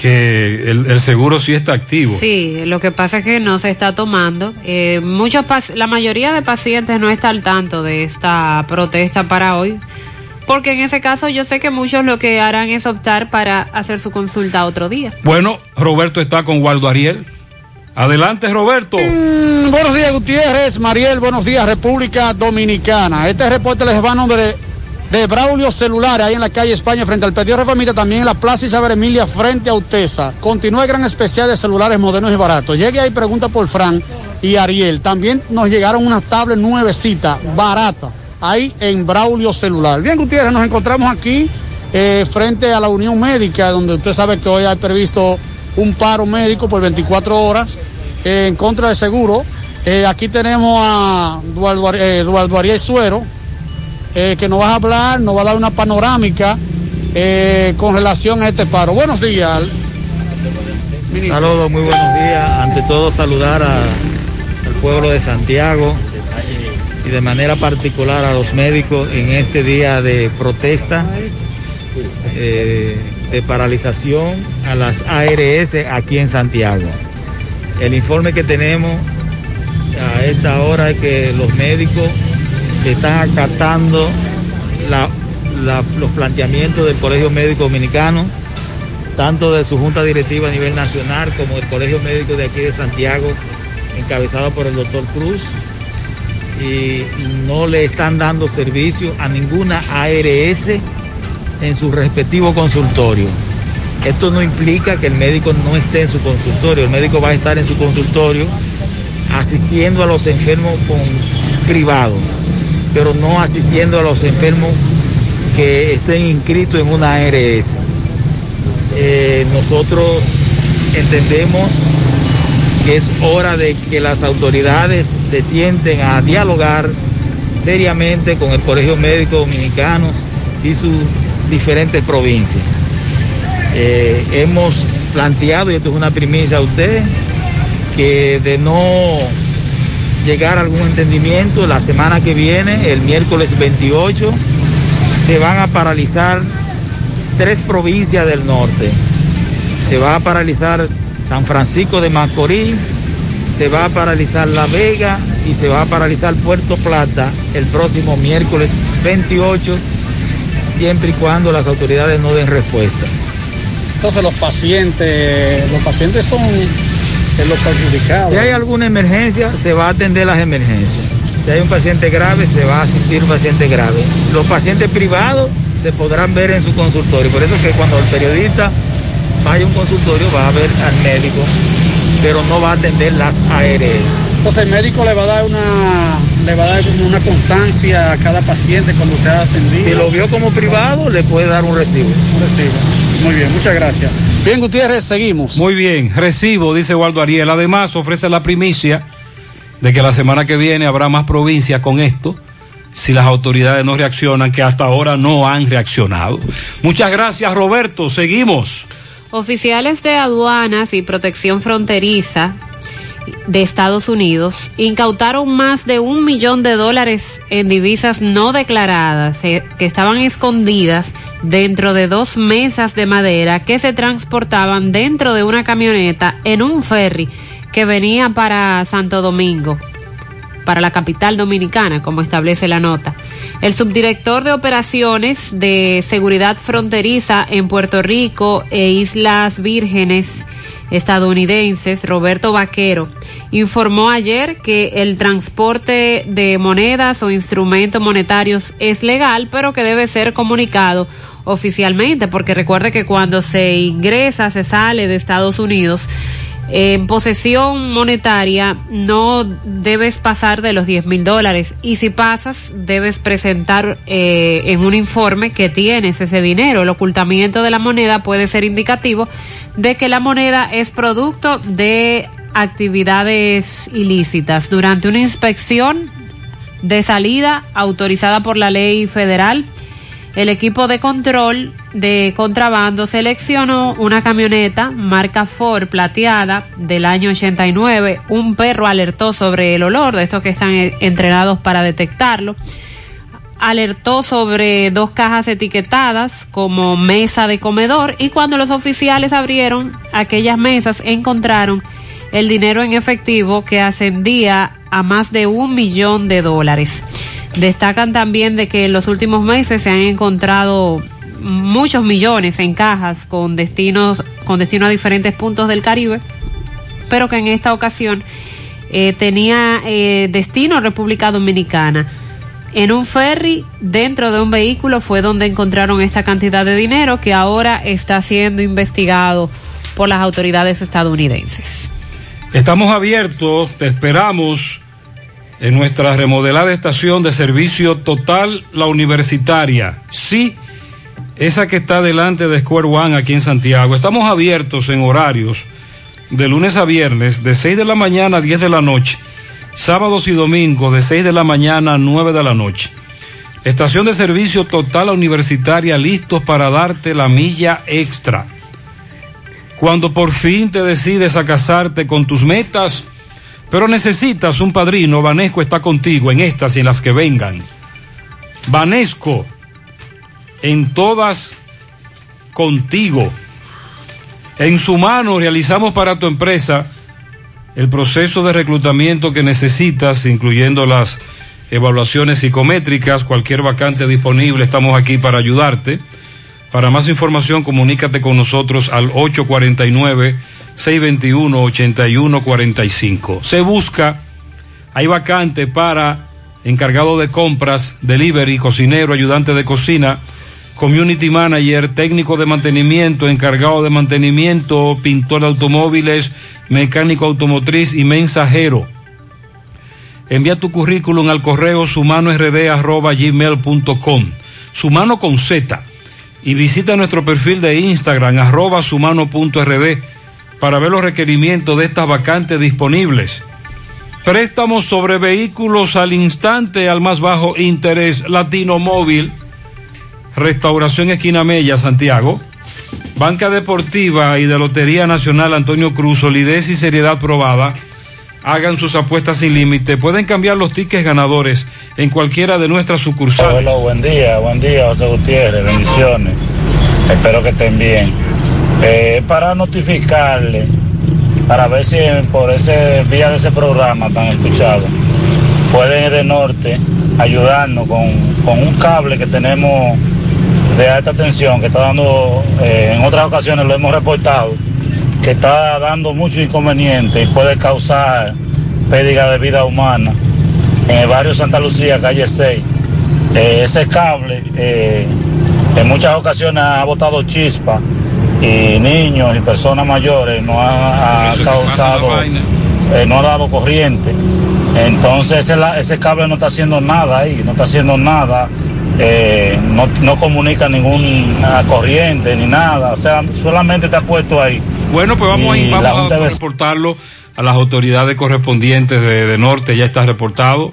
S6: que el, el seguro sí está activo.
S7: Sí, lo que pasa es que no se está tomando. Eh, muchos la mayoría de pacientes no está al tanto de esta protesta para hoy, porque en ese caso yo sé que muchos lo que harán es optar para hacer su consulta otro día.
S6: Bueno, Roberto está con Waldo Ariel. Adelante, Roberto.
S51: Mm, Buenos días, Gutiérrez, Mariel, buenos días, República Dominicana. Este reporte les va a nombre de Braulio Celular, ahí en la calle España, frente al Pedido Reformita, también en la Plaza Isabel Emilia, frente a Utesa. Continúa el gran especial de celulares modernos y baratos. Llegue ahí, pregunta por Fran y Ariel. También nos llegaron unas tablets nuevecitas, baratas, ahí en Braulio Celular. Bien, Gutiérrez, nos encontramos aquí eh, frente a la Unión Médica, donde usted sabe que hoy hay previsto un paro médico por 24 horas eh, en contra del seguro. Eh, aquí tenemos a Eduardo Ariel Suero, eh, que nos va a hablar, nos va a dar una panorámica eh, con relación a este paro. Buenos días.
S52: Saludos, muy buenos días. Ante todo saludar al pueblo de Santiago y de manera particular a los médicos en este día de protesta, eh, de paralización a las ARS aquí en Santiago. El informe que tenemos a esta hora es que los médicos están acatando la- la- los planteamientos del Colegio Médico Dominicano tanto de su junta directiva a nivel nacional como del Colegio Médico de aquí de Santiago, encabezado por el doctor Cruz, y no le están dando servicio a ninguna ARS en su respectivo consultorio. Esto no implica que el médico no esté en su consultorio, el médico va a estar en su consultorio asistiendo a los enfermos con privados, pero no asistiendo a los enfermos que estén inscritos en una ARS. Eh, nosotros entendemos que es hora de que las autoridades se sienten a dialogar seriamente con el Colegio Médico Dominicano y sus diferentes provincias. Eh, hemos planteado, y esto es una primicia a usted, que de no llegar a algún entendimiento, la semana que viene, el miércoles 28, se van a paralizar tres provincias del norte. Se va a paralizar San Francisco de Macorís, se va a paralizar La Vega y se va a paralizar Puerto Plata el próximo miércoles 28, siempre y cuando las autoridades no den respuestas.
S51: Entonces los pacientes, los pacientes son
S52: Si hay alguna emergencia, se va a atender las emergencias. Si hay un paciente grave, se va a asistir un paciente grave. Los pacientes privados se podrán ver en su consultorio. Por eso es que cuando el periodista vaya a un consultorio va a ver al médico, pero no va a atender las ARS.
S51: Entonces el médico le va a dar una, le va a dar como una constancia a cada paciente cuando sea atendido.
S52: Si lo vio como privado, le puede dar un recibo.
S51: Un recibo. Muy bien, muchas gracias. Bien, Gutiérrez, seguimos.
S6: Muy bien, recibo, dice Waldo Ariel. Además, ofrece la primicia de que la semana que viene habrá más provincias con esto, si las autoridades no reaccionan, que hasta ahora no han reaccionado. Muchas gracias, Roberto. Seguimos.
S7: Oficiales de aduanas y protección fronteriza de Estados Unidos incautaron más de un millón de dólares en divisas no declaradas eh, que estaban escondidas dentro de dos mesas de madera que se transportaban dentro de una camioneta en un ferry que venía para Santo Domingo, para la capital dominicana, como establece la nota. El subdirector de operaciones de seguridad fronteriza en Puerto Rico e Islas Vírgenes, estadounidenses, Roberto Vaquero, informó ayer que el transporte de monedas o instrumentos monetarios es legal, pero que debe ser comunicado oficialmente, porque recuerde que cuando se ingresa, se sale de Estados Unidos, en posesión monetaria no debes pasar de los 10 mil dólares y si pasas debes presentar eh, en un informe que tienes ese dinero. El ocultamiento de la moneda puede ser indicativo de que la moneda es producto de actividades ilícitas. Durante una inspección de salida autorizada por la ley federal, el equipo de control de contrabando seleccionó una camioneta marca Ford plateada del año 89. Un perro alertó sobre el olor de estos que están entrenados para detectarlo. Alertó sobre dos cajas etiquetadas como mesa de comedor y cuando los oficiales abrieron aquellas mesas encontraron el dinero en efectivo que ascendía a más de un millón de dólares. Destacan también de que en los últimos meses se han encontrado muchos millones en cajas con destinos con destino a diferentes puntos del Caribe, pero que en esta ocasión eh, tenía eh, destino República Dominicana. En un ferry dentro de un vehículo fue donde encontraron esta cantidad de dinero que ahora está siendo investigado por las autoridades estadounidenses.
S6: Estamos abiertos, te esperamos en nuestra remodelada estación de servicio total, la universitaria. Sí, esa que está delante de Square One aquí en Santiago. Estamos abiertos en horarios de lunes a viernes, de 6 de la mañana a 10 de la noche. Sábados y domingos, de 6 de la mañana a 9 de la noche. Estación de servicio total universitaria, listos para darte la milla extra. Cuando por fin te decides a casarte con tus metas, pero necesitas un padrino, Vanesco está contigo en estas y en las que vengan. Vanesco, en todas contigo. En su mano realizamos para tu empresa el proceso de reclutamiento que necesitas, incluyendo las evaluaciones psicométricas, cualquier vacante disponible, estamos aquí para ayudarte. Para más información, comunícate con nosotros al 849 621-8145. Se busca, hay vacante para encargado de compras, delivery, cocinero, ayudante de cocina, community manager, técnico de mantenimiento, encargado de mantenimiento, pintor de automóviles, mecánico automotriz y mensajero. Envía tu currículum al correo sumanord.gmail.com. Sumano con Z. Y visita nuestro perfil de Instagram, arroba sumano.rd para ver los requerimientos de estas vacantes disponibles. Préstamos sobre vehículos al instante al más bajo interés Latino Móvil. Restauración Esquina Mella, Santiago. Banca Deportiva y de Lotería Nacional Antonio Cruz, solidez y seriedad probada. Hagan sus apuestas sin límite. Pueden cambiar los tickets ganadores en cualquiera de nuestras sucursales.
S53: Hola, buen día, buen día, José Gutiérrez. Bendiciones. Espero que estén bien. Eh, para notificarle, para ver si por ese vía de ese programa tan escuchado, pueden ir de norte ayudarnos con, con un cable que tenemos de alta tensión que está dando, eh, en otras ocasiones lo hemos reportado, que está dando mucho inconveniente y puede causar pérdida de vida humana en el barrio Santa Lucía, calle 6. Eh, ese cable en muchas ocasiones ha botado chispa y niños y personas mayores no ha, ha causado, eh, no ha dado corriente. Entonces ese, ese, cable no está haciendo nada ahí, no está haciendo nada, eh, no, no, comunica ninguna corriente ni nada, o sea, solamente está puesto ahí.
S6: Bueno, pues vamos, a, vamos a reportarlo a las autoridades correspondientes de, de Norte, ya está reportado.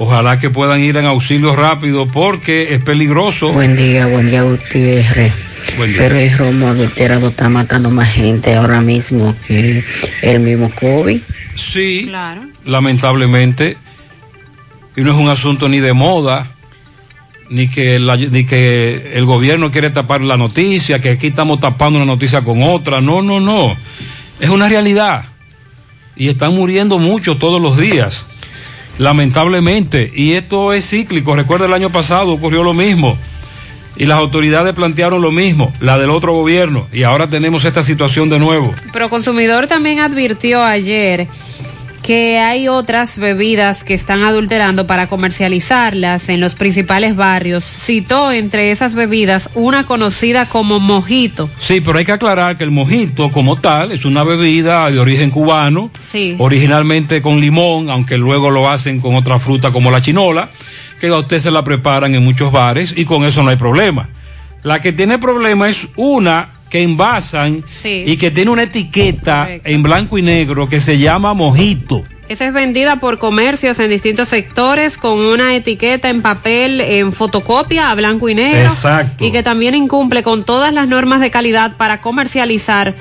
S6: Ojalá que puedan ir en auxilio rápido porque es peligroso.
S54: Buen día, buen día Gutiérrez. Pero el romo adulterado está matando más gente ahora mismo que el mismo COVID.
S6: Sí,
S7: Claro.
S6: lamentablemente. Y no es un asunto ni de moda, ni que, la- ni que el gobierno quiere tapar la noticia, que aquí estamos tapando una noticia con otra. No, no, no. Es una realidad. Y están muriendo muchos todos los días, lamentablemente. Y esto es cíclico. Recuerda el año pasado ocurrió lo mismo. Y las autoridades plantearon lo mismo, la del otro gobierno. Y ahora tenemos esta situación de nuevo.
S7: Proconsumidor también advirtió ayer que hay otras bebidas que están adulterando para comercializarlas en los principales barrios. Citó entre esas bebidas una conocida como mojito.
S6: Sí, pero hay que aclarar que el mojito como tal es una bebida de origen cubano,
S7: Sí.
S6: originalmente con limón, aunque luego lo hacen con otra fruta como la chinola, que a usted se la preparan en muchos bares y con eso no hay problema. La que tiene problema es una que envasan
S7: Sí.
S6: y que tiene una etiqueta en blanco y negro que se llama mojito.
S7: Esa es vendida por comercios en distintos sectores con una etiqueta en papel en fotocopia a blanco y negro.
S6: Exacto.
S7: Y que también incumple con todas las normas de calidad para comercializar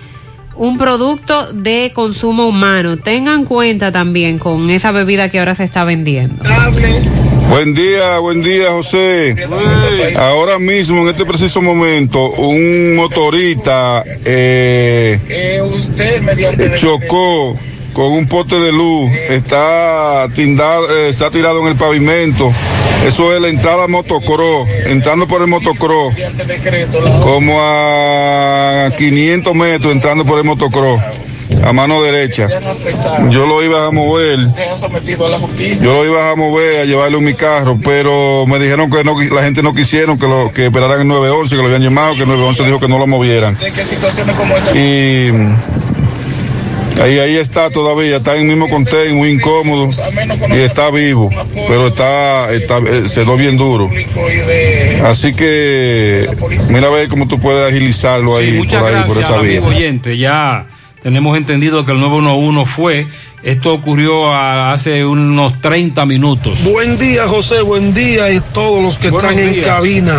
S7: un producto de consumo humano. Tengan cuenta también con esa bebida que ahora se está vendiendo.
S55: Buen día, buen día, José. Ahora mismo, en este preciso momento, un motorista eh, chocó con un poste de luz, está, tindado, eh, está tirado en el pavimento. Eso es la entrada motocross, entrando por el motocross, como a 500 metros entrando por el motocross, a mano derecha. Yo lo iba a mover. Yo lo iba a mover, a llevarlo en mi carro, pero me dijeron que no, la gente no quisieron que lo que esperaran el 911, que lo habían llamado, que el 911 dijo que no lo movieran. Y ahí, ahí está todavía, está en el mismo contén, muy incómodo, y está vivo, pero está, está eh, se dio bien duro. Así que mira a ver cómo tú puedes agilizarlo ahí, por ahí, por esa vía.
S6: amigo oyente. Ya tenemos entendido que el 911 fue. Esto ocurrió a- hace unos 30 minutos.
S56: Buen día, José, buen día y todos los que
S6: Buenos
S56: están en cabina.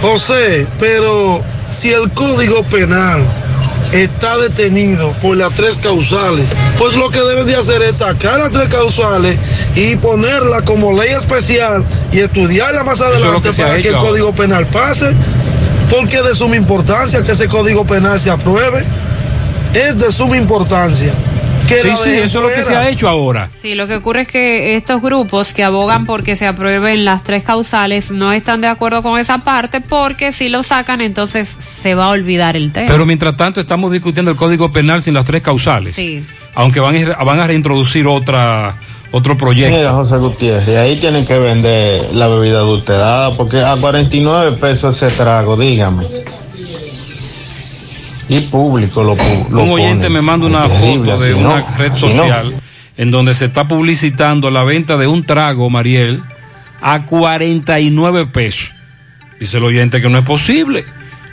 S56: José, pero si el Código Penal está detenido por las tres causales, pues lo que deben de hacer es sacar las tres causales y ponerla como ley especial y estudiarla más
S6: es
S56: adelante
S6: que
S56: para que el Código Penal pase, porque es de suma importancia que ese Código Penal se apruebe. Es de suma importancia. Que
S6: Sí, sí, eso es lo que
S56: fuera.
S6: se ha hecho ahora.
S7: Sí, lo que ocurre es que estos grupos que abogan porque se aprueben las tres causales no están de acuerdo con esa parte porque si lo sacan entonces se va a olvidar el tema.
S6: Pero mientras tanto estamos discutiendo el Código Penal sin las tres causales.
S7: Sí.
S6: Aunque van a, van a reintroducir otra otro proyecto.
S57: Mira, José Gutiérrez, ahí tienen que vender la bebida adulterada porque a 49 pesos ese trago, dígame. Y público lo, lo
S6: Un oyente
S57: pone.
S6: me manda una
S57: Increíble,
S6: foto de
S57: no,
S6: una red
S57: no.
S6: social en donde se está publicitando la venta de un trago, Mariel, a 49 pesos. Dice el oyente que no es posible,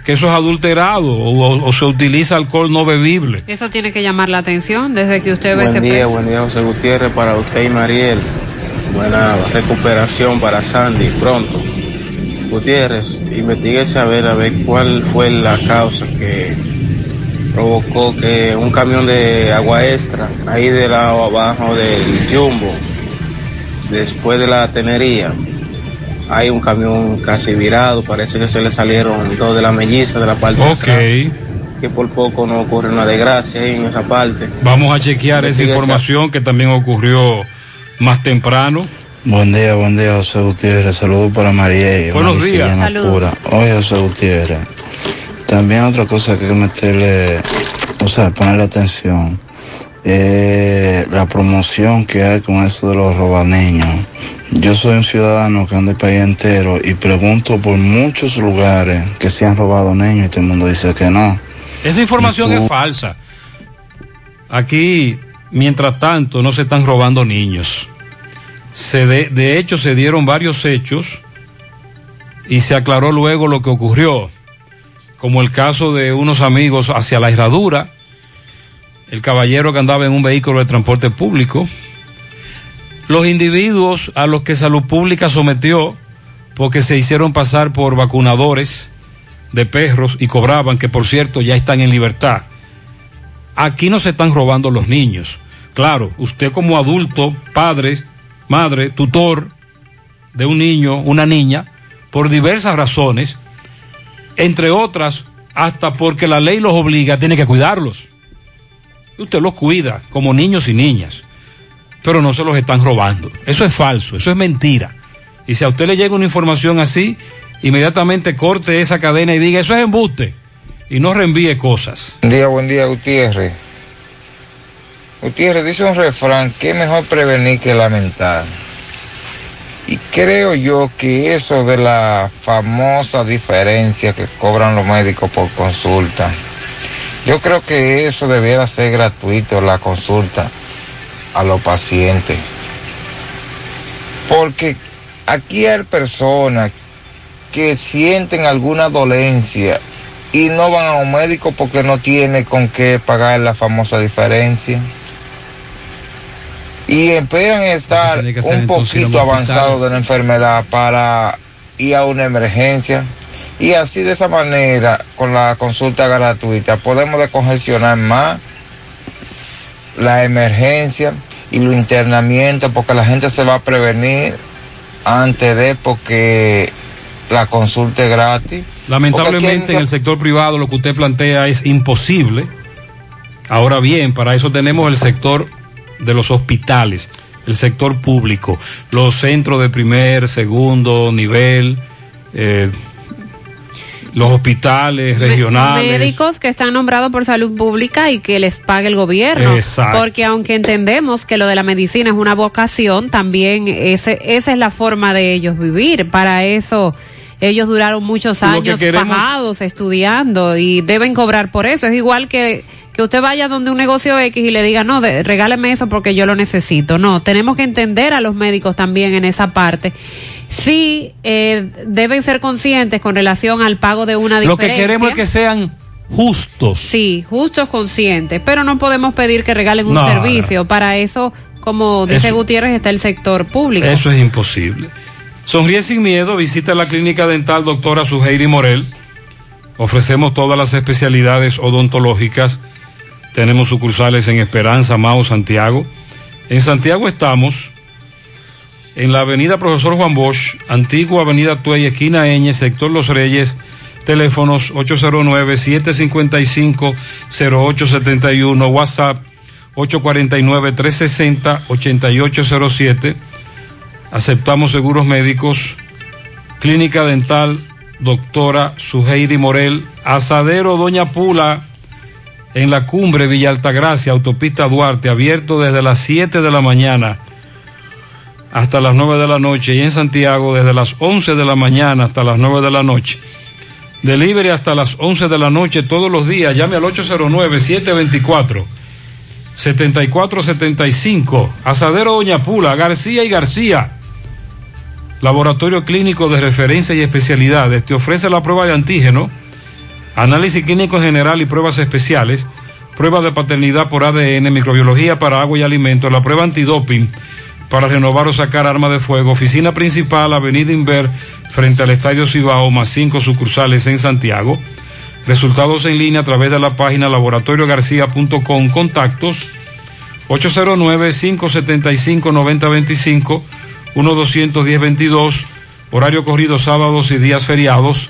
S6: que eso es adulterado o, se utiliza alcohol no bebible.
S7: Eso tiene que llamar la atención desde que usted ve ese
S58: Buen día,
S7: precio.
S58: buen día José Gutiérrez para usted y Mariel. Buena recuperación para Sandy pronto. Gutiérrez, investiguese a ver a ver cuál fue la causa que provocó que un camión de agua extra ahí del lado abajo del Jumbo, después de la tenería, hay un camión casi virado, parece que se le salieron dos de la melliza de la parte de
S6: Ok.
S58: atrás, que por poco no ocurre una desgracia ahí en esa parte.
S6: Vamos a chequear esa información que también ocurrió más temprano.
S59: Buen día, buen día, José Gutiérrez. Saludos para María.
S6: Buenos días.
S59: Saludos. Oye, José Gutiérrez. También otra cosa que hay que meterle, o sea, ponerle atención. eh, la promoción que hay con eso de los robaneños. Yo soy un ciudadano que anda el país entero y pregunto por muchos lugares que se han robado niños y todo el mundo dice que no.
S6: Esa información es falsa. Aquí, mientras tanto, no se están robando niños. Se de, de hecho, se dieron varios hechos y se aclaró luego lo que ocurrió, como el caso de unos amigos hacia la herradura, el caballero que andaba en un vehículo de transporte público, los individuos a los que Salud Pública sometió porque se hicieron pasar por vacunadores de perros y cobraban, que por cierto ya están en libertad. Aquí no se están robando los niños. Claro, usted como adulto, padre, madre, tutor de un niño, una niña, por diversas razones, entre otras, hasta porque la ley los obliga, tiene que cuidarlos. Usted los cuida como niños y niñas, pero no se los están robando. Eso es falso, eso es mentira. Y si a usted le llega una información así, inmediatamente corte esa cadena y diga, eso es embuste, y no reenvíe cosas.
S60: Buen día, buen día, Gutiérrez. Gutiérrez dice un refrán es mejor prevenir que lamentar. Y creo yo que eso de la famosa diferencia que cobran los médicos por consulta, yo creo que eso debiera ser gratuito, la consulta a los pacientes. Porque aquí hay personas que sienten alguna dolencia y no van a un médico porque no tiene con qué pagar la famosa diferencia y esperan estar un poquito avanzado de la enfermedad para ir a una emergencia. Y así de esa manera, con la consulta gratuita, podemos descongestionar más la emergencia y los internamientos, porque la gente se va a prevenir antes de, porque la consulta es gratis.
S6: Lamentablemente en el sector privado lo que usted plantea es imposible. Ahora bien, para eso tenemos el sector de los hospitales, el sector público, los centros de primer, segundo nivel, eh, los hospitales regionales.
S7: Médicos que están nombrados por salud pública y que les pague el gobierno.
S6: Exacto.
S7: Porque aunque entendemos que lo de la medicina es una vocación, también ese, esa es la forma de ellos vivir. Para eso ellos duraron muchos años queremos... estudiando y deben cobrar por eso. Es igual que que usted vaya donde un negocio X y le diga, no, de, regáleme eso porque yo lo necesito. No, tenemos que entender a los médicos también en esa parte. Sí, eh, deben ser conscientes con relación al pago de una diferencia.
S6: Lo que queremos es que sean justos.
S7: Sí, justos, conscientes, pero no podemos pedir que regalen un servicio. Para eso, como dice Gutiérrez, está el sector público.
S6: Eso es imposible. Sonríe sin miedo, visita la clínica dental doctora Suheiri Morel. Ofrecemos todas las especialidades odontológicas tenemos sucursales en Esperanza, Mao, Santiago. En Santiago estamos en la avenida Profesor Juan Bosch, antigua avenida Tuey, esquina Eñe, sector Los Reyes, teléfonos 809-755-0871, WhatsApp 849-360-8807. Aceptamos seguros médicos, clínica dental, doctora Suheiri Morel, asadero Doña Pula, en la cumbre Villa Altagracia, autopista Duarte, abierto desde las 7 de la mañana hasta las 9 de la noche y en Santiago desde las 11 de la mañana hasta las 9 de la noche. Delivery hasta las 11 de la noche todos los días. Llame al 809-724-7475. Asadero Doña Pula, García y García. Laboratorio Clínico de Referencia y Especialidades. Te ofrece la prueba de antígeno análisis clínico general y pruebas especiales, prueba de paternidad por ADN, microbiología para agua y alimentos, la prueba antidoping para renovar o sacar arma de fuego, oficina principal, Avenida Inver, frente al Estadio Cibao, más cinco sucursales en Santiago. Resultados en línea a través de la página laboratoriogarcía.com. Contactos 809-575-9025, 1-210-22, horario corrido sábados y días feriados.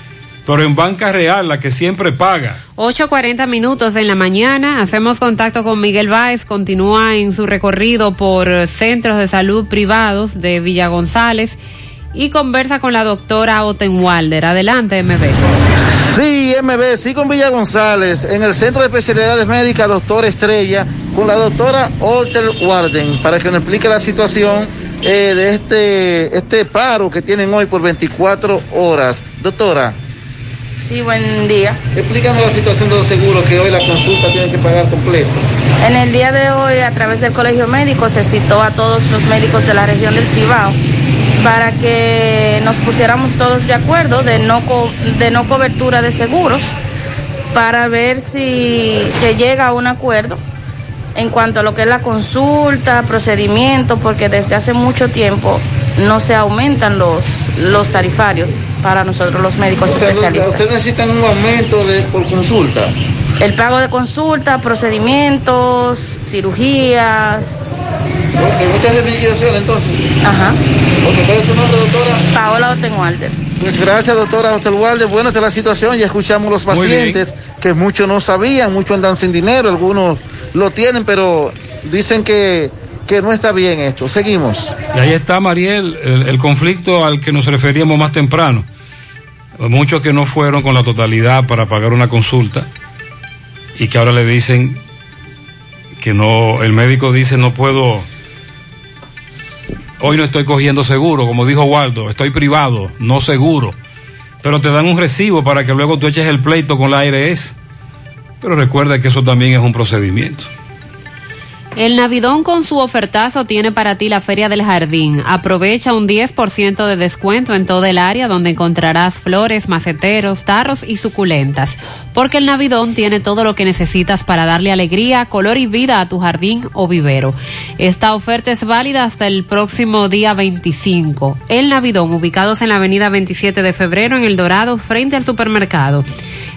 S6: pero en Banca Real, la que siempre paga.
S7: 8.40 minutos en la mañana, hacemos contacto con Miguel Báez, continúa en su recorrido por centros de salud privados de Villa González y conversa con la doctora Otenwalder. Adelante, MB.
S48: Sí, MB, sí con Villa González, en el Centro de Especialidades Médicas, doctor Estrella, con la doctora Olter Warden, para que nos explique la situación eh, de este, este paro que tienen hoy por 24 horas. Doctora.
S61: Sí, buen día.
S48: Explícanos la situación de los seguros que hoy la consulta tiene que pagar completo.
S61: En el día de hoy, a través del Colegio Médico, se citó a todos los médicos de la región del Cibao para que nos pusiéramos todos de acuerdo de no, de no cobertura de seguros, para ver si se llega a un acuerdo en cuanto a lo que es la consulta, procedimiento, porque desde hace mucho tiempo no se aumentan los, los tarifarios para nosotros los médicos especialistas.
S48: ¿Ustedes necesitan un aumento de, por consulta?
S61: El pago de consulta, procedimientos, cirugías.
S48: Ok, muchas liquidación entonces.
S61: Ajá.
S48: ¿Cuál es su nombre, doctora?
S61: Paola Otenwalder.
S48: Pues gracias, doctora Otenwalder. Bueno, esta es la situación. Ya escuchamos los pacientes que muchos no sabían, muchos andan sin dinero, algunos lo tienen, pero dicen que, que no está bien esto. Seguimos.
S6: Y ahí está, Mariel, el, el conflicto al que nos referíamos más temprano. Muchos que no fueron con la totalidad para pagar una consulta y que ahora le dicen que no, el médico dice no puedo, hoy no estoy cogiendo seguro, como dijo Waldo, estoy privado, no seguro, pero te dan un recibo para que luego tú eches el pleito con la ARS, pero recuerda que eso también es un procedimiento.
S7: El Navidón con su ofertazo tiene para ti la Feria del Jardín. Aprovecha un 10% de descuento en todo el área donde encontrarás flores, maceteros, tarros y suculentas. Porque el Navidón tiene todo lo que necesitas para darle alegría, color y vida a tu jardín o vivero. Esta oferta es válida hasta el próximo día 25. El Navidón, ubicados en la avenida 27 de febrero en El Dorado, frente al supermercado.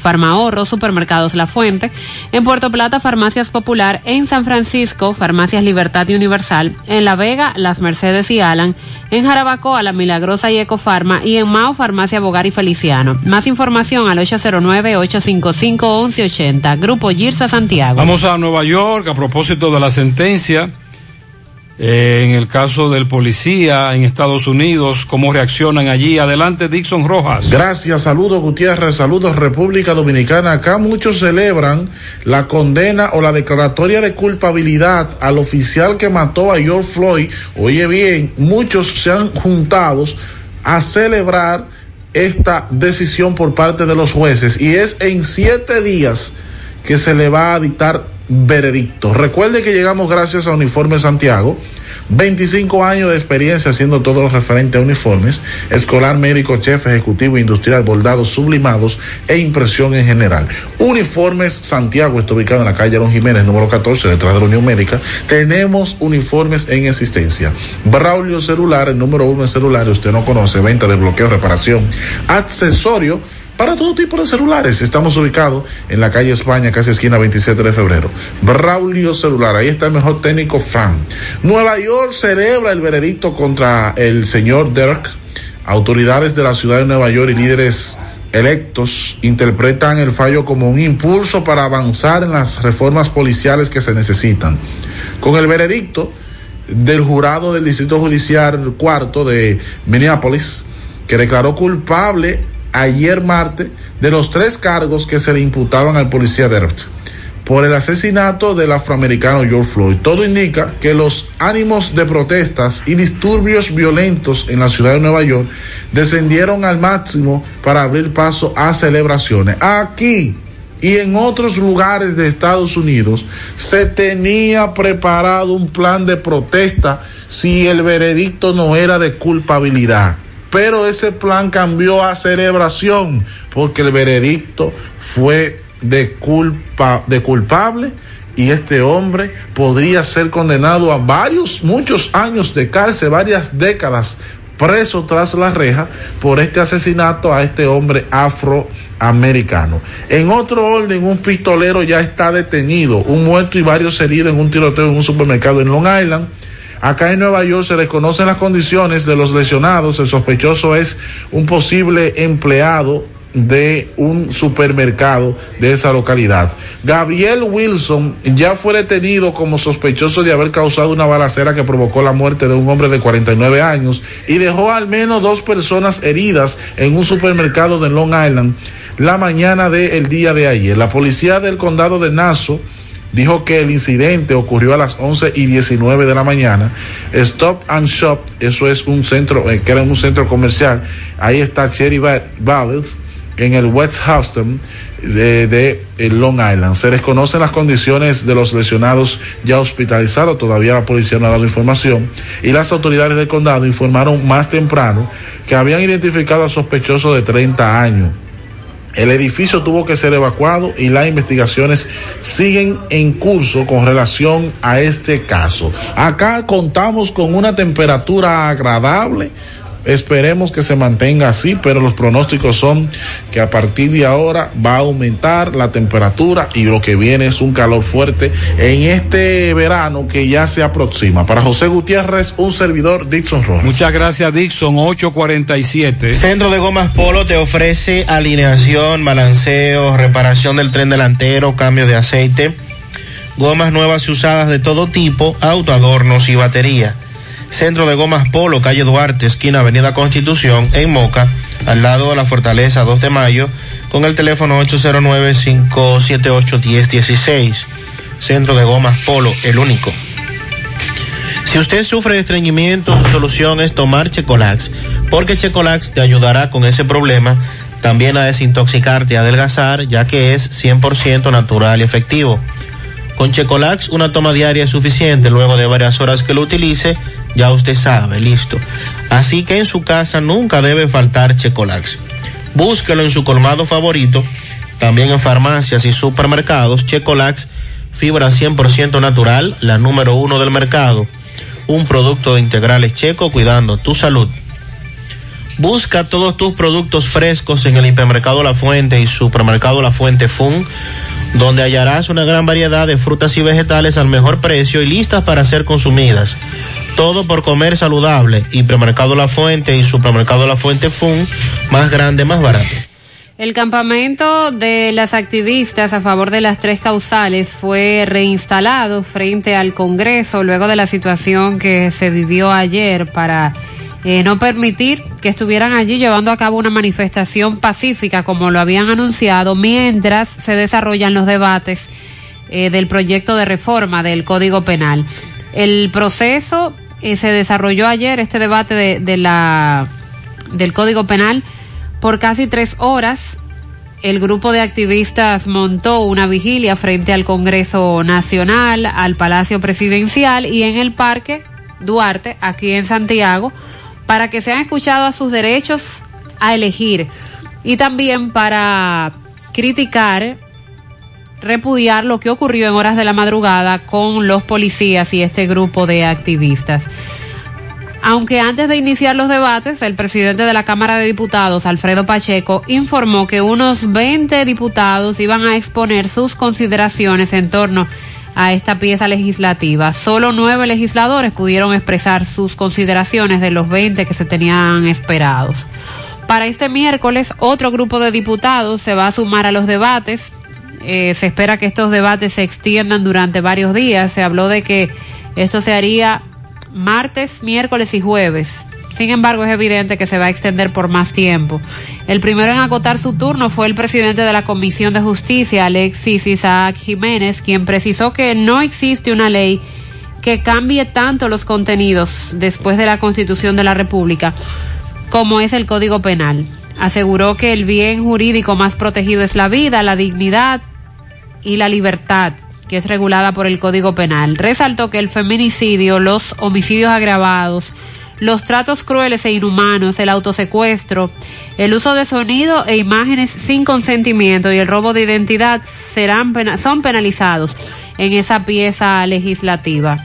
S7: Farmahorro, Supermercados La Fuente, en Puerto Plata, Farmacias Popular, en San Francisco, Farmacias Libertad y Universal, en La Vega, Las Mercedes y Alan, en Jarabacoa, La Milagrosa y Ecofarma y en Mao, Farmacia Bogar y Feliciano. Más información al 809-855-1180, Grupo Girsa Santiago.
S6: Vamos a Nueva York a propósito de la sentencia. Eh, en el caso del policía en Estados Unidos, cómo reaccionan allí. Adelante, Dixon Rojas.
S62: Gracias, saludos Gutiérrez, saludos República Dominicana. Acá muchos celebran la condena o la declaratoria de culpabilidad al oficial que mató a George Floyd. Oye bien, muchos se han juntado a celebrar esta decisión por parte de los jueces y es en siete días que se le va a dictar veredicto. Recuerde que llegamos gracias a Uniforme Santiago. 25 años de experiencia haciendo todo lo referente a uniformes, escolar, médico, chef, ejecutivo, industrial, bordados, sublimados e impresión en general. Uniformes Santiago está ubicado en la calle Aaron Jiménez, número 14, detrás de la Unión Médica. Tenemos uniformes en existencia. Braulio Celular, el número uno en celulares, usted no conoce, venta de bloqueo, reparación, accesorio para todo tipo de celulares. Estamos ubicados en la calle España, casi esquina 27 de febrero. Braulio Celular, ahí está el mejor técnico fan. Nueva York celebra el veredicto contra el señor Dirk. Autoridades de la ciudad de Nueva York y líderes electos interpretan el fallo como un impulso para avanzar en las reformas policiales que se necesitan. Con el veredicto del jurado del Distrito Judicial Cuarto de Minneapolis, que declaró culpable ayer martes de los tres cargos que se le imputaban al policía Derbt por el asesinato del afroamericano George Floyd. Todo indica que los ánimos de protestas y disturbios violentos en la ciudad de Nueva York descendieron al máximo para abrir paso a celebraciones. Aquí y en otros lugares de Estados Unidos se tenía preparado un plan de protesta si el veredicto no era de culpabilidad pero ese plan cambió a celebración porque el veredicto fue de culpa de culpable y este hombre podría ser condenado a varios muchos años de cárcel, varias décadas preso tras la reja por este asesinato a este hombre afroamericano. En otro orden, un pistolero ya está detenido, un muerto y varios heridos en un tiroteo en un supermercado en Long Island. Acá en Nueva York se desconocen las condiciones de los lesionados. El sospechoso es un posible empleado de un supermercado de esa localidad. Gabriel Wilson ya fue detenido como sospechoso de haber causado una balacera que provocó la muerte de un hombre de 49 años y dejó al menos dos personas heridas en un supermercado de Long Island la mañana del día de ayer. La policía del condado de Nassau dijo que el incidente ocurrió a las 11 y 19 de la mañana. Stop and Shop, eso es un centro, eh, que era un centro comercial. Ahí está Cherry Valley en el West Houston de, de, Long Island. Se desconocen las condiciones de los lesionados ya hospitalizados, todavía la policía no ha dado información, y las autoridades del condado informaron más temprano que habían identificado al sospechoso de 30 años. El edificio tuvo que ser evacuado y las investigaciones siguen en curso con relación a este caso. Acá contamos con una temperatura agradable Esperemos que se mantenga así, pero los pronósticos son que a partir de ahora va a aumentar la temperatura y lo que viene es un calor fuerte en este verano que ya se aproxima. Para José Gutiérrez, un servidor Dixon Rojas.
S6: Muchas gracias Dixon, 847.
S63: Centro de Gomas Polo te ofrece alineación, balanceo, reparación del tren delantero, cambio de aceite, gomas nuevas y usadas de todo tipo, autoadornos y batería Centro de Gomas Polo, calle Duarte, esquina Avenida Constitución, en Moca, al lado de la Fortaleza 2 de Mayo, con el teléfono 809-578-1016. Centro de Gomas Polo, el único. Si usted sufre de estreñimiento, su solución es tomar Checolax, porque Checolax te ayudará con ese problema, también a desintoxicarte y adelgazar, ya que es 100% natural y efectivo. Con Checolax una toma diaria es suficiente, luego de varias horas que lo utilice, ya usted sabe, listo. Así que en su casa nunca debe faltar Checolax. Búsquelo en su colmado favorito, también en farmacias y supermercados. Checolax, fibra 100% natural, la número uno del mercado. Un producto de integrales checo cuidando tu salud. Busca todos tus productos frescos en el hipermercado La Fuente y supermercado La Fuente Fun, donde hallarás una gran variedad de frutas y vegetales al mejor precio y listas para ser consumidas. Todo por comer saludable. Hipermercado La Fuente y Supermercado La Fuente Fun, más grande, más barato.
S7: El campamento de las activistas a favor de las tres causales fue reinstalado frente al Congreso luego de la situación que se vivió ayer para eh, no permitir que estuvieran allí llevando a cabo una manifestación pacífica como lo habían anunciado mientras se desarrollan los debates eh, del proyecto de reforma del Código Penal. El proceso eh, se desarrolló ayer este debate de, de, la del Código Penal por casi tres horas. El grupo de activistas montó una vigilia frente al Congreso Nacional, al Palacio Presidencial y en el Parque Duarte, aquí en Santiago, para que sean escuchados a sus derechos a elegir y también para criticar repudiar lo que ocurrió en horas de la madrugada con los policías y este grupo de activistas. Aunque antes de iniciar los debates, el presidente de la Cámara de Diputados, Alfredo Pacheco, informó que unos 20 diputados iban a exponer sus consideraciones en torno a esta pieza legislativa. Solo nueve legisladores pudieron expresar sus consideraciones de los 20 que se tenían esperados. Para este miércoles, otro grupo de diputados se va a sumar a los debates eh, se espera que estos debates se extiendan durante varios días. Se habló de que esto se haría martes, miércoles y jueves. Sin embargo, es evidente que se va a extender por más tiempo. El primero en acotar su turno fue el presidente de la Comisión de Justicia, Alexis Isaac Jiménez, quien precisó que no existe una ley que cambie tanto los contenidos después de la Constitución de la República como es el Código Penal. Aseguró que el bien jurídico más protegido es la vida, la dignidad y la libertad, que es regulada por el Código Penal. Resaltó que el feminicidio, los homicidios agravados, los tratos crueles e inhumanos, el autosecuestro, el uso de sonido e imágenes sin consentimiento y el robo de identidad serán son penalizados en esa pieza legislativa.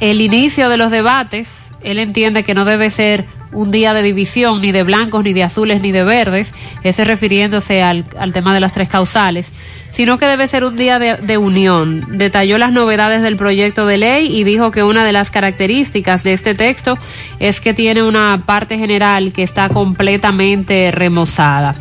S7: El inicio de los debates él entiende que no debe ser un día de división ni de blancos, ni de azules, ni de verdes, ese refiriéndose al, al tema de las tres causales, sino que debe ser un día de, de, unión. Detalló las novedades del proyecto de ley y dijo que una de las características de este texto es que tiene una parte general que está completamente remozada.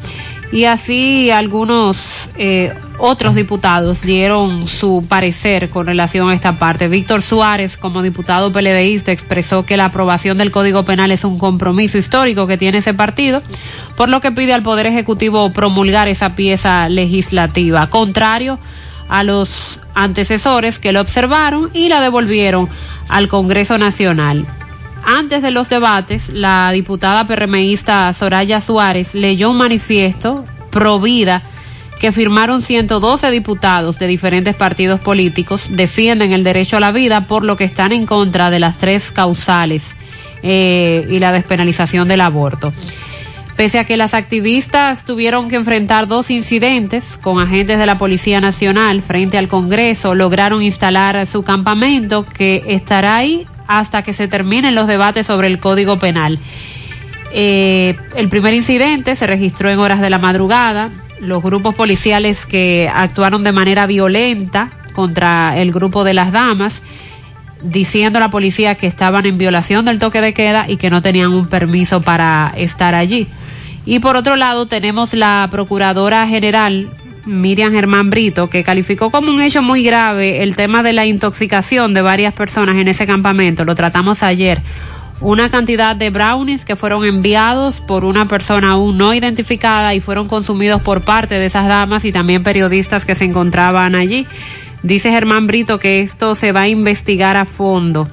S7: Y así algunos eh, otros diputados dieron su parecer con relación a esta parte. Víctor Suárez, como diputado PLDista, expresó que la aprobación del Código Penal es un compromiso histórico que tiene ese partido, por lo que pide al Poder Ejecutivo promulgar esa pieza legislativa, contrario a los antecesores que lo observaron y la devolvieron al Congreso Nacional. Antes de los debates, la diputada PRMista Soraya Suárez leyó un manifiesto pro vida que firmaron 112 diputados de diferentes partidos políticos, defienden el derecho a la vida por lo que están en contra de las tres causales eh, y la despenalización del aborto. Pese a que las activistas tuvieron que enfrentar dos incidentes con agentes de la Policía Nacional frente al Congreso, lograron instalar su campamento que estará ahí hasta que se terminen los debates sobre el Código Penal. Eh, el primer incidente se registró en horas de la madrugada. Los grupos policiales que actuaron de manera violenta contra el grupo de las damas, diciendo a la policía que estaban en violación del toque de queda y que no tenían un permiso para estar allí. Y por otro lado tenemos la Procuradora General Miriam Germán Brito, que calificó como un hecho muy grave el tema de la intoxicación de varias personas en ese campamento. Lo tratamos ayer. Una cantidad de brownies que fueron enviados por una persona aún no identificada y fueron consumidos por parte de esas damas y también periodistas que se encontraban allí. Dice Germán Brito que esto se va a investigar a fondo,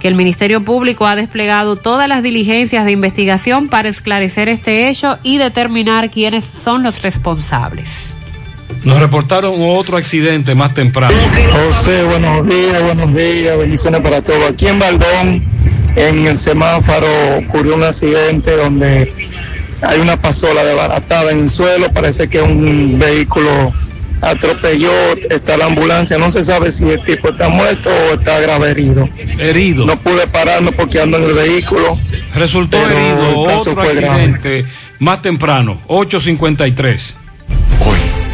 S7: que el Ministerio Público ha desplegado todas las diligencias de investigación para esclarecer este hecho y determinar quiénes son los responsables.
S6: Nos reportaron otro accidente más temprano.
S64: José, buenos días, buenos días, bendiciones para todos. Aquí en Baldón, en el semáforo, ocurrió un accidente donde hay una pasola desbaratada en el suelo, parece que un vehículo atropelló, está la ambulancia, no se sabe si el tipo está muerto o está grave herido.
S6: Herido.
S64: No pude pararme porque ando en el vehículo.
S6: Resultó herido otro accidente grave. más temprano, 853.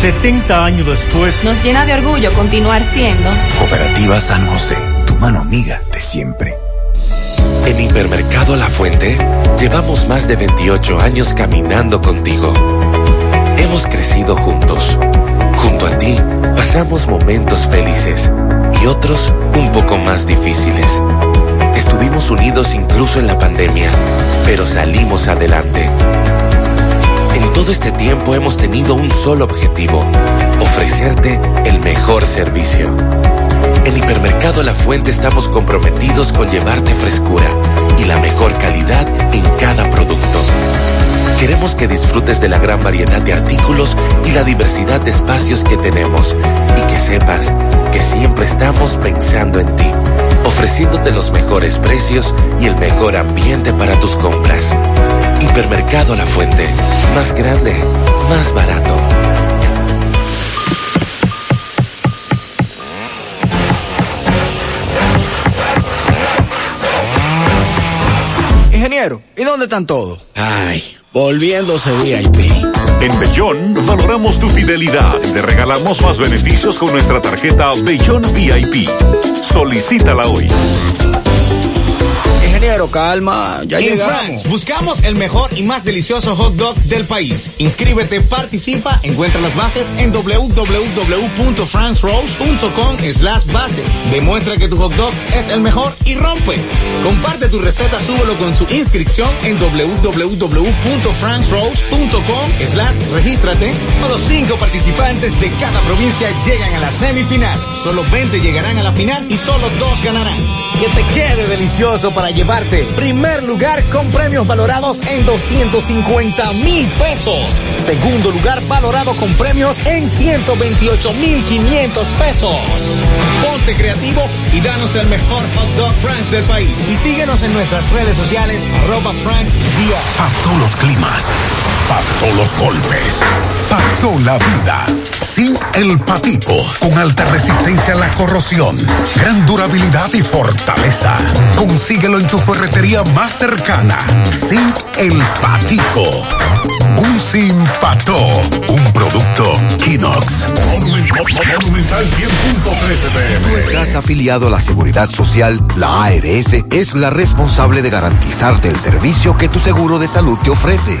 S65: 70 años después,
S66: nos llena de orgullo continuar siendo
S67: Cooperativa San José, tu mano amiga de siempre.
S13: En Hipermercado La Fuente, llevamos más de 28 años caminando contigo. Hemos crecido juntos. Junto a ti, pasamos momentos felices y otros un poco más difíciles. Estuvimos unidos incluso en la pandemia, pero salimos adelante. Todo este tiempo hemos tenido un solo objetivo, ofrecerte el mejor servicio. En Hipermercado La Fuente estamos comprometidos con llevarte frescura y la mejor calidad en cada producto. Queremos que disfrutes de la gran variedad de artículos y la diversidad de espacios que tenemos y que sepas que siempre estamos pensando en ti, ofreciéndote los mejores precios y el mejor ambiente para tus compras. Hipermercado La Fuente. Más grande, más barato.
S68: Ingeniero, ¿y dónde están todos? Ay, volviéndose VIP.
S12: En Bellón valoramos tu fidelidad y te regalamos más beneficios con nuestra tarjeta Bellón VIP. Solicítala hoy.
S68: Ingeniero, calma, ya
S11: en
S68: llegamos.
S11: France, buscamos el mejor y más delicioso hot dog del país. Inscríbete, participa, encuentra las bases en www.francerose.com slash base. Demuestra que tu hot dog es el mejor y rompe. Comparte tu receta, súbelo con su inscripción en www.francerose.com slash regístrate. Los cinco participantes de cada provincia llegan a la semifinal. Solo 20 llegarán a la final y solo dos ganarán. Que te quede delicioso para llevar llevarte primer lugar con premios valorados en 250 mil pesos. Segundo lugar valorado con premios en 128 mil 500 pesos. Ponte creativo y danos el mejor hot dog Franks del país. Y síguenos en nuestras redes sociales arroba Franks
S29: todos los climas, para todos los golpes, para la vida. Sin el patico, con alta resistencia a la corrosión, gran durabilidad y fortaleza. Consíguelo en tu ferretería más cercana. Sin el patico. Un sin pató, un producto Kinox.
S69: Monumental 100.13
S70: Tú estás afiliado a la Seguridad Social, la ARS es la responsable de garantizarte el servicio que tu seguro de salud te ofrece.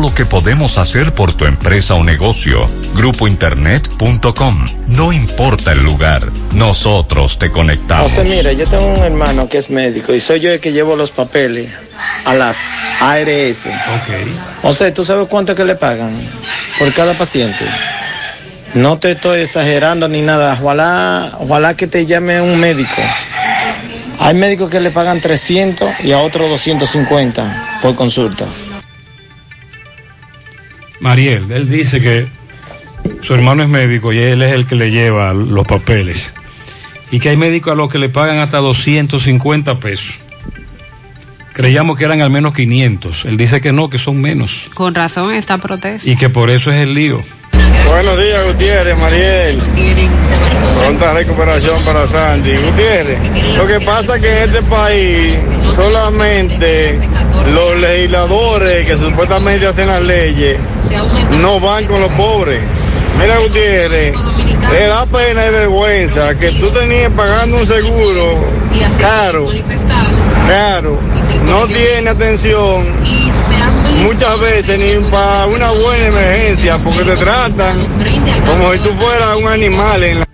S5: lo que podemos hacer por tu empresa o negocio. Grupointernet.com. No importa el lugar, nosotros te conectamos.
S71: José, mira, yo tengo un hermano que es médico y soy yo el que llevo los papeles a las ARS.
S6: Ok.
S71: José, ¿tú sabes cuánto que le pagan por cada paciente? No te estoy exagerando ni nada. Ojalá, ojalá que te llame un médico. Hay médicos que le pagan 300 y a otros 250 por consulta.
S6: Mariel, él dice que su hermano es médico y él es el que le lleva los papeles. Y que hay médicos a los que le pagan hasta 250 pesos. Creíamos que eran al menos 500. Él dice que no, que son menos.
S72: Con razón esta protesta.
S6: Y que por eso es el lío.
S7: Buenos días, Gutiérrez, Mariel. Pronta recuperación para Sandy. Gutiérrez, lo que pasa es que en este país solamente los legisladores que supuestamente hacen las leyes no van con los pobres. Mira, Gutiérrez, le da pena y vergüenza que tú tenías pagando un seguro caro, caro, no tiene atención muchas veces ni para una buena emergencia, porque te tratan como si tú fueras un animal en la...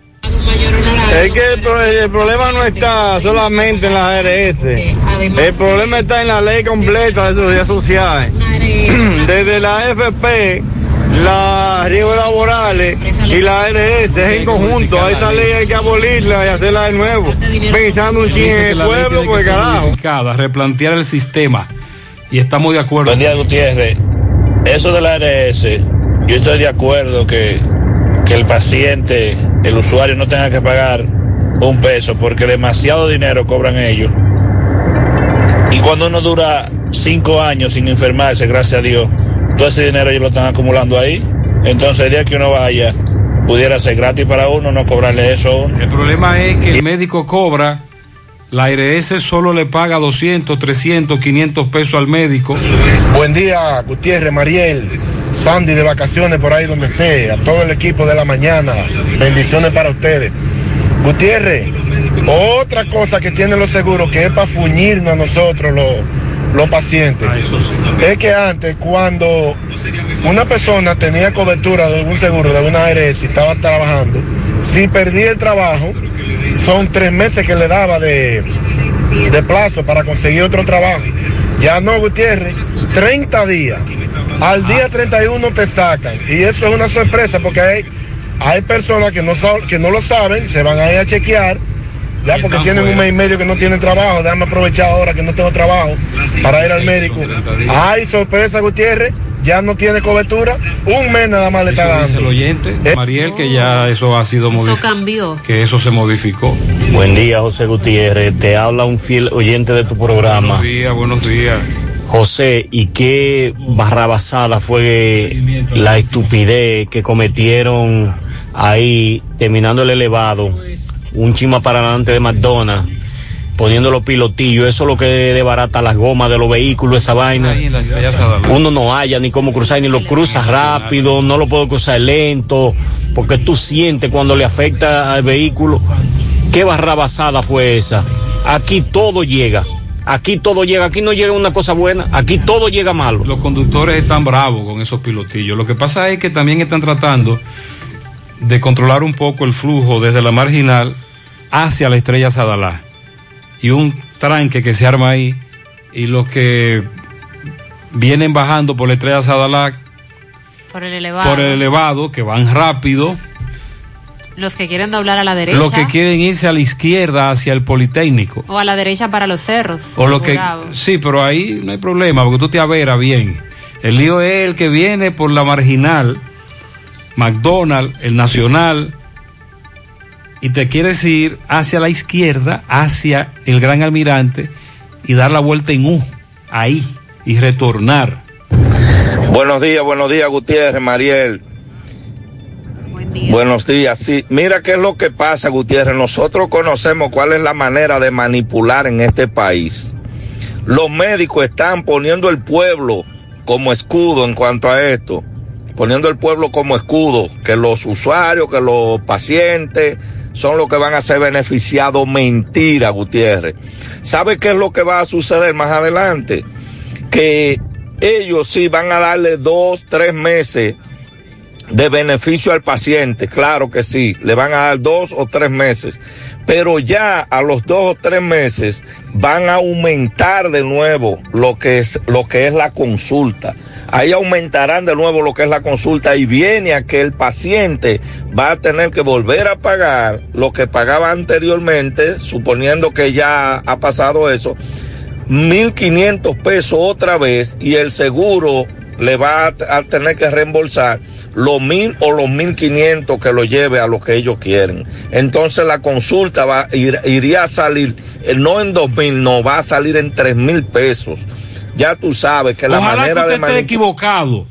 S7: Es que el, el problema no está solamente en las ARS, el problema está en la ley completa de seguridad social. Desde la FP, las riesgos laborales y la ARS es en conjunto. A esa ley hay que abolirla y hacerla de nuevo, pensando un ching
S6: Dice
S7: en el pueblo, pues
S6: ser
S7: carajo.
S6: replantear el sistema. Y estamos de acuerdo.
S73: Buen día, Gutiérrez.
S74: eso de la ARS, yo estoy de acuerdo que, que el paciente, el usuario no tenga que pagar un peso porque demasiado dinero cobran ellos. Y cuando uno dura cinco años sin enfermarse, gracias a Dios, todo ese dinero ellos lo están acumulando ahí. Entonces el día que uno vaya, pudiera ser gratis para uno, no cobrarle eso a uno.
S6: El problema es que el médico cobra, la ARS solo le paga 200, 300, 500 pesos al médico.
S75: Buen día, Gutiérrez, Mariel, Sandy de vacaciones por ahí donde esté, a todo el equipo de la mañana. Bendiciones para ustedes. Gutiérrez, otra cosa que tienen los seguros que es para fuñirnos a nosotros los, los pacientes. Es que antes cuando una persona tenía cobertura de algún seguro, de una ARS y estaba trabajando, si perdía el trabajo, son tres meses que le daba de, de plazo para conseguir otro trabajo. Ya no, Gutiérrez, 30 días. Al día 31 te sacan. Y eso es una sorpresa porque hay, hay personas que no, que no lo saben, se van a ir a chequear. Ya porque tienen un mes y medio que no tienen trabajo, déjame aprovechar ahora que no tengo trabajo para ir al médico. Ay, sorpresa Gutiérrez, ya no tiene cobertura, un mes nada más le está
S6: Eso dice
S75: dando.
S6: el oyente, Mariel, que ya eso ha sido
S7: Eso
S6: modificado.
S7: cambió.
S6: Que eso se modificó.
S76: Buen día, José Gutiérrez. Te habla un fiel oyente de tu programa.
S6: Buenos días, buenos días.
S76: José, ¿y qué barrabasada fue la estupidez que cometieron ahí, terminando el elevado, un chima para adelante de McDonald's, poniendo los pilotillos? Eso es lo que desbarata las gomas de los vehículos, esa vaina. Uno no haya ni cómo cruzar, ni lo cruza rápido, no lo puedo cruzar lento, porque tú sientes cuando le afecta al vehículo. ¿Qué barrabasada fue esa? Aquí todo llega. Aquí todo llega, aquí no llega una cosa buena, aquí todo llega malo.
S6: Los conductores están bravos con esos pilotillos. Lo que pasa es que también están tratando de controlar un poco el flujo desde la marginal hacia la estrella Sadalá. Y un tranque que se arma ahí y los que vienen bajando por la estrella Sadalá
S7: Por el elevado.
S6: por el elevado, que van rápido,
S7: Los que quieren doblar a la derecha.
S6: los que quieren irse a la izquierda hacia el Politécnico.
S7: O a la derecha para los cerros.
S6: O lo que sí, pero ahí no hay problema porque tú te averas bien. El lío es el que viene por la marginal, McDonald's, el Nacional, y te quieres ir hacia la izquierda, hacia el Gran Almirante y dar la vuelta en U, ahí, y retornar.
S77: Buenos días, buenos días, Gutiérrez, Mariel. Buenos días. Sí, mira qué es lo que pasa, Gutiérrez. Nosotros conocemos cuál es la manera de manipular en este país. Los médicos están poniendo el pueblo como escudo en cuanto a esto. Poniendo el pueblo como escudo, que los usuarios, que los pacientes son los que van a ser beneficiados. Mentira, Gutiérrez. ¿Sabe qué es lo que va a suceder más adelante? Que ellos sí van a darle dos, tres meses de beneficio al paciente, claro que sí, le van a dar dos o tres meses, pero ya a los dos o tres meses van a aumentar de nuevo lo que es lo que es la consulta. Ahí aumentarán de nuevo lo que es la consulta y viene a que el paciente va a tener que volver a pagar lo que pagaba anteriormente, suponiendo que ya ha pasado eso, 1.500 pesos otra vez y el seguro le va a, a tener que reembolsar los mil o los mil quinientos que lo lleve a lo que ellos quieren. Entonces la consulta va ir- iría a salir, eh, no en dos mil, no, va a salir en tres mil pesos. Ya tú sabes que la
S6: Ojalá que
S77: manera
S6: usted
S77: de
S6: esté
S77: manipular.
S6: equivocado.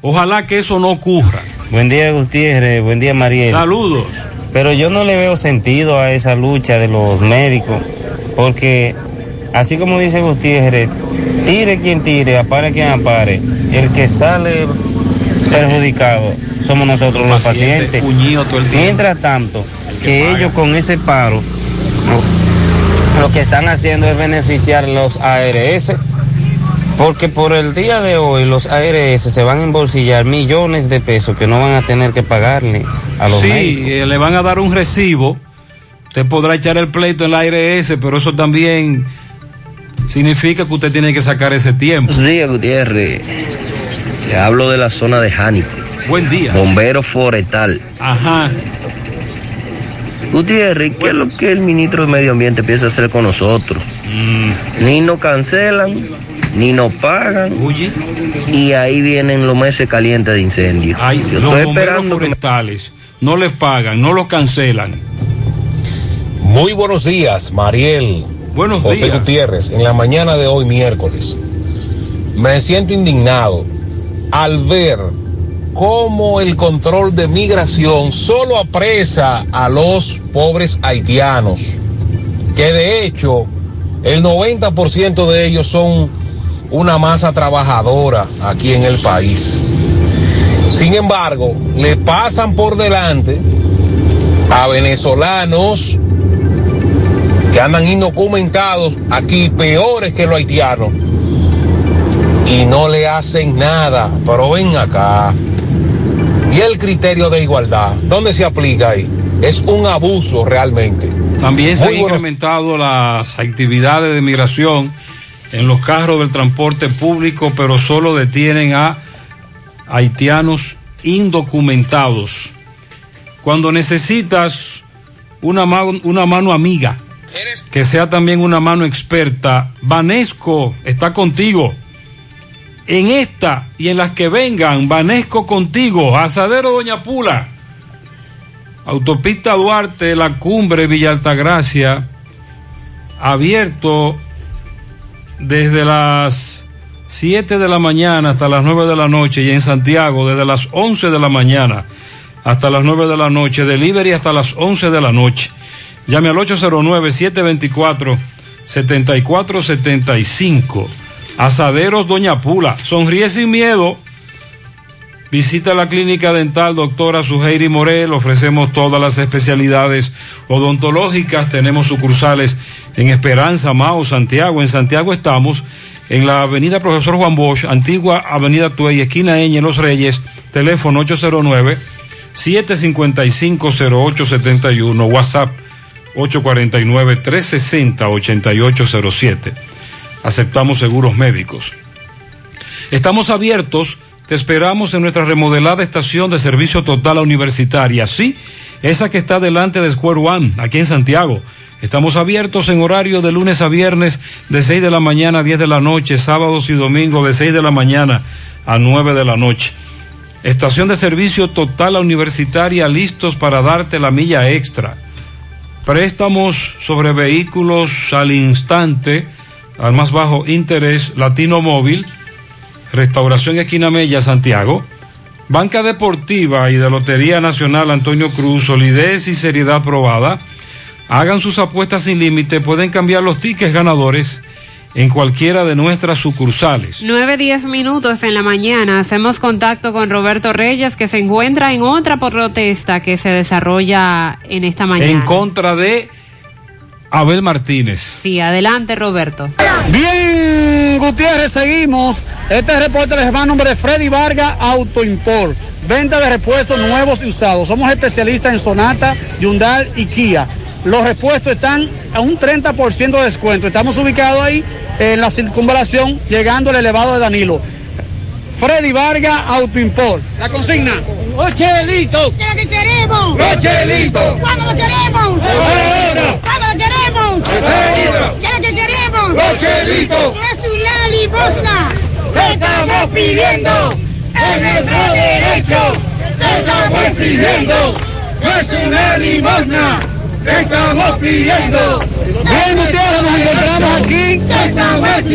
S6: Ojalá que eso no ocurra.
S78: Buen día, Gutiérrez. Buen día, Mariel.
S6: Saludos.
S78: Pero yo no le veo sentido a esa lucha de los médicos, porque así como dice Gutiérrez, tire quien tire, apare quien apare, el que sale perjudicado somos nosotros los
S6: paciente
S78: pacientes.
S6: el tiempo.
S78: Mientras tanto, que ellos con ese paro, lo, lo que están haciendo es beneficiar los ARS, porque por el día de hoy los ARS se van a embolsillar millones de pesos que no van a tener que pagarle a los
S6: sí,
S78: médicos.
S6: eh, le van a dar un recibo. Usted podrá echar el pleito en la ARS, pero eso también significa que usted tiene que sacar ese tiempo.
S79: Buenos días, Gutiérrez. Le hablo de la zona de Jánico.
S6: Buen día.
S79: Bombero forestal.
S6: Ajá.
S79: Gutiérrez, ¿qué es lo que el ministro de Medio Ambiente piensa hacer con nosotros?
S6: Mm.
S79: Ni nos cancelan, ni nos pagan. Y ahí vienen los meses calientes de incendio. Yo
S6: los
S79: estoy que
S6: forestales no les pagan, no los cancelan.
S70: Muy buenos días, Mariel.
S6: Buenos
S70: José
S6: días.
S70: Gutiérrez, en la mañana de hoy, miércoles. Me siento indignado al ver cómo el control de migración solo apresa a los pobres haitianos, que de hecho el 90% de ellos son una masa trabajadora aquí en el país. Sin embargo, le pasan por delante a venezolanos que andan indocumentados aquí peores que los haitianos y no le hacen nada. Pero ven acá. Y el criterio de igualdad, ¿dónde se aplica ahí? Es un abuso realmente.
S6: También se
S70: Muy
S6: han incrementado las actividades de migración en los carros del transporte público, pero solo detienen a haitianos indocumentados. Cuando necesitas una, ma- una mano amiga, que sea también una mano experta, Vanesco está contigo. En esta y en las que vengan, Vanesco contigo, Asadero Doña Pula. Autopista Duarte, La Cumbre, Villa Altagracia, abierto desde las 7 de la mañana hasta las 9 de la noche y en Santiago desde las 11 de la mañana hasta las 9 de la noche, delivery hasta las 11 de la noche. Llame al 809-724-7475. Asaderos Doña Pula, sonríe sin miedo. Visita la clínica dental doctora Suheiri Morel. Ofrecemos todas las especialidades odontológicas. Tenemos sucursales en Esperanza, Mao, Santiago. En Santiago estamos en la avenida Profesor Juan Bosch, antigua avenida Tuey, esquina Eñe, Los Reyes. Teléfono 809-755-0871. WhatsApp 849-360-8807. Aceptamos seguros médicos. Estamos abiertos te esperamos en nuestra remodelada estación de servicio total universitaria, sí, esa que está delante de Square One, aquí en Santiago. Estamos abiertos en horario de lunes a viernes de 6 de la mañana a 10 de la noche, sábados y domingos de 6 de la mañana a 9 de la noche. Estación de servicio total a universitaria listos para darte la milla extra. Préstamos sobre vehículos al instante, al más bajo interés, Latino Móvil, Restauración Esquina Mella, Santiago. Banca Deportiva y de Lotería Nacional Antonio Cruz, solidez y seriedad probada. Hagan sus apuestas sin límite, pueden cambiar los tickets ganadores en cualquiera de nuestras sucursales.
S7: 9, 10 minutos en la mañana hacemos contacto con Roberto Reyes que se encuentra en otra protesta que se desarrolla en esta mañana.
S6: En contra de Abel Martínez.
S7: Sí, adelante Roberto.
S80: Bien, Gutiérrez, seguimos. Este reporte les va a nombre de Freddy Vargas Auto Import. Venta de repuestos nuevos y usados. Somos especialistas en Sonata, Hyundai y Kia. Los repuestos están a un 30% de descuento. Estamos ubicados ahí en la circunvalación, llegando al elevado de Danilo. Freddy Vargas Auto Import. La consigna. ¡Ochelito!
S81: ¿Qué es lo que queremos?
S80: ¡Ochelito!
S81: ¿Cuándo lo queremos?
S80: Ahora.
S81: ¿Cuándo lo queremos?
S80: Enseguida.
S81: ¿Qué es lo que queremos?
S80: Ochelito.
S81: Es una limosna.
S80: Te estamos pidiendo en nuestro derecho. Estamos exigiendo. No es una limosna. Estamos pidiendo. Gutiérrez, nos encontramos aquí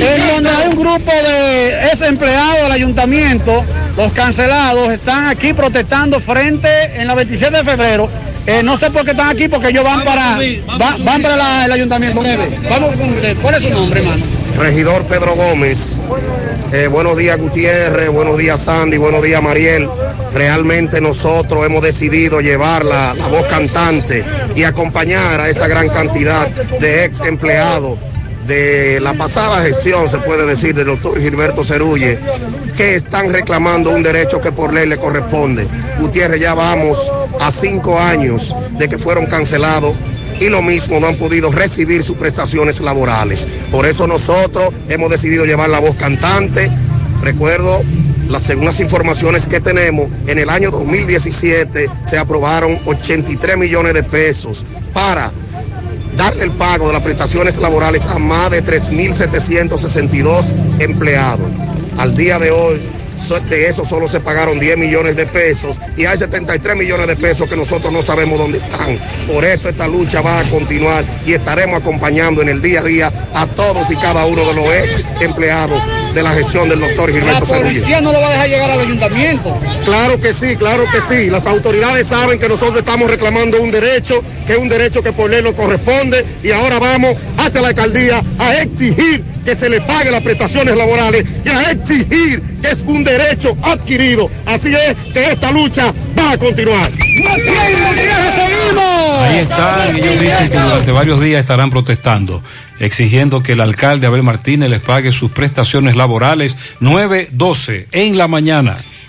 S80: en donde hay un grupo de ex empleados del ayuntamiento, los cancelados, están aquí protestando frente en la 27 de febrero. Eh, no sé por qué están aquí, porque ellos van para, va- van para la- el ayuntamiento. Vamos. ¿Cuál es su nombre, hermano?
S22: Regidor Pedro Gómez. Eh, buenos días Gutiérrez, buenos días Sandy, buenos días Mariel. Realmente nosotros hemos decidido llevar la, la voz cantante y acompañar a esta gran cantidad de ex empleados de la pasada gestión, se puede decir, del doctor Gilberto Cerulle, que están reclamando un derecho que por ley le corresponde. Gutiérrez, ya vamos a cinco años de que fueron cancelados y lo mismo no han podido recibir sus prestaciones laborales. Por eso nosotros hemos decidido llevar la voz cantante. Recuerdo las segundas informaciones que tenemos, en el año 2017 se aprobaron 83 millones de pesos para darle el pago de las prestaciones laborales a más de 3.762 empleados. Al día de hoy, de eso solo se pagaron 10 millones de pesos y hay 73 millones de pesos que nosotros no sabemos dónde están. Por eso esta lucha va a continuar y estaremos acompañando en el día a día a todos y cada uno de los ex empleados de la gestión del doctor
S82: La
S22: Gilberto Cerullo.
S82: policía no lo va a dejar llegar al ayuntamiento.
S22: Claro que sí, claro que sí. Las autoridades saben que nosotros estamos reclamando un derecho, que es un derecho que por ley nos corresponde, y ahora vamos hacia la alcaldía a exigir que se le pague las prestaciones laborales y a exigir que es un derecho adquirido. Así es que esta lucha va a continuar.
S6: Ahí están, ellos dicen que durante varios días estarán protestando, exigiendo que el alcalde Abel Martínez les pague sus prestaciones laborales 9-12 en la mañana.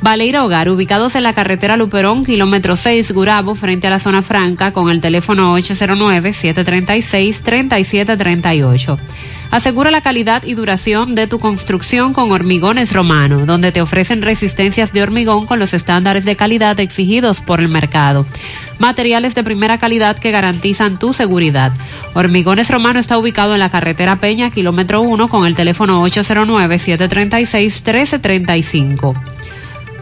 S7: Baleira Hogar, ubicados en la carretera Luperón, kilómetro 6, Gurabo, frente a la zona franca, con el teléfono 809-736-3738. Asegura la calidad y duración de tu construcción con Hormigones Romano, donde te ofrecen resistencias de hormigón con los estándares de calidad exigidos por el mercado. Materiales de primera calidad que garantizan tu seguridad. Hormigones Romano está ubicado en la carretera Peña, kilómetro 1, con el teléfono 809-736-1335.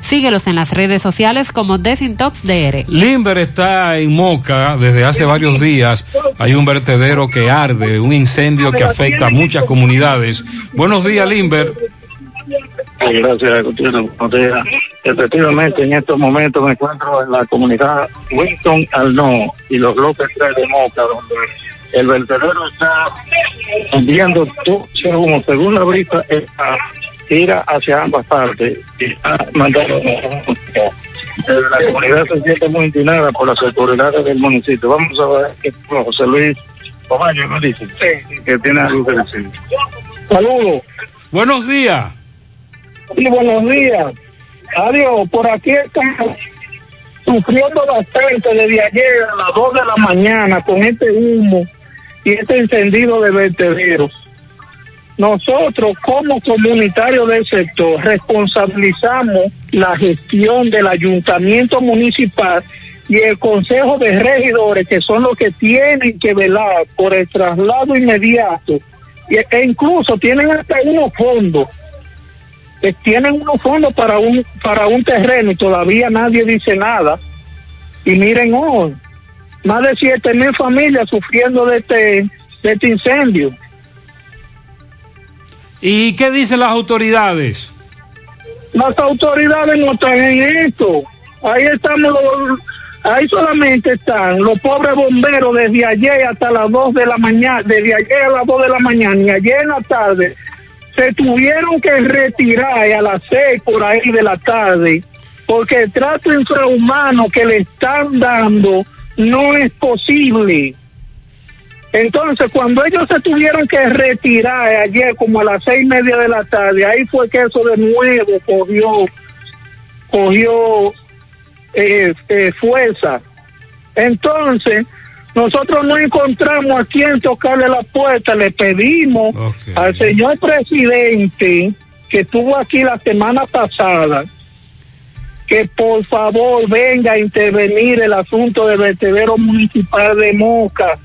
S7: Síguelos en las redes sociales como Desintox DR.
S6: Limber está en Moca desde hace varios días. Hay un vertedero que arde, un incendio que afecta a muchas comunidades. Buenos días, Limber.
S70: Gracias, Gutiérrez. Buenos días. Efectivamente, en estos momentos me encuentro en la comunidad Winston Alno y los López 3 de Moca, donde el vertedero está enviando todo. Según la brisa, está, tira hacia ambas partes y está mandando. Eh, La comunidad se siente muy indignada por las autoridades del municipio. Vamos a ver qué José Luis Omayo nos dice que tiene algo que decir.
S82: Saludos.
S6: Buenos días.
S82: Sí, buenos días. Adiós, por aquí estamos sufriendo bastante desde ayer a las 2 de la mañana con este humo y este encendido de vertederos. Nosotros, como comunitarios del sector, responsabilizamos la gestión del ayuntamiento municipal y el consejo de regidores, que son los que tienen que velar por el traslado inmediato, e incluso tienen hasta unos fondos que tienen unos fondos para un para un terreno y todavía nadie dice nada. Y miren hoy, más de siete mil familias sufriendo de este, de este incendio.
S6: ¿Y qué dicen las autoridades?
S82: Las autoridades no están en esto. Ahí estamos, los- ahí solamente están los pobres bomberos desde ayer hasta las 2 de la mañana, desde ayer a las 2 de la mañana y ayer en la tarde se tuvieron que retirar a las 6 por ahí de la tarde porque el trato infrahumano que le están dando no es posible. Entonces, cuando ellos se tuvieron que retirar ayer como a las seis y media de la tarde, ahí fue que eso de nuevo cogió, cogió eh, eh, fuerza. Entonces, nosotros no encontramos a quien tocarle la puerta, le pedimos al señor presidente que estuvo aquí la semana pasada que por favor venga a intervenir el asunto del vertedero municipal de Moca,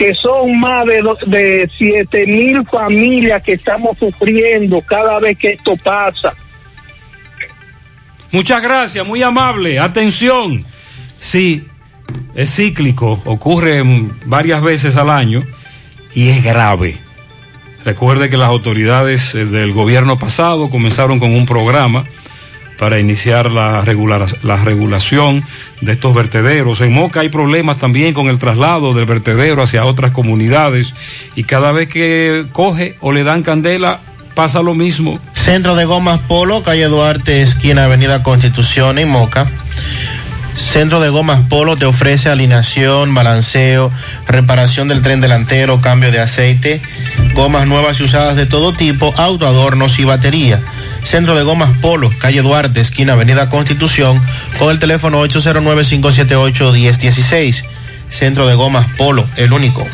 S82: que son más de, de siete mil familias que estamos sufriendo cada vez que esto pasa.
S6: Muchas gracias, muy amable. Atención. Sí, es cíclico, ocurre varias veces al año y es grave. Recuerde que las autoridades eh, del gobierno pasado comenzaron con un programa para iniciar la, regular, la regulación de estos vertederos. En Moca hay problemas también con el traslado del vertedero hacia otras comunidades y cada vez que coge o le dan candela pasa lo mismo.
S63: Centro de Gomas Polo, calle Duarte, esquina Avenida Constitución en Moca. Centro de Gomas Polo te ofrece alineación, balanceo, reparación del tren delantero, cambio de aceite, gomas nuevas y usadas de todo tipo, auto, adornos y batería. Centro de Gomas Polo, calle Duarte, esquina Avenida Constitución, con el teléfono 809-578-1016. Centro de Gomas Polo, el único.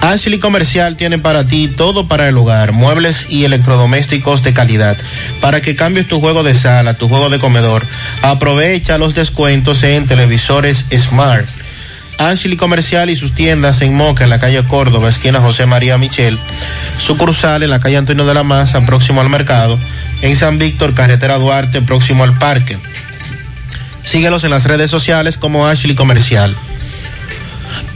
S63: Ashley Comercial tiene para ti todo para el hogar, muebles y electrodomésticos de calidad. Para que cambies tu juego de sala, tu juego de comedor, aprovecha los descuentos en televisores Smart. Ashley Comercial y sus tiendas en Moca, en la calle Córdoba, esquina José María Michel. Sucursal en la calle Antonio de la Maza, próximo al mercado. En San Víctor, carretera Duarte, próximo al parque. Síguelos en las redes sociales como Ashley Comercial.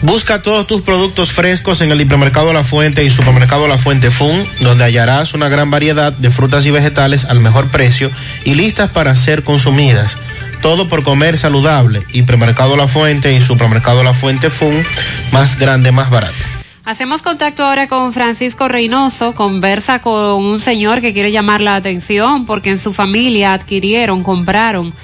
S63: Busca todos tus productos frescos en el hipermercado La Fuente y supermercado La Fuente Fun, donde hallarás una gran variedad de frutas y vegetales al mejor precio y listas para ser consumidas. Todo por comer saludable. Hipermercado La Fuente y supermercado La Fuente Fun, más grande, más barato.
S7: Hacemos contacto ahora con Francisco Reynoso, conversa con un señor que quiere llamar la atención porque en su familia adquirieron, compraron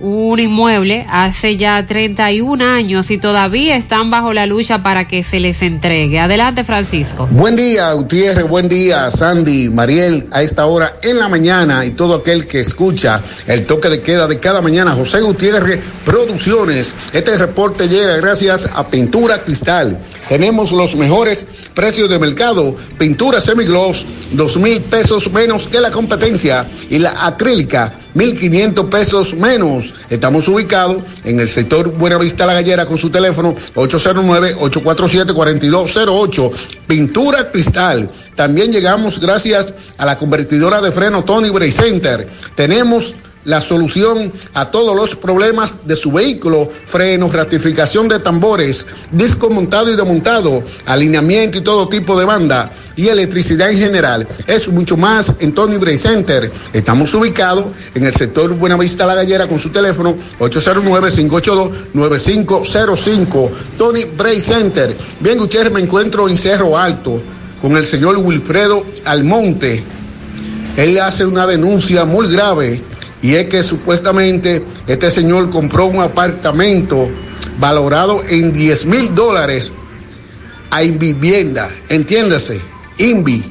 S7: un inmueble hace ya 31 años y todavía están bajo la lucha para que se les entregue. Adelante, Francisco.
S83: Buen día, Gutiérrez, buen día, Sandy, Mariel, a esta hora en la mañana y todo aquel que escucha el toque de queda de cada mañana. José Gutiérrez Producciones. Este reporte llega gracias a Pintura Cristal. Tenemos los mejores precios de mercado. Pintura semigloss, dos mil pesos menos que la competencia y la acrílica 1.500 pesos menos. Estamos ubicados en el sector Buenavista La Gallera con su teléfono 809-847-4208. Pintura cristal. También llegamos gracias a la convertidora de freno Tony Bray Center. Tenemos la solución a todos los problemas de su vehículo, frenos, ratificación de tambores, disco montado y desmontado, alineamiento y todo tipo de banda y electricidad en general. Es mucho más en Tony Bray Center. Estamos ubicados en el sector Buenavista La Gallera con su teléfono 809-582-9505. Tony Bray Center. Bien, Gutiérrez, me encuentro en Cerro Alto con el señor Wilfredo Almonte. Él hace una denuncia muy grave y es que supuestamente este señor compró un apartamento valorado en 10 mil dólares a vivienda, entiéndase, INVI,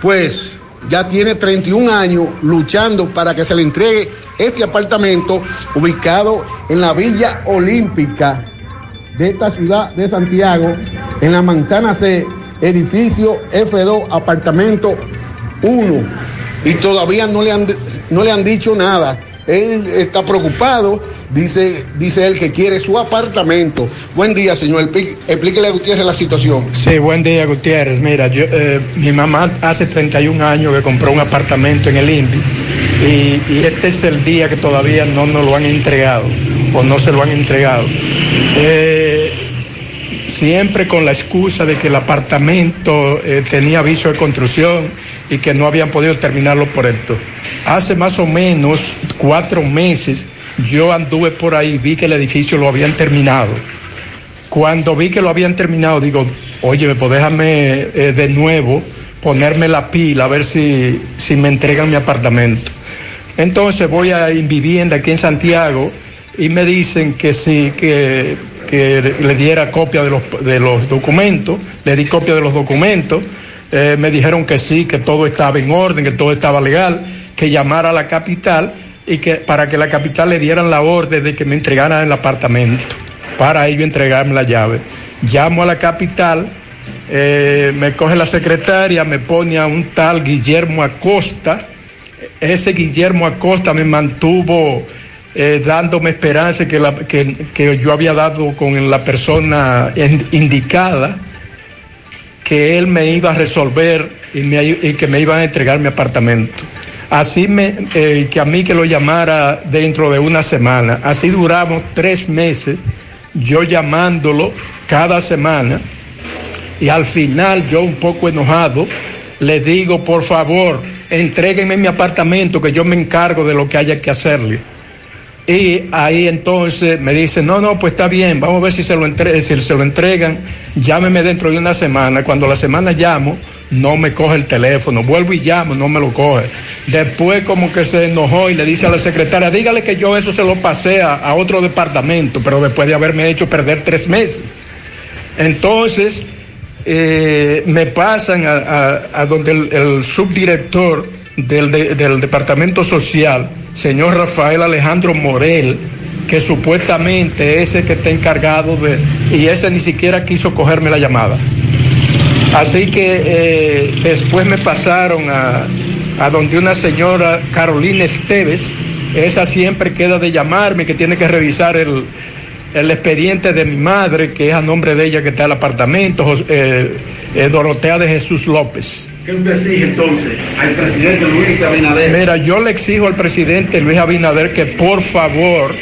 S83: pues ya tiene 31 años luchando para que se le entregue este apartamento ubicado en la Villa Olímpica de esta ciudad de Santiago, en la manzana C, edificio F2, apartamento 1. Y todavía no le han no le han dicho nada. Él está preocupado, dice, dice él que quiere su apartamento. Buen día, señor. Explíquele a Gutiérrez la situación.
S84: Sí, buen día, Gutiérrez. Mira, eh, mi mamá hace 31 años que compró un apartamento en el INPI y, este es el día que todavía no nos lo han entregado o no se lo han entregado. Eh, siempre con la excusa de que el apartamento eh, tenía aviso de construcción y que no habían podido terminarlo por esto. Hace más o menos cuatro meses yo anduve por ahí, vi que el edificio lo habían terminado. Cuando vi que lo habían terminado, digo, oye, pues déjame eh, de nuevo ponerme la pila a ver si, si me entregan mi apartamento. Entonces voy a vivienda aquí en Santiago y me dicen que sí, que, que le diera copia de los, de los documentos, le di copia de los documentos eh, me dijeron que sí, que todo estaba en orden, que todo estaba legal, que llamara a la capital y que para que la capital le dieran la orden de que me entregaran el apartamento, para ello entregarme la llave. Llamo a la capital, eh, me coge la secretaria, me pone a un tal Guillermo Acosta. Ese Guillermo Acosta me mantuvo eh, dándome esperanza que, la, que, que, yo había dado con la persona indicada que él me iba a resolver y, que me iban a entregar mi apartamento. Así me, eh, que a mí que lo llamara dentro de una semana. Así duramos tres meses, yo llamándolo cada semana. Y al final, yo un poco enojado, le digo, por favor, entréguenme mi apartamento que yo me encargo de lo que haya que hacerle. Y ahí entonces me dice, no, no, pues está bien, vamos a ver si se lo, entre si se lo entregan, llámeme dentro de una semana. Cuando la semana llamo, no me coge el teléfono, vuelvo y llamo, no me lo coge. Después como que se enojó y le dice a la secretaria, dígale que yo eso se lo pasé a, otro departamento, pero después de haberme hecho perder tres meses. Entonces, eh, me pasan a, donde el, subdirector del, de, del Departamento Social, señor Rafael Alejandro Morel, que supuestamente es el que está encargado de... Y ese ni siquiera quiso cogerme la llamada. Así que eh, después me pasaron a, a donde una señora Carolina Esteves, esa siempre queda de llamarme, que tiene que revisar el, el expediente de mi madre, que es a nombre de ella que está el apartamento, eh, eh, Dorotea de Jesús López.
S83: ¿Qué usted exige entonces al presidente Luis Abinader?
S84: Mira, yo le exijo al presidente Luis Abinader que por favor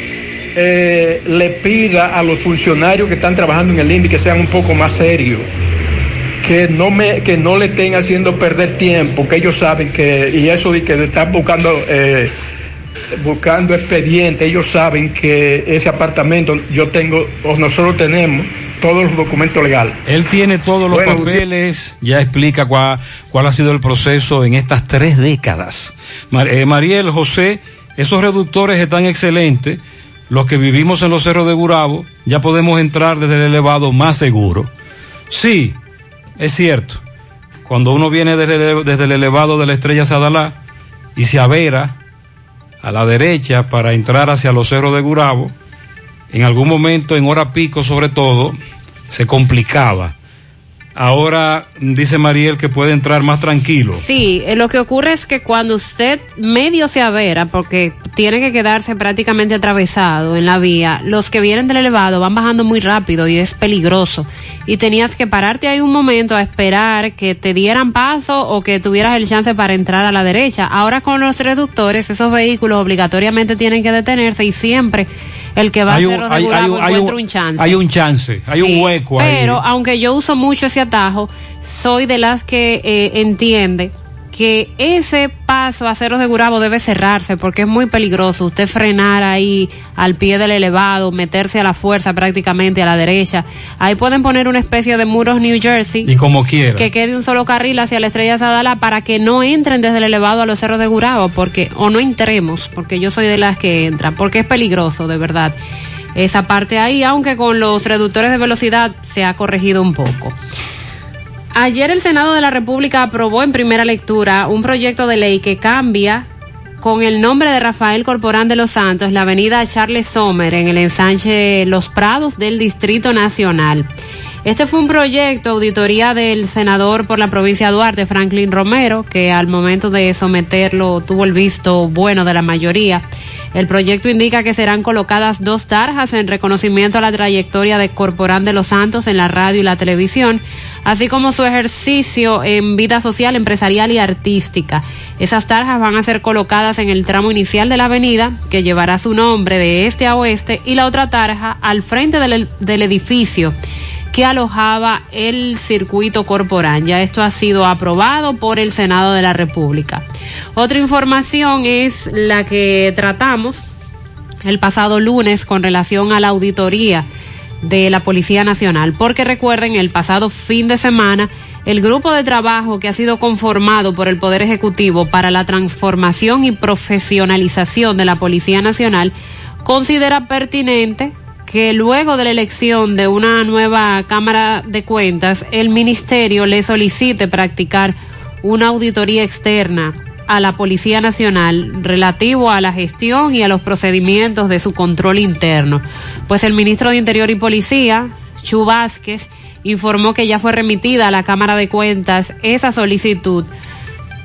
S84: eh, le pida a los funcionarios que están trabajando en el INDI que sean un poco más serios. Que no, me, que no le estén haciendo perder tiempo, que ellos saben que, y eso de que están buscando eh, buscando expediente, ellos saben que ese apartamento yo tengo, o nosotros tenemos todos los documentos legales.
S6: Él tiene todos los bueno, papeles, ya explica cuál, cuál ha sido el proceso en estas tres décadas. Mar, eh, Mariel, José, esos reductores están excelentes. Los que vivimos en los cerros de Gurabo, ya podemos entrar desde el elevado más seguro. Sí, es cierto. Cuando uno viene desde, desde el elevado de la estrella Sadalá y se avera a la derecha para entrar hacia los cerros de Gurabo, en algún momento, en hora pico sobre todo, se complicaba. Ahora dice Mariel que puede entrar más tranquilo.
S7: Sí, eh, lo que ocurre es que cuando usted medio se avera, porque tiene que quedarse prácticamente atravesado en la vía, los que vienen del elevado van bajando muy rápido y es peligroso. Y tenías que pararte ahí un momento a esperar que te dieran paso o que tuvieras el chance para entrar a la derecha. Ahora con los reductores, esos vehículos obligatoriamente tienen que detenerse y siempre el que va
S6: hay
S7: a ser
S6: hay, hay, un, hay, un,
S7: un chance.
S6: hay un chance, hay
S7: Sí,
S6: un hueco
S7: Pero
S6: ahí.
S7: aunque yo uso mucho ese atajo, soy de las que eh, entiende que ese paso a ceros de Gurabo debe cerrarse porque es muy peligroso. Usted frenar ahí al pie del elevado, meterse a la fuerza prácticamente a la derecha. Ahí pueden poner una especie de muros New Jersey
S6: Y como quiera.
S7: que quede un solo carril hacia la estrella Sadala para que no entren desde el elevado a los cerros de Gurabo, porque, o no entremos, porque yo soy de las que entran, porque es peligroso, de verdad. Esa parte ahí, aunque con los reductores de velocidad se ha corregido un poco. Ayer el Senado de la República aprobó en primera lectura un proyecto de ley que cambia con el nombre de Rafael Corporán de los Santos la avenida Charles Sommer en el ensanche Los Prados del Distrito Nacional. Este fue un proyecto, auditoría del senador por la provincia de Duarte, Franklin Romero, que al momento de someterlo tuvo el visto bueno de la mayoría. El proyecto indica que serán colocadas dos tarjas en reconocimiento a la trayectoria de Corporán de los Santos en la radio y la televisión, así como su ejercicio en vida social, empresarial y artística. Esas tarjas van a ser colocadas en el tramo inicial de la avenida, que llevará su nombre de este a oeste, y la otra tarja al frente del, del edificio que alojaba el circuito corporán. Ya esto ha sido aprobado por el Senado de la República. Otra información es la que tratamos el pasado lunes con relación a la auditoría de la Policía Nacional, porque recuerden, el pasado fin de semana, el grupo de trabajo que ha sido conformado por el Poder Ejecutivo para la transformación y profesionalización de la Policía Nacional considera pertinente que luego de la elección de una nueva Cámara de Cuentas, el Ministerio le solicite practicar una auditoría externa a la Policía Nacional relativo a la gestión y a los procedimientos de su control interno. Pues el ministro de Interior y Policía, Chu Vázquez, informó que ya fue remitida a la Cámara de Cuentas esa solicitud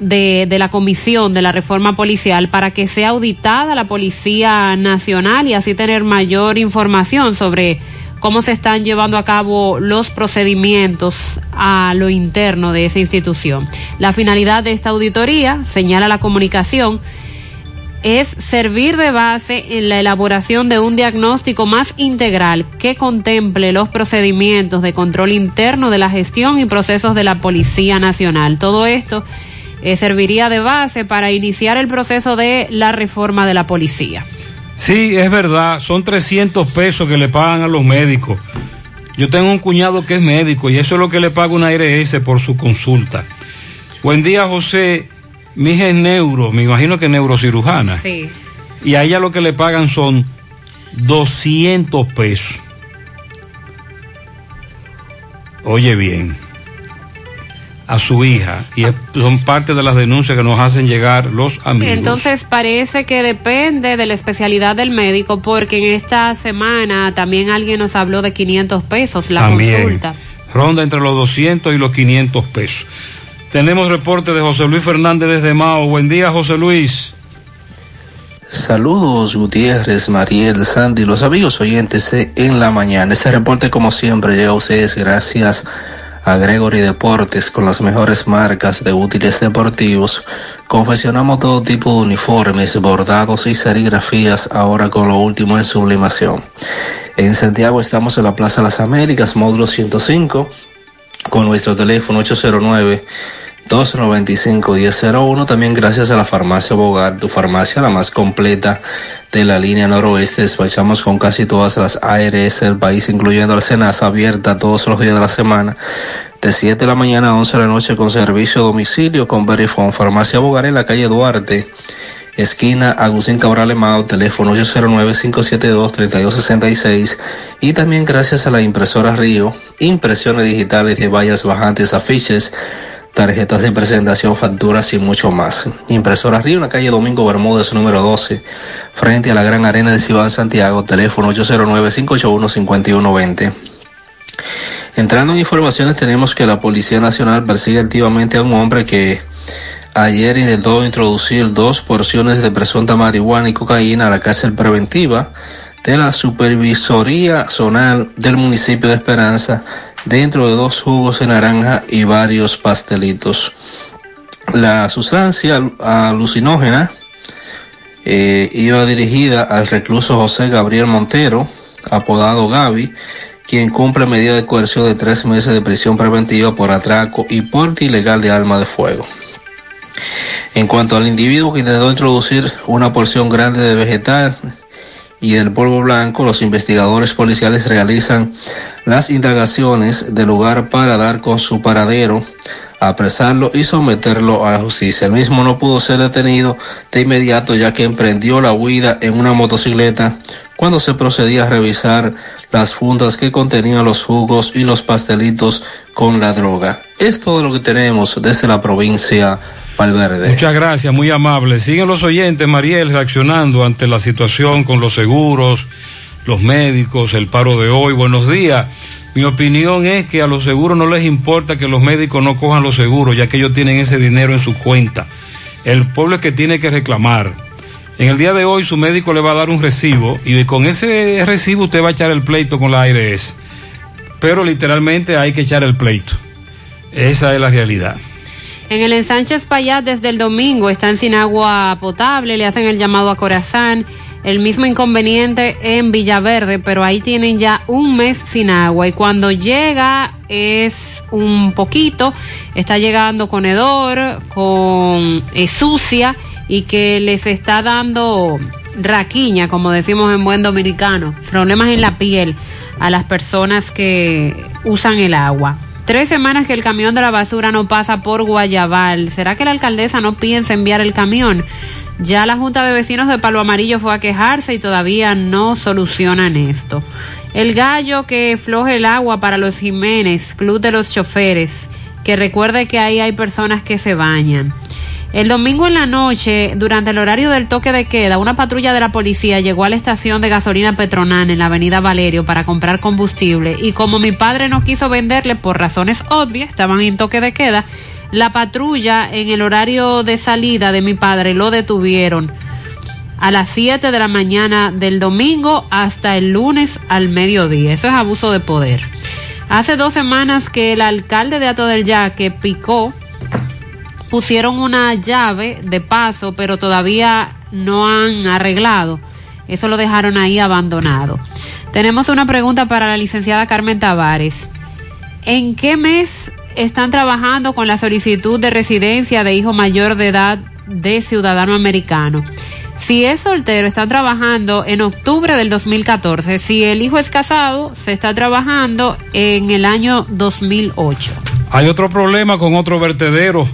S7: de, la comisión de la reforma policial para que sea auditada la Policía Nacional y así tener mayor información sobre cómo se están llevando a cabo los procedimientos a lo interno de esa institución. La finalidad de esta auditoría, señala la comunicación, es servir de base en la elaboración de un diagnóstico más integral que contemple los procedimientos de control interno de la gestión y procesos de la Policía Nacional. Todo esto eh, serviría de base para iniciar el proceso de la reforma de la policía.
S6: Sí, es verdad, son 300 pesos que le pagan a los médicos. Yo tengo un cuñado que es médico y eso es lo que le paga una ARS por su consulta. Buen día, José. Mi hija es neuro, me imagino que es neurocirujana.
S7: Sí.
S6: Y a ella lo que le pagan son 200 pesos. Oye bien, a su hija. Y es- son parte de las denuncias que nos hacen llegar los amigos.
S7: Entonces parece que depende de la especialidad del médico porque en esta semana también alguien nos habló de 500 pesos la
S6: También.
S7: consulta.
S6: Ronda entre los 200 y los 500 pesos. Tenemos reporte de José Luis Fernández desde Mao. Buen día, José Luis.
S85: Saludos Gutiérrez, Mariel, Sandy, los amigos oyentes de En la Mañana. Este reporte como siempre llega a ustedes gracias a Gregory Deportes con las mejores marcas de útiles deportivos. Confeccionamos todo tipo de uniformes, bordados y serigrafías ahora con lo último en sublimación. En Santiago estamos en la Plaza Las Américas, módulo 105, con nuestro teléfono 809 295-1001. También gracias a la farmacia Bogar, tu farmacia la más completa de la línea noroeste. Despachamos con casi todas las ARS del país, incluyendo la Senasa abierta todos los días de la semana. De 7 de la mañana a 11 de la noche con servicio a domicilio con Verifone. Farmacia Bogar en la calle Duarte. Esquina Agustín Cabral Emao, teléfono 809-572-3266 y también gracias a la impresora Río, impresiones digitales de vallas bajantes, afiches, tarjetas de presentación, facturas y mucho más. Impresora Río en la calle Domingo Bermúdez número 12, frente a la Gran Arena de Ciudad Santiago, teléfono 809-581-5120. Entrando en informaciones tenemos que la Policía Nacional persigue activamente a un hombre que ayer intentó introducir dos porciones de presunta marihuana y cocaína a la cárcel preventiva de la Supervisoría Zonal del municipio de Esperanza dentro de dos jugos de naranja y varios pastelitos. La sustancia al- alucinógena eh, iba dirigida al recluso José Gabriel Montero, apodado Gaby, quien cumple medida de coerción de tres meses de prisión preventiva por atraco y porte ilegal de arma de fuego. En cuanto al individuo que intentó introducir una porción grande de vegetal y del polvo blanco, los investigadores policiales realizan las indagaciones del lugar para dar con su paradero, apresarlo y someterlo a la justicia. El mismo no pudo ser detenido de inmediato ya que emprendió la huida en una motocicleta cuando se procedía a revisar las fundas que contenían los jugos y los pastelitos con la droga. Es todo lo que tenemos desde la provincia
S6: Muchas gracias, muy amable. Siguen los oyentes, Mariel, reaccionando ante la situación con los seguros, los médicos, el paro de hoy. Buenos días. Mi opinión es que a los seguros no les importa que los médicos no cojan los seguros, ya que ellos tienen ese dinero en su cuenta. El pueblo es que tiene que reclamar. En el día de hoy su médico le va a dar un recibo y con ese recibo usted va a echar el pleito con la ARS. Pero literalmente hay que echar el pleito. Esa es la realidad.
S7: En el ensanche Espaillat desde el domingo están sin agua potable, le hacen el llamado a Corazán. El mismo inconveniente en Villaverde, pero ahí tienen ya un mes sin agua y cuando llega es un poquito, está llegando con hedor, con eh, sucia y que les está dando raquiña, como decimos en buen dominicano, problemas en la piel a las personas que usan el agua. Tres semanas que el camión de la basura no pasa por Guayabal. ¿Será que la alcaldesa no piensa enviar el camión? Ya la Junta de Vecinos de Palo Amarillo fue a quejarse y todavía no solucionan esto. El gallo que floje el agua para los Jiménez, Club de los Choferes, que recuerde que ahí hay personas que se bañan. El domingo en la noche, durante el horario del toque de queda, una patrulla de la policía llegó a la estación de gasolina Petronan en la avenida Valerio para comprar combustible y como mi padre no quiso venderle por razones obvias, estaban en toque de queda, la patrulla en el horario de salida de mi padre lo detuvieron a las 7 de la mañana del domingo hasta el lunes al mediodía. Eso es abuso de poder. Hace dos semanas que el alcalde de Ato del Yaque picó pusieron una llave de paso, pero todavía no han arreglado. Eso lo dejaron ahí abandonado. Tenemos una pregunta para la licenciada Carmen Tavares. ¿En qué mes están trabajando con la solicitud de residencia de hijo mayor de edad de ciudadano americano. Si es soltero, están trabajando en octubre del 2014. Si el hijo es casado, se está trabajando en el año 2008.
S6: Hay otro problema con otro vertedero,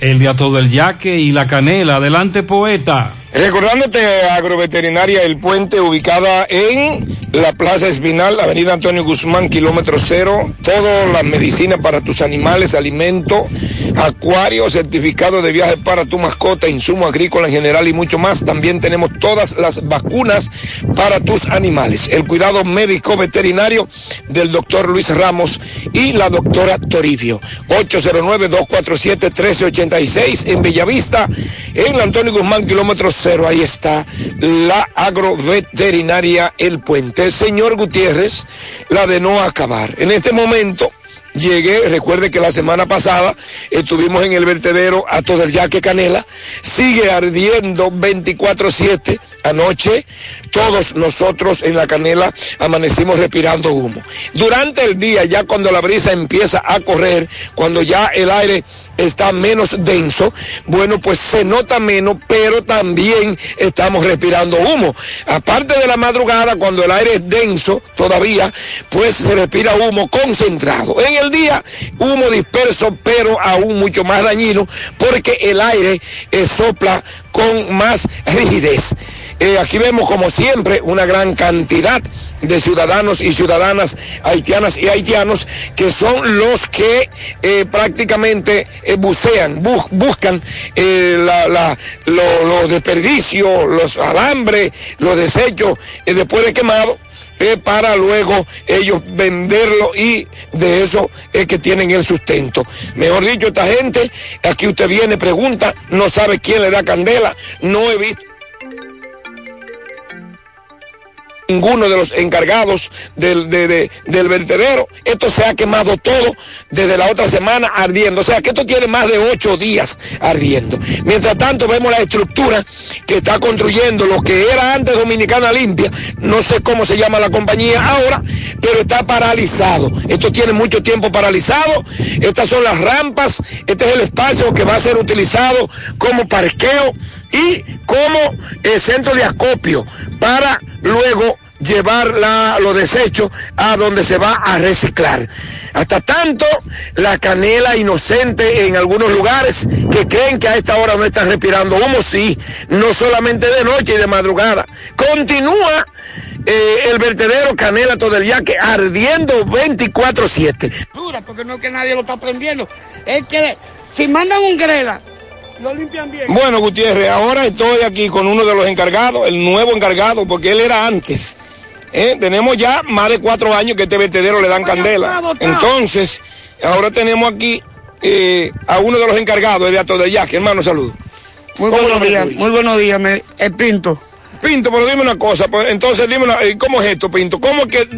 S6: el de Ato del Yaque y la Canela. Adelante, poeta.
S22: Recordándote Agroveterinaria El Puente, ubicada en la Plaza Espinal, Avenida Antonio Guzmán, kilómetro cero. Todas las medicinas para tus animales, alimento, acuario, certificado de viaje para tu mascota, insumo agrícola en general y mucho más. También tenemos todas las vacunas para tus animales. El cuidado médico veterinario del doctor Luis Ramos y la doctora Toribio. 809-247-1386 en Bellavista, en la Antonio Guzmán, kilómetro cero. Ahí está la agroveterinaria El Puente. Señor Gutiérrez, la de no acabar. En este momento llegué, recuerde que la semana pasada estuvimos en el vertedero a todo el yaque Canela, sigue ardiendo 24/7 anoche, todos nosotros en la Canela amanecimos respirando humo. Durante el día, ya cuando la brisa empieza a correr, cuando ya el aire está menos denso, bueno, pues se nota menos, pero también estamos respirando humo. Aparte de la madrugada, cuando el aire es denso todavía, pues se respira humo concentrado. En el día, humo disperso, pero aún mucho más dañino, porque el aire eh, sopla con más rigidez. Eh, aquí vemos como siempre una gran cantidad de ciudadanos y ciudadanas haitianas y haitianos que son los que eh, prácticamente eh, bucean, bus- buscan los desperdicios, los alambres, los desechos después de quemado. para luego ellos venderlo y de eso es que tienen el sustento. Mejor dicho, esta gente, aquí usted viene, pregunta, no sabe quién le da candela, no he visto ninguno de los encargados del, de- de- del vertedero. Esto se ha quemado todo desde la otra semana ardiendo. O sea que esto tiene más de ocho días ardiendo. Mientras tanto vemos la estructura que está construyendo lo que era antes Dominicana Limpia. No sé cómo se llama la compañía ahora, pero está paralizado. Esto tiene mucho tiempo paralizado. Estas son las rampas. Este es el espacio que va a ser utilizado como parqueo y como eh, centro de acopio para luego llevar la- los desechos a donde se va a reciclar. Hasta tanto, la canela inocente en algunos lugares que creen que a esta hora no están respirando humo, sí, no solamente de noche y de madrugada. Continúa eh, el vertedero Canela todo el yaque ardiendo 24-7.
S86: dura, porque no es que nadie lo está prendiendo. Es que si mandan un grela, lo limpian bien.
S22: Bueno, Gutiérrez, ahora estoy aquí con uno de los encargados, el nuevo encargado, porque él era antes. ¿eh? Tenemos ya más de cuatro años que este vertedero le dan candela. Entonces, ahora tenemos aquí eh, a uno de los encargados de Ato de Yaque. Hermano, saludos.
S86: Muy buenos días, muy buenos días, me, el Pinto.
S22: Pinto, pero dime una cosa, pues, entonces dime, una- eh, ¿cómo es esto, Pinto? ¿Cómo es que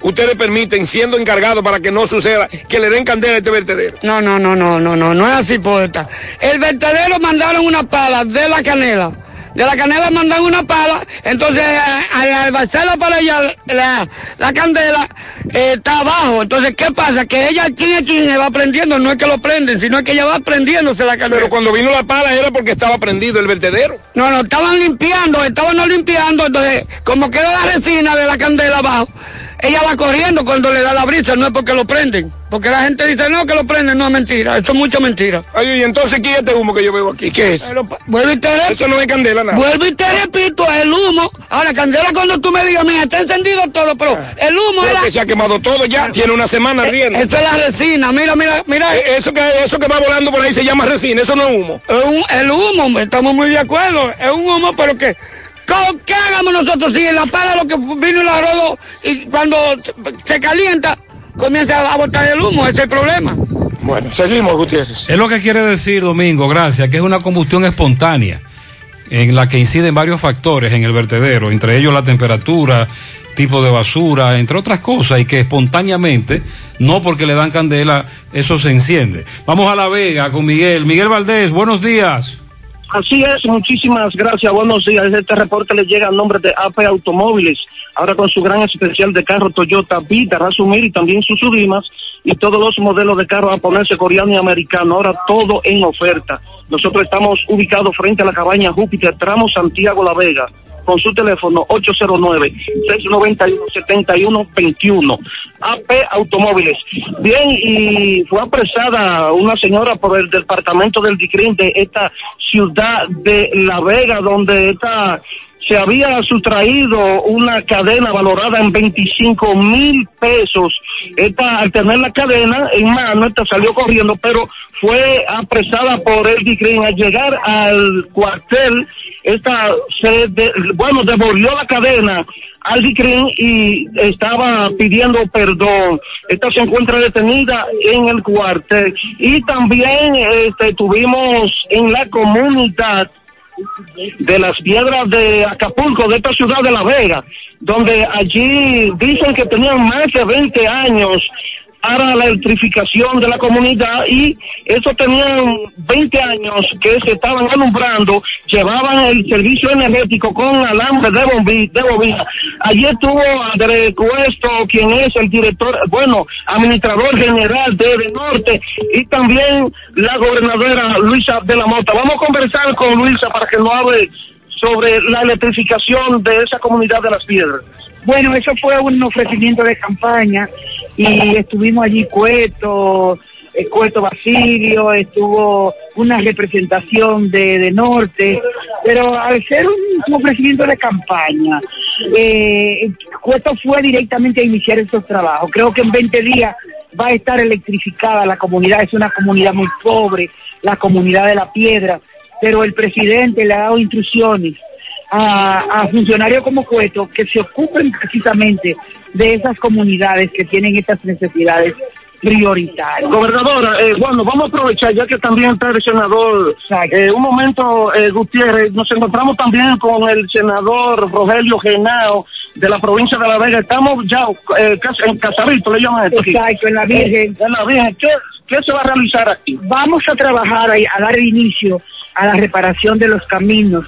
S22: ustedes permiten, siendo encargados para que no suceda, que le den candela a este vertedero?
S86: No, no, no, no, no, no, no es así, poeta. El vertedero mandaron una pala de la canela. De la canela mandan una pala, entonces a- al vaciarla para allá, la, la candela eh, está abajo. Entonces, ¿qué pasa? Que ella, quien es quien va prendiendo, no es que lo prenden, sino es que ella va prendiéndose la candela.
S22: Pero cuando vino la pala era porque estaba prendido el vertedero.
S86: No, no, estaban limpiando, estaban no limpiando, entonces, como queda la resina de la candela abajo, ella va corriendo cuando le da la brisa, no es porque lo prenden. Porque la gente dice, no, que lo prenden, no es mentira, eso es mucha mentira.
S22: Ay, y entonces, ¿qué es este humo que yo veo aquí? ¿Qué es?
S86: Vuelvo y te repito.
S22: Eso no es candela, nada.
S86: Vuelvo y te repito, el humo. Ahora, candela cuando tú me digas, mira, está encendido todo, pero el humo
S22: Pero
S86: era...
S22: que se ha quemado todo ya, tiene una semana ardiendo.
S86: Eso es la resina, mira, mira, mira.
S22: Eh, Eso que, eso que va volando por ahí se llama resina, eso no es humo.
S86: Es un- el humo, hombre, estamos muy de acuerdo. Es un humo, pero que. ¿Cómo- ¿Qué hagamos nosotros si en la pala lo que vino y la rodó y cuando se calienta comienza a botar el humo? Ese es el problema.
S22: Bueno, seguimos, Gutiérrez.
S6: Es lo que quiere decir, Domingo, gracias, que es una combustión espontánea en la que inciden varios factores en el vertedero, entre ellos la temperatura, tipo de basura, entre otras cosas, y que espontáneamente, no porque le dan candela, eso se enciende. Vamos a La Vega con Miguel. Miguel Valdés, buenos días.
S87: Así es, muchísimas gracias, buenos días. Este reporte le llega a nombre de AP Automóviles, ahora con su gran especial de carro Toyota Vida, Razumir y también sus Sudimas. y todos los modelos de carro japonés, coreano y americano. Ahora todo en oferta. Nosotros estamos ubicados frente a la cabaña Júpiter, tramo Santiago La Vega con su teléfono 809-691-7121. AP Automóviles. Bien, y fue apresada una señora por el departamento del DICRIN de esta ciudad de La Vega, donde esta se había sustraído una cadena valorada en 25 mil pesos. Esta, al tener la cadena en mano, esta salió corriendo, pero fue apresada por el DICRIN. Al llegar al cuartel, esta se, de- bueno, devolvió la cadena al DICRIN y estaba pidiendo perdón. Esta se encuentra detenida en el cuartel. Y también este, tuvimos en la comunidad de las piedras de Acapulco, de esta ciudad de La Vega, donde allí dicen que tenían más de 20 años para la electrificación de la comunidad y eso tenían 20 años que se estaban alumbrando, llevaban el servicio energético con alambre de bobina. Allí estuvo Andrés Cuesto, quien es el director, bueno, administrador general de, de Norte y también la gobernadora Luisa de la Mota. Vamos a conversar con Luisa para que nos hable sobre la electrificación de esa comunidad de las piedras.
S88: Bueno, eso fue un ofrecimiento de campaña y estuvimos allí Cueto, eh, Cueto Basilio, estuvo una representación de, de Norte, pero al ser un, un ofrecimiento de campaña, eh, Cueto fue directamente a iniciar estos trabajos. Creo que en 20 días va a estar electrificada la comunidad, es una comunidad muy pobre, la comunidad de la piedra, pero el presidente le ha dado instrucciones a, a funcionarios como Cueto que se ocupen precisamente de esas comunidades que tienen estas necesidades prioritarias.
S87: Gobernadora, eh, bueno, vamos a aprovechar ya que también está el senador. Eh, un momento, eh, Gutiérrez, nos encontramos también con el senador Rogelio Genao de la provincia de La Vega. Estamos ya eh, en Casarito, le llaman esto aquí.
S88: Exacto, en la Virgen.
S87: En la Virgen. ¿Qué, qué se va a realizar aquí?
S88: Vamos a trabajar ahí, a dar inicio a la reparación de los caminos.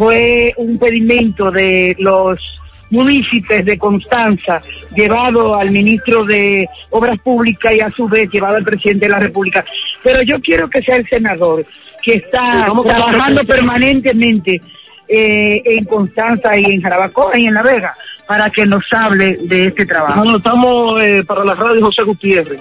S88: Fue un pedimento de los municipios de Constanza, llevado al ministro de Obras Públicas y a su vez llevado al presidente de la República. Pero yo quiero que sea el senador que está trabajando permanentemente eh, en Constanza y en Jarabacoa y en La Vega para que nos hable de este trabajo.
S87: Bueno, estamos eh, para la radio José Gutiérrez.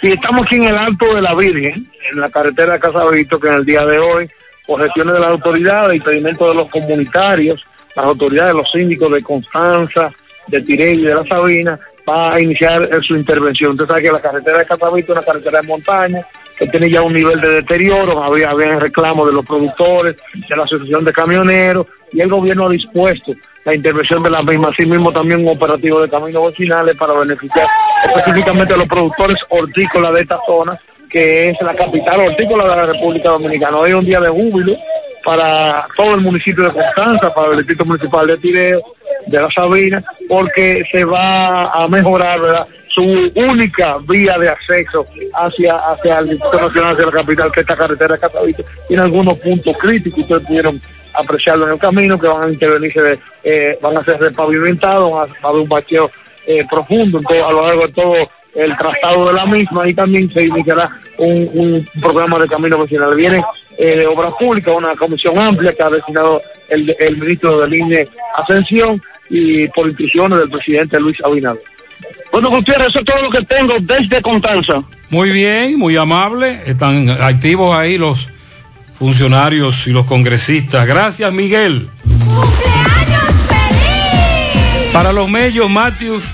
S87: Y estamos aquí en el Alto de la Virgen, en la carretera de Casabito, que en el día de hoy, por gestiones de las autoridades y pedimento de los comunitarios, las autoridades, los síndicos de Constanza, de Tirey y de la Sabina, va a iniciar su intervención. Usted sabe que la carretera de Casabito es una carretera de montaña, que tiene ya un nivel de deterioro, había, había reclamos de los productores, de la asociación de camioneros, y el gobierno ha dispuesto la intervención de la misma, así mismo también un operativo de caminos vecinales para beneficiar específicamente a los productores hortícolas de esta zona, que es la capital hortícola de la República Dominicana. Hoy es un día de júbilo para todo el municipio de Constanza, para el distrito municipal de Tireo, de la Sabina, porque se va a mejorar su única vía de acceso hacia, hacia el Distrito Nacional, hacia la capital, que es esta carretera de Catavito. Tiene algunos puntos críticos, ustedes pudieron apreciarlo en el camino, que van a intervenirse, eh, van a ser repavimentados, van a, haber un bacheo eh, profundo todo- a lo largo de todo el trazado de la misma y también se iniciará un, un programa de camino vecinal. Viene eh, de Obras Públicas, una comisión amplia que ha designado el, el ministro de Línea Ascensión y por instrucciones del presidente Luis Abinader. Bueno, Gutiérrez, eso es todo lo que tengo desde Constanza.
S6: Muy bien, muy amable. Están activos ahí los funcionarios y los congresistas. Gracias, Miguel. Para los medios, Matthews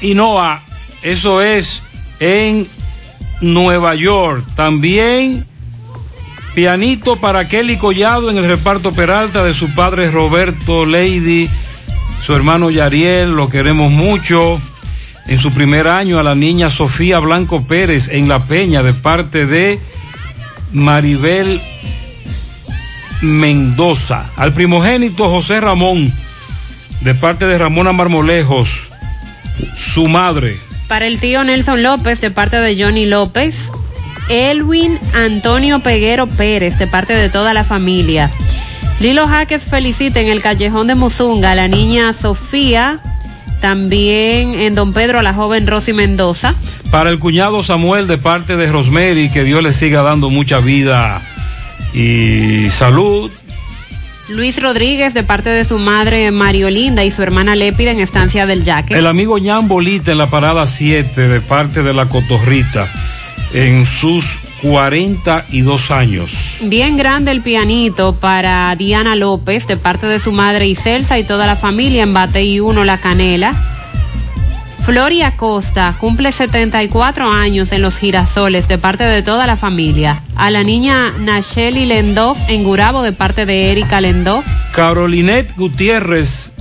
S6: y Noah, eso es en Nueva York. También pianito para Kelly Collado en el reparto Peralta de su padre Roberto Lady, su hermano Yariel, lo queremos mucho. En su primer año a la niña Sofía Blanco Pérez en La Peña de parte de Maribel Mendoza. Al primogénito José Ramón de parte de Ramona Marmolejos, su madre.
S7: Para el tío Nelson López, de parte de Johnny López. Elwin Antonio Peguero Pérez, de parte de toda la familia. Lilo Jaques felicita en el callejón de Muzunga a la niña Sofía. También en Don Pedro a la joven Rosy Mendoza.
S6: Para el cuñado Samuel de parte de Rosemary, que Dios le siga dando mucha vida y salud.
S7: Luis Rodríguez de parte de su madre Mariolinda y su hermana Lépida en Estancia del Yaque.
S6: El amigo Ñan Bolita en la parada 7 de parte de la Cotorrita en sus 42 años.
S7: Bien grande el pianito para Diana López de parte de su madre Iselsa y toda la familia en Batey 1 La Canela. Floria Costa cumple 74 años en los girasoles de parte de toda la familia. A la niña Nacheli Lendov en Gurabo de parte de Erika Lendov.
S6: Carolinet Gutiérrez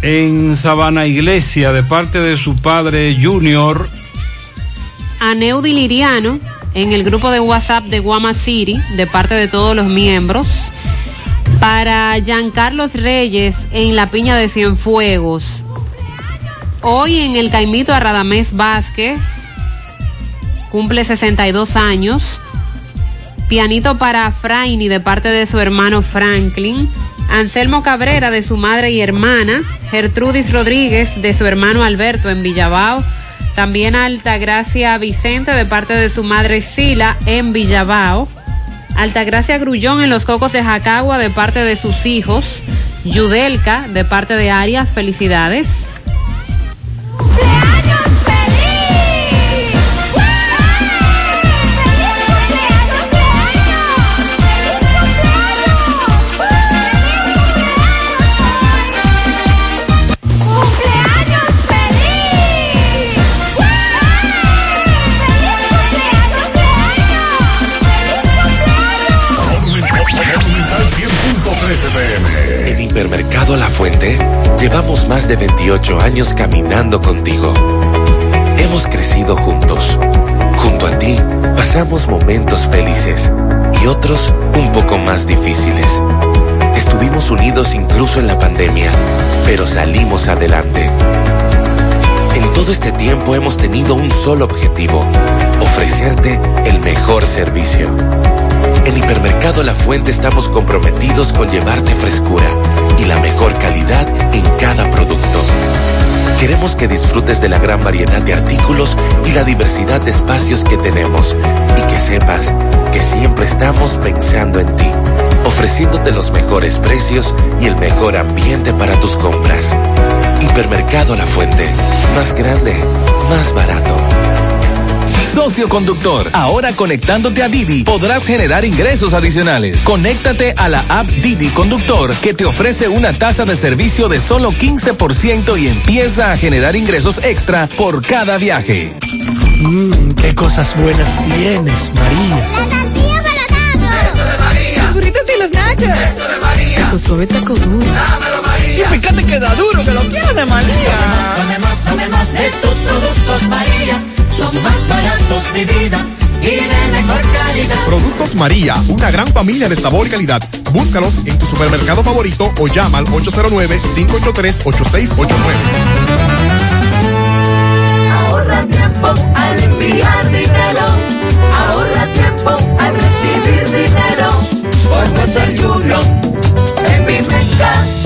S6: en Sabana Iglesia de parte de su padre Junior.
S7: A Neudi Liriano en el grupo de WhatsApp de Guama City de parte de todos los miembros. Para Giancarlos Reyes en la Piña de Cienfuegos. Hoy en el Caimito a Radamés Vázquez, cumple 62 años. Pianito para Fraini de parte de su hermano Franklin. Anselmo Cabrera de su madre y hermana. Gertrudis Rodríguez de su hermano Alberto en Villabao. También Altagracia Vicente de parte de su madre Sila en Villabao. Altagracia Grullón en los Cocos de Jacagua de parte de sus hijos. Yudelka de parte de Arias, felicidades.
S13: Llevamos más de 28 años caminando contigo. Hemos crecido juntos. Junto a ti pasamos momentos felices y otros un poco más difíciles. Estuvimos unidos incluso en la pandemia, pero salimos adelante. Todo este tiempo hemos tenido un solo objetivo, ofrecerte el mejor servicio. En Hipermercado La Fuente estamos comprometidos con llevarte frescura y la mejor calidad en cada producto. Queremos que disfrutes de la gran variedad de artículos y la diversidad de espacios que tenemos y que sepas que siempre estamos pensando en ti, ofreciéndote los mejores precios y el mejor ambiente para tus compras. Hipermercado La Fuente, más grande, más barato.
S89: Socio conductor, ahora conectándote a Didi podrás generar ingresos adicionales. Conéctate a la app Didi Conductor que te ofrece una tasa de servicio de solo 15% y empieza a generar ingresos extra por cada viaje.
S90: Mmm, qué cosas buenas tienes, María.
S91: La tortilla para
S17: Eso de María.
S91: Los burritos y los nachos.
S17: Eso de María.
S91: Tu suave taco duro.
S17: Dámelo, María.
S91: Y fíjate que da duro, que lo quiero de María.
S17: Tomemos, tomemos de tus productos, María. Son más baratos de vida y de mejor calidad.
S92: Productos María, una gran familia de sabor y calidad. Búscalos en tu supermercado favorito o llama al 809-583-8689.
S17: Ahorra tiempo al enviar dinero. Ahorra tiempo al recibir dinero. Por Western Union en mi mercado.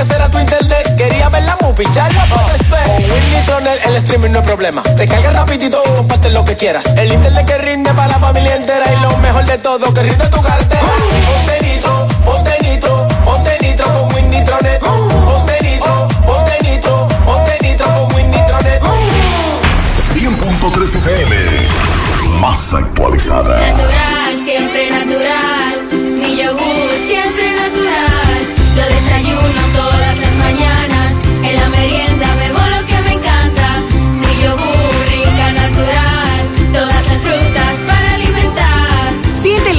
S17: que será tu internet. Quería ver la movie, charla por Con Winnie el streaming no es problema. Te cargas rapidito y compartes lo que quieras. El internet que rinde para la familia entera y lo mejor de todo, que rinde tu cartera. Ponte nitro, ponte nitro, ponte nitro con Winnie Tronet. Ponte nitro, ponte nitro, ponte nitro con Winnie Tronet.
S93: 100.3 FM, más actualizada.
S17: Natural, siempre natural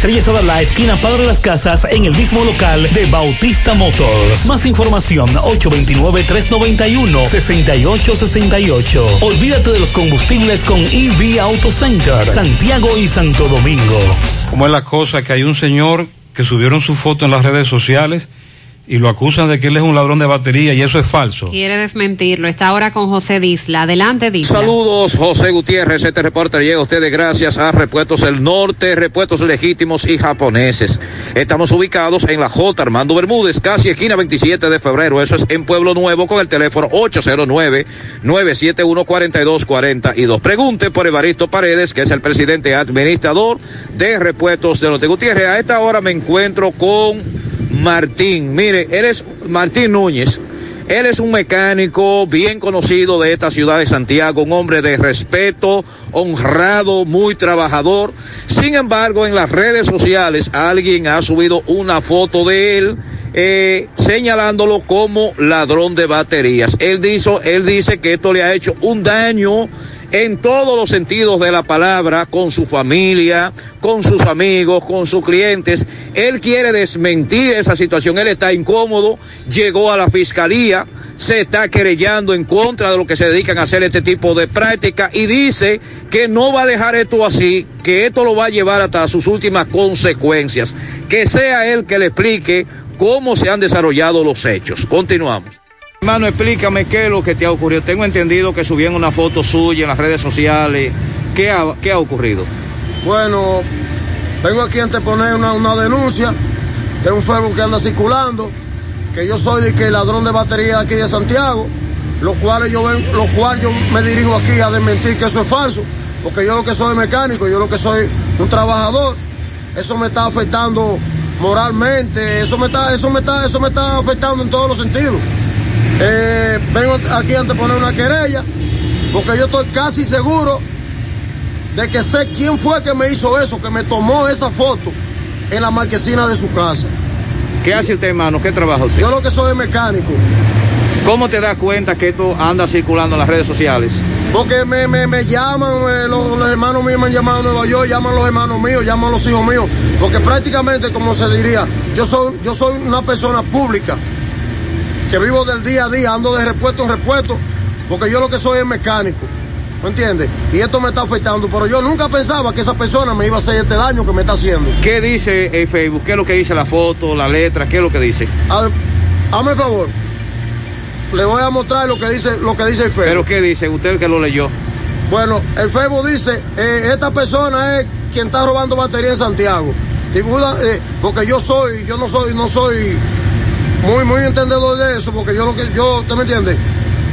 S94: Estrella Sadala, esquina Padre Las Casas, en el mismo local de Bautista Motors. Más información, 829-391-6868. Olvídate de los combustibles con EV Auto Center, Santiago y Santo Domingo.
S6: ¿Cómo es la cosa que hay un señor que subieron su foto en las redes sociales y lo acusan de que él es un ladrón de batería y eso es falso?
S7: Quiere desmentirlo. Está ahora con José Disla. Adelante, Disla.
S95: Saludos, José Gutiérrez. Este reporte llega a ustedes gracias a Repuestos del Norte, Repuestos Legítimos y Japoneses. Estamos ubicados en la J. Armando Bermúdez, casi esquina 27 de febrero. Eso es en Pueblo Nuevo con el teléfono 809-971-4242. Pregunte por Evaristo Paredes, que es el presidente administrador de Repuestos del Norte. Gutiérrez, a esta hora me encuentro con Martín. Mire, él es Martín Núñez. Él es un mecánico bien conocido de esta ciudad de Santiago, un hombre de respeto, honrado, muy trabajador. Sin embargo, en las redes sociales alguien ha subido una foto de él eh, señalándolo como ladrón de baterías. Él, dice, él dice que esto le ha hecho un daño en todos los sentidos de la palabra, con su familia, con sus amigos, con sus clientes. Él quiere desmentir esa situación, él está incómodo, llegó a la fiscalía, se está querellando en contra de lo que se dedican a hacer este tipo de práctica y dice que no va a dejar esto así, que esto lo va a llevar hasta sus últimas consecuencias. Que sea él que le explique cómo se han desarrollado los hechos. Continuamos.
S96: Hermano, explícame qué es lo que te ha ocurrido. Tengo entendido que subieron una foto suya en las redes sociales. ¿Qué ha, ocurrido?
S97: Bueno, vengo aquí a anteponer una, denuncia de un Facebook que anda circulando, que yo soy el que ladrón de batería aquí de Santiago, los cuales yo ven, los cuales yo me dirijo aquí a desmentir que eso es falso, porque yo lo que soy mecánico, yo lo que soy un trabajador, eso me está afectando moralmente, eso me está, eso me está, eso me está afectando en todos los sentidos. Eh, vengo aquí a anteponer una querella porque yo estoy casi seguro de que sé quién fue que me hizo eso, que me tomó esa foto en la marquesina de su casa.
S96: ¿Qué hace usted, hermano? ¿Qué trabaja usted?
S97: Yo lo que soy es mecánico.
S96: ¿Cómo te das cuenta que esto anda circulando en las redes sociales?
S97: Porque me, me, me llaman, eh, los, los hermanos míos me han llamado a Nueva York, llaman los hermanos míos, llaman los hijos míos. Porque prácticamente, como se diría, yo soy, yo soy una persona pública que vivo del día a día, ando de repuesto en repuesto, porque yo lo que soy es mecánico. ¿Me entiendes? Y esto me está afectando, pero yo nunca pensaba que esa persona me iba a hacer este daño que me está haciendo.
S96: ¿Qué dice el Facebook? ¿Qué es lo que dice la foto, la letra? ¿Qué es lo que dice?
S97: Hazme favor. Le voy a mostrar lo que dice, lo que dice el Facebook.
S96: ¿Pero qué dice? Usted el que lo leyó.
S97: Bueno, el Facebook dice, eh, esta persona es quien está robando batería en Santiago. Eh, porque yo soy, yo no soy, no soy muy, muy entendedor de eso, porque yo lo que, yo, ¿te me entiendes?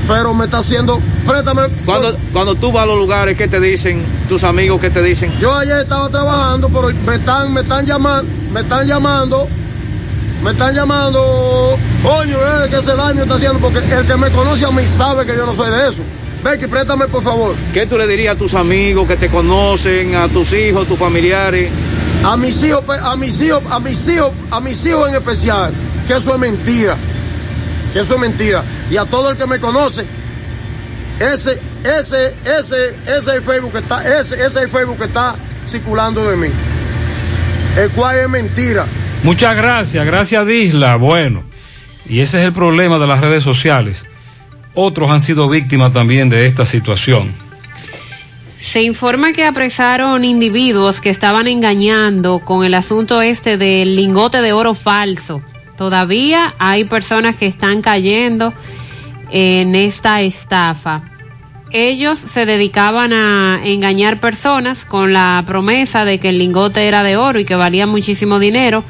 S97: Pero me está haciendo, préstame.
S96: Cuando, cuando tú vas a los lugares, ¿qué te dicen tus amigos? ¿Qué te dicen?
S97: Yo ayer estaba trabajando, pero me están, me están llamando, me están llamando, me están llamando, coño, eh, que ese daño está haciendo, porque el que me conoce a mí sabe que yo no soy de eso. Becky, préstame por favor.
S96: ¿Qué tú le dirías a tus amigos que te conocen, a tus hijos, tus familiares?
S97: A mis hijos, a mis hijos, a mis hijos, a mis hijos en especial, que eso es mentira. Que eso es mentira. Y a todo el que me conoce, ese, ese, ese, ese es el Facebook que está, ese, ese es el Facebook que está circulando de mí. El cual es mentira.
S6: Muchas gracias, gracias Disla. Bueno, y ese es el problema de las redes sociales. Otros han sido víctimas también de esta situación.
S7: Se informa que apresaron individuos que estaban engañando con el asunto este del lingote de oro falso. Todavía hay personas que están cayendo en esta estafa. Ellos se dedicaban a engañar personas con la promesa de que el lingote era de oro y que valía muchísimo dinero.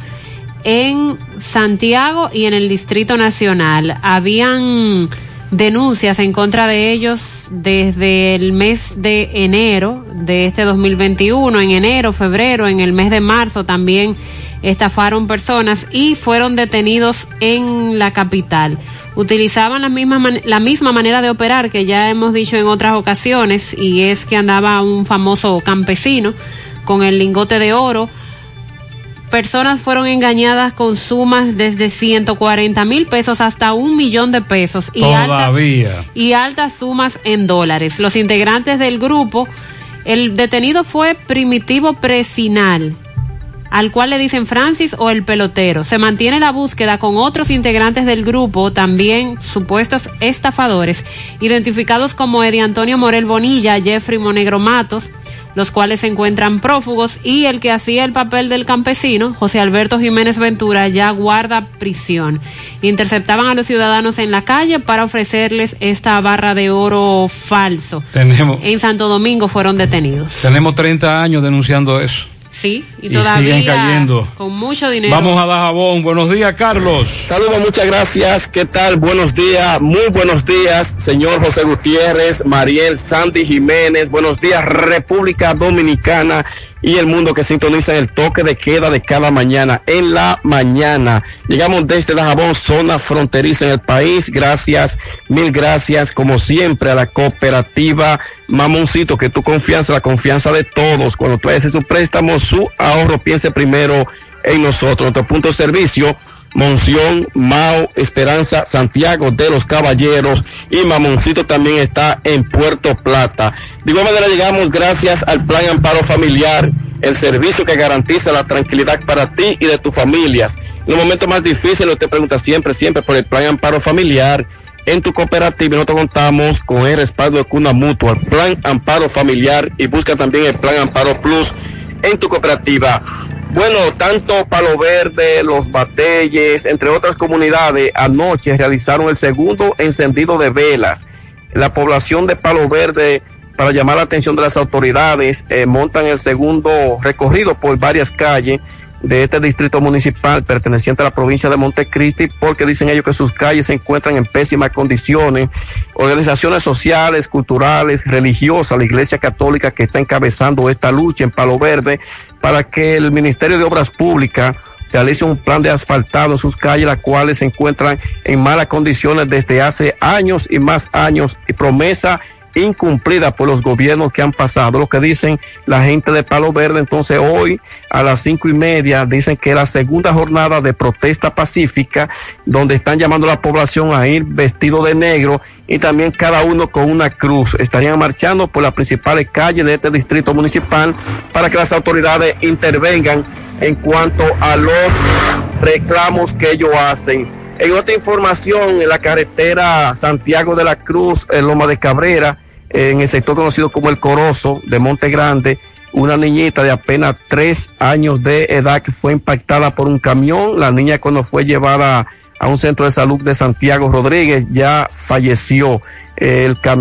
S7: en Santiago y en el Distrito Nacional. Habían denuncias en contra de ellos desde el mes de enero de este 2021, en enero, febrero, en el mes de marzo también estafaron personas y fueron detenidos en la capital. Utilizaban la misma, man- la misma manera de operar que ya hemos dicho en otras ocasiones y es que andaba un famoso campesino con el lingote de oro. Personas fueron engañadas con sumas desde 140 mil pesos hasta un millón de pesos y altas y altas sumas en dólares. Los integrantes del grupo, el detenido fue Primitivo Presinal, al cual le dicen Francis o el pelotero. Se mantiene la búsqueda con otros integrantes del grupo, también supuestos estafadores, identificados como Eddie Antonio Morel Bonilla, Jeffrey Monegro Matos, los cuales se encuentran prófugos, y el que hacía el papel del campesino, José Alberto Jiménez Ventura, ya guarda prisión. Interceptaban a los ciudadanos en la calle para ofrecerles esta barra de oro falso.
S6: Tenemos,
S7: En Santo Domingo fueron detenidos.
S6: tenemos 30 años denunciando eso.
S7: Sí, y,
S6: Y
S7: todavía
S6: siguen cayendo.
S7: con mucho dinero.
S6: Vamos a Dajabón. Buenos días, Carlos.
S98: Saludos, muchas gracias. ¿Qué tal? Buenos días, muy buenos días, señor José Gutiérrez, Mariel, Sandy Jiménez. Buenos días, República Dominicana y el mundo que sintoniza el toque de queda de cada mañana. En la mañana llegamos desde Dajabón, zona fronteriza en el país. Gracias, mil gracias, como siempre, a la cooperativa Mamoncito, que tu confianza, la confianza de todos. Cuando tú haces su préstamo, su ahorro, piense primero en nosotros. Nuestro punto de servicio, Monción, Mao, Esperanza, Santiago de los Caballeros y Mamoncito también está en Puerto Plata. De igual manera llegamos gracias al Plan Amparo Familiar, el servicio que garantiza la tranquilidad para ti y de tus familias. En los momentos más difíciles te pregunta siempre, siempre por el Plan Amparo Familiar. En tu cooperativa nosotros contamos con el respaldo de Cuna Mutua, Plan Amparo Familiar y busca también el Plan Amparo Plus en tu cooperativa. Bueno, tanto Palo Verde, Los Batelles, entre otras comunidades, anoche realizaron el segundo encendido de velas. La población de Palo Verde, para llamar la atención de las autoridades, eh, montan el segundo recorrido por varias calles de este distrito municipal perteneciente a la provincia de Montecristi, porque dicen ellos que sus calles se encuentran en pésimas condiciones. Organizaciones sociales, culturales, religiosas, la Iglesia Católica que está encabezando esta lucha en Palo Verde, para que el Ministerio de Obras Públicas realice un plan de asfaltado en sus calles, las cuales se encuentran en malas condiciones desde hace años y más años, y promesa incumplida por los gobiernos que han pasado, lo que dicen la gente de Palo Verde. Entonces hoy a las cinco y media dicen que es la segunda jornada de protesta pacífica, donde están llamando a la población a ir vestido de negro y también cada uno con una cruz. Estarían marchando por las principales calles de este distrito municipal para que las autoridades intervengan en cuanto a los reclamos que ellos hacen. En otra información, en la carretera Santiago de la Cruz, en Loma de Cabrera, en el sector conocido como El Corozo de Monte Grande, una niñita de apenas tres años de edad que fue impactada por un camión. La niña cuando fue llevada a un centro de salud de Santiago Rodríguez ya falleció.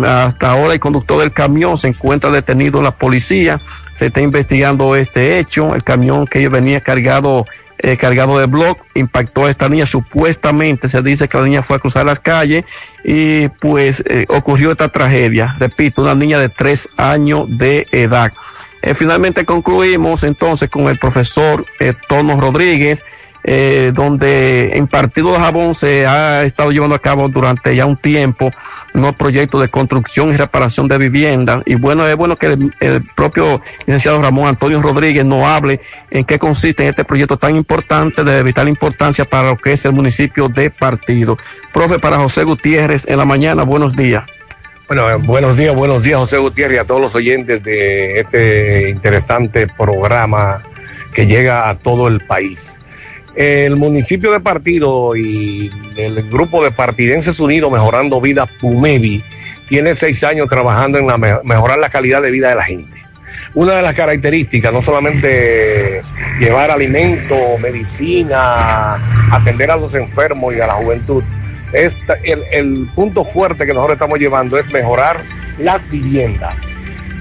S98: Hasta ahora el conductor del camión se encuentra detenido en la policía. Se está investigando este hecho. El camión que venía cargado eh, cargado de blog, impactó a esta niña. Supuestamente se dice que la niña fue a cruzar las calles y pues eh, ocurrió esta tragedia. Repito, una niña de tres años de edad. Eh, finalmente concluimos entonces con el profesor Tono Rodríguez, eh, donde en Partido de Jabón se ha estado llevando a cabo durante ya un tiempo unos proyectos de construcción y reparación de vivienda. Y bueno, es bueno que el, propio licenciado Ramón Antonio Rodríguez nos hable en qué consiste este proyecto tan importante, de vital importancia para lo que es el municipio de Partido. Profe, para José Gutiérrez en la mañana, buenos días.
S99: Bueno, eh, buenos días, buenos días, José Gutiérrez, y a todos los oyentes de este interesante programa que llega a todo el país. El municipio de Partido y el grupo de Partidenses Unidos Mejorando Vida Pumevi tiene seis años trabajando en la me- mejorar la calidad de vida de la gente. Una de las características, no solamente llevar alimento, medicina, atender a los enfermos y a la juventud, esta- el, el punto fuerte que nosotros estamos llevando es mejorar las viviendas.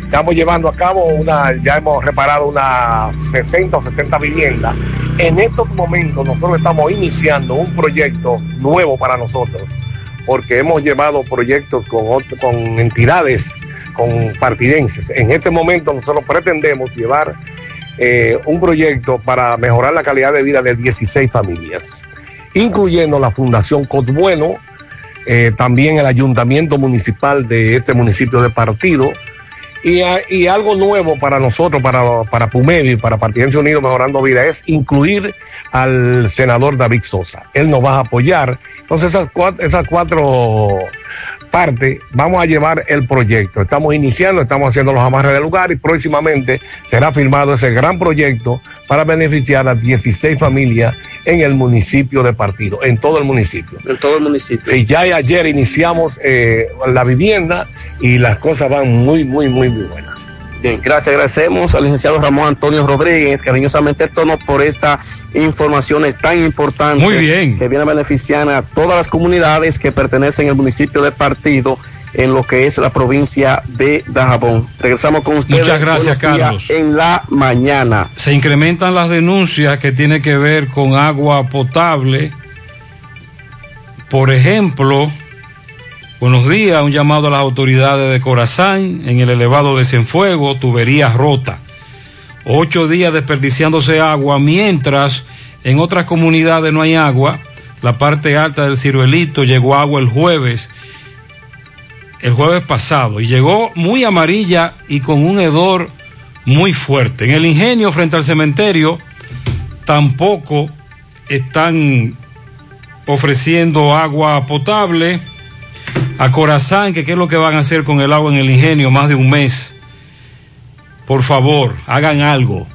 S99: Estamos llevando a cabo una, ya hemos reparado unas 60 o 70 viviendas. En estos momentos nosotros estamos iniciando un proyecto nuevo para nosotros, porque hemos llevado proyectos con, con entidades, con partidenses. En este momento nosotros pretendemos llevar eh, un proyecto para mejorar la calidad de vida de 16 familias, incluyendo la Fundación Cotbueno, eh, también el ayuntamiento municipal de este municipio de Partido y, y algo nuevo para nosotros, para, para Pumevi, para Partidense Unido Mejorando Vida, es incluir al senador David Sosa. Él nos va a apoyar. Entonces esas cuatro, esas cuatro partes vamos a llevar el proyecto. Estamos iniciando, estamos haciendo los amarres del lugar y próximamente será firmado ese gran proyecto para beneficiar a 16 familias en el municipio de Partido, en todo el municipio.
S98: En todo el municipio.
S99: Y ya ayer iniciamos eh, la vivienda y las cosas van muy, muy, muy, muy buenas.
S98: Bien, gracias, agradecemos al licenciado Ramón Antonio Rodríguez, cariñosamente tono por esta informaciones tan importantes.
S6: Muy bien.
S98: Que viene a beneficiar a todas las comunidades que pertenecen al municipio de Partido en lo que es la provincia de Dajabón. Regresamos con ustedes.
S6: Muchas gracias, Carlos.
S98: En la mañana.
S6: Se incrementan las denuncias que tienen que ver con agua potable. Por ejemplo, buenos días, un llamado a las autoridades de Corazán en el elevado de Cienfuegos, tubería rota. Ocho días desperdiciándose agua, mientras en otras comunidades no hay agua. La parte alta del ciruelito llegó agua el jueves, el jueves pasado, y llegó muy amarilla y con un hedor muy fuerte. En el ingenio frente al cementerio tampoco están ofreciendo agua potable. A Corazán, que qué es lo que van a hacer con el agua en el ingenio más de un mes. Por favor, hagan algo.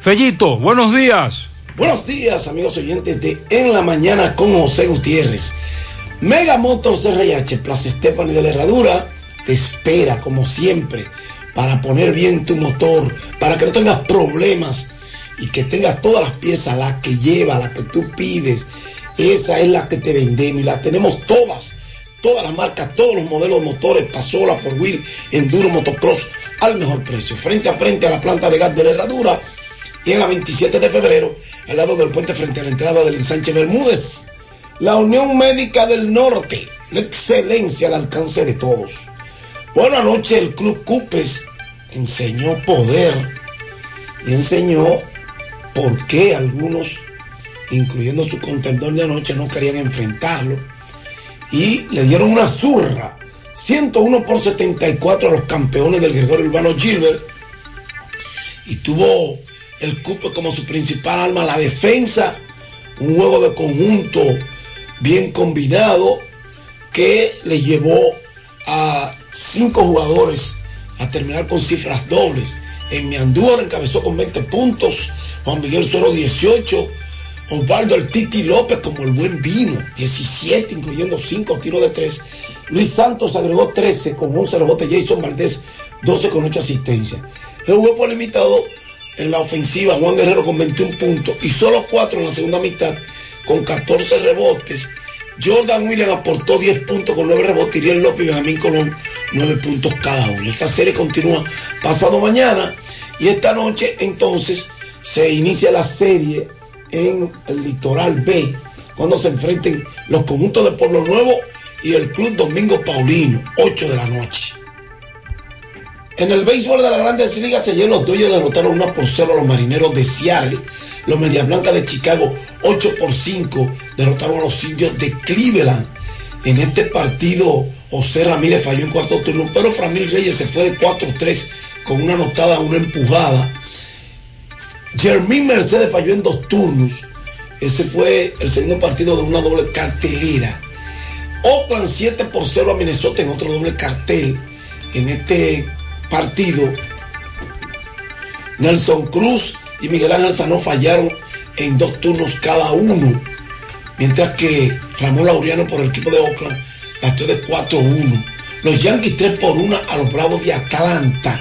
S6: Fellito, buenos días.
S100: Buenos días, amigos oyentes de En la Mañana con José Gutiérrez. Mega Motors RH, Plaza Estefani de la Herradura, te espera, como siempre, para poner bien tu motor, para que no tengas problemas y que tengas todas las piezas, las que lleva, las que tú pides. Esa es la que te vendemos y las tenemos todas. Todas las marcas, todos los modelos de motores, Pasola, Four Wheel, Enduro, Motocross, al mejor precio. Frente a frente a la planta de gas de la Herradura y en la 27 de febrero, al lado del puente frente a la entrada del ensanche Bermúdez. La Unión Médica del Norte, la excelencia al alcance de todos. Bueno, anoche el Club Cupes enseñó poder y enseñó por qué algunos, incluyendo su contendor de anoche, no querían enfrentarlo. Y le dieron una zurra, 101 por 74 a los campeones del Gregorio Urbano Gilbert. Y tuvo el Cupes como su principal arma la defensa, un juego de conjunto bien combinado que le llevó a cinco jugadores a terminar con cifras dobles. En Miandúa encabezó con 20 puntos, Juan Miguel Suero 18, Osvaldo El Titi López como el buen vino, 17, incluyendo 5 tiros de 3. Luis Santos agregó 13 con 11 rebotes, Jason Valdés 12 con 8 asistencias. El fue limitado en la ofensiva, Juan Guerrero con 21 puntos y solo 4 en la segunda mitad con 14 rebotes. Jordan Williams aportó 10 puntos con 9 rebotes, Iriel López y Benjamín Colón 9 puntos cada uno. Esta serie continúa pasado mañana y esta noche entonces se inicia la serie en el litoral B cuando se enfrenten los conjuntos de Pueblo Nuevo y el Club Domingo Paulino, 8 de la noche. En el béisbol de la Grandes Ligas, ayer los Dodgers derrotaron 1 por 0 a los Marineros de Seattle. Los Medias Blancas de Chicago, 8 por 5, derrotaron a los Indios de Cleveland. En este partido, José Ramírez falló en cuarto turno, pero Framil Reyes se fue de 4-3 con una anotada, una empujada. Jermín Mercedes falló en dos turnos. Ese fue el segundo partido de una doble cartelera. Oakland 7 por 0 a Minnesota en otro doble cartel. En este partido, Nelson Cruz y Miguel Ángel Sanó fallaron en dos turnos cada uno. Mientras que Ramón Laureano por el equipo de Oakland batió de 4-1. Los Yankees 3 por 1 a los Bravos de Atlanta.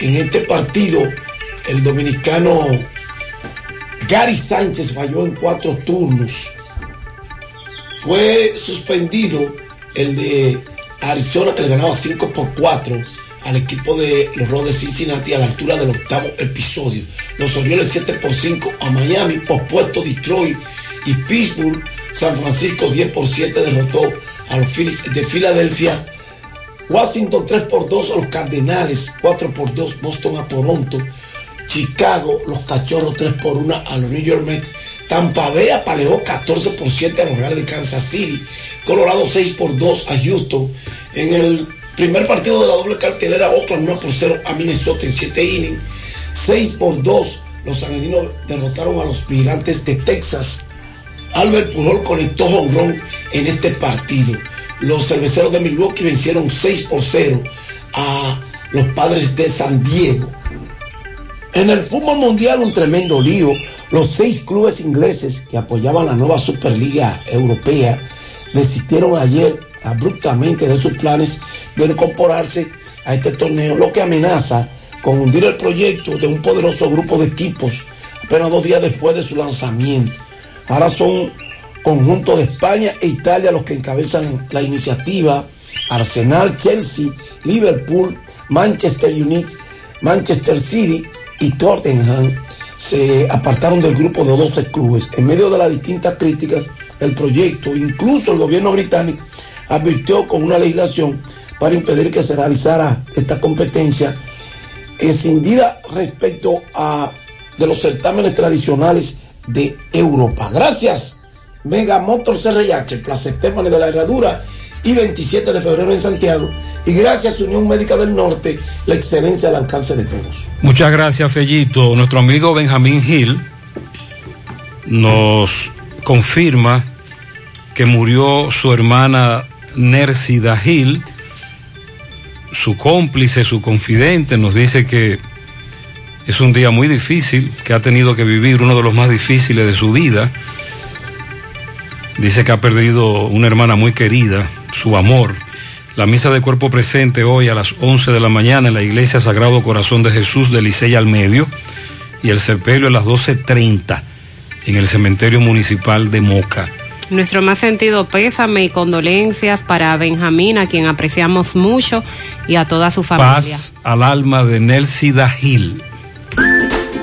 S100: En este partido, el dominicano Gary Sánchez falló en cuatro turnos. Fue suspendido el de Arizona que le ganaba 5 por 4 al equipo de los Rojos de Cincinnati a la altura del octavo episodio. Los Orioles 7 por 5 a Miami, pospuesto Detroit y Pittsburgh. San Francisco 10 por 7 derrotó a los Phillies de Filadelfia. Washington 3 por 2 a los Cardenales, 4 por 2 Boston a Toronto. Chicago, los Cachorros 3 por 1 a los New York Mets. Tampa Bay apaleó 14 por 7 a los Reales de Kansas City. Colorado 6 por 2 a Houston. En el primer partido de la doble cartelera, Oakland 1 por 0 a Minnesota en 7 innings. 6 por 2 los angelinos derrotaron a los vigilantes de Texas. Albert Pujol conectó honrón en este partido. Los cerveceros de Milwaukee vencieron 6 por 0 a los padres de San Diego. En el fútbol mundial un tremendo lío. Los seis clubes ingleses que apoyaban la nueva Superliga Europea desistieron ayer abruptamente de sus planes de incorporarse a este torneo, lo que amenaza con hundir el proyecto de un poderoso grupo de equipos apenas dos días después de su lanzamiento. Ahora son conjuntos de España e Italia los que encabezan la iniciativa. Arsenal, Chelsea, Liverpool, Manchester United, Manchester City y Tottenham se apartaron del grupo de 12 clubes. En medio de las distintas críticas, el proyecto, incluso el gobierno británico, advirtió con una legislación para impedir que se realizara esta competencia escindida respecto a de los certámenes tradicionales de Europa. Gracias, Mega Motors CRH, Plaza Estefani de la Herradura y 27 de febrero en Santiago. Y gracias, Unión Médica del Norte, la excelencia al alcance de todos.
S6: Muchas gracias, Fellito. Nuestro amigo Benjamín Gil nos confirma que murió su hermana Nércida Gil, su cómplice, su confidente, nos dice que es un día muy difícil, que ha tenido que vivir uno de los más difíciles de su vida. Dice que ha perdido una hermana muy querida, su amor. La misa de cuerpo presente hoy a las 11 de la mañana en la iglesia Sagrado Corazón de Jesús de Licey al Medio y el sepelio a las 12.30 en el cementerio municipal de Moca.
S7: Nuestro más sentido pésame y condolencias para Benjamín, a quien apreciamos mucho, y a toda su familia.
S6: Paz al alma de Nelsida Gil.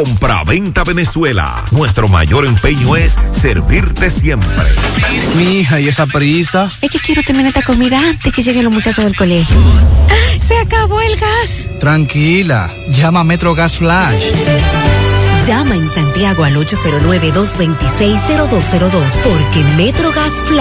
S101: Compra-venta Venezuela. Nuestro mayor empeño es servirte siempre.
S102: Mi hija, ¿y esa prisa?
S103: Es que quiero terminar esta comida antes que lleguen los muchachos del colegio. ¡Se acabó el gas!
S102: Tranquila, llama a Metro Gas Flash.
S103: Llama en Santiago al 809-226-0202 porque Metro Gas Flash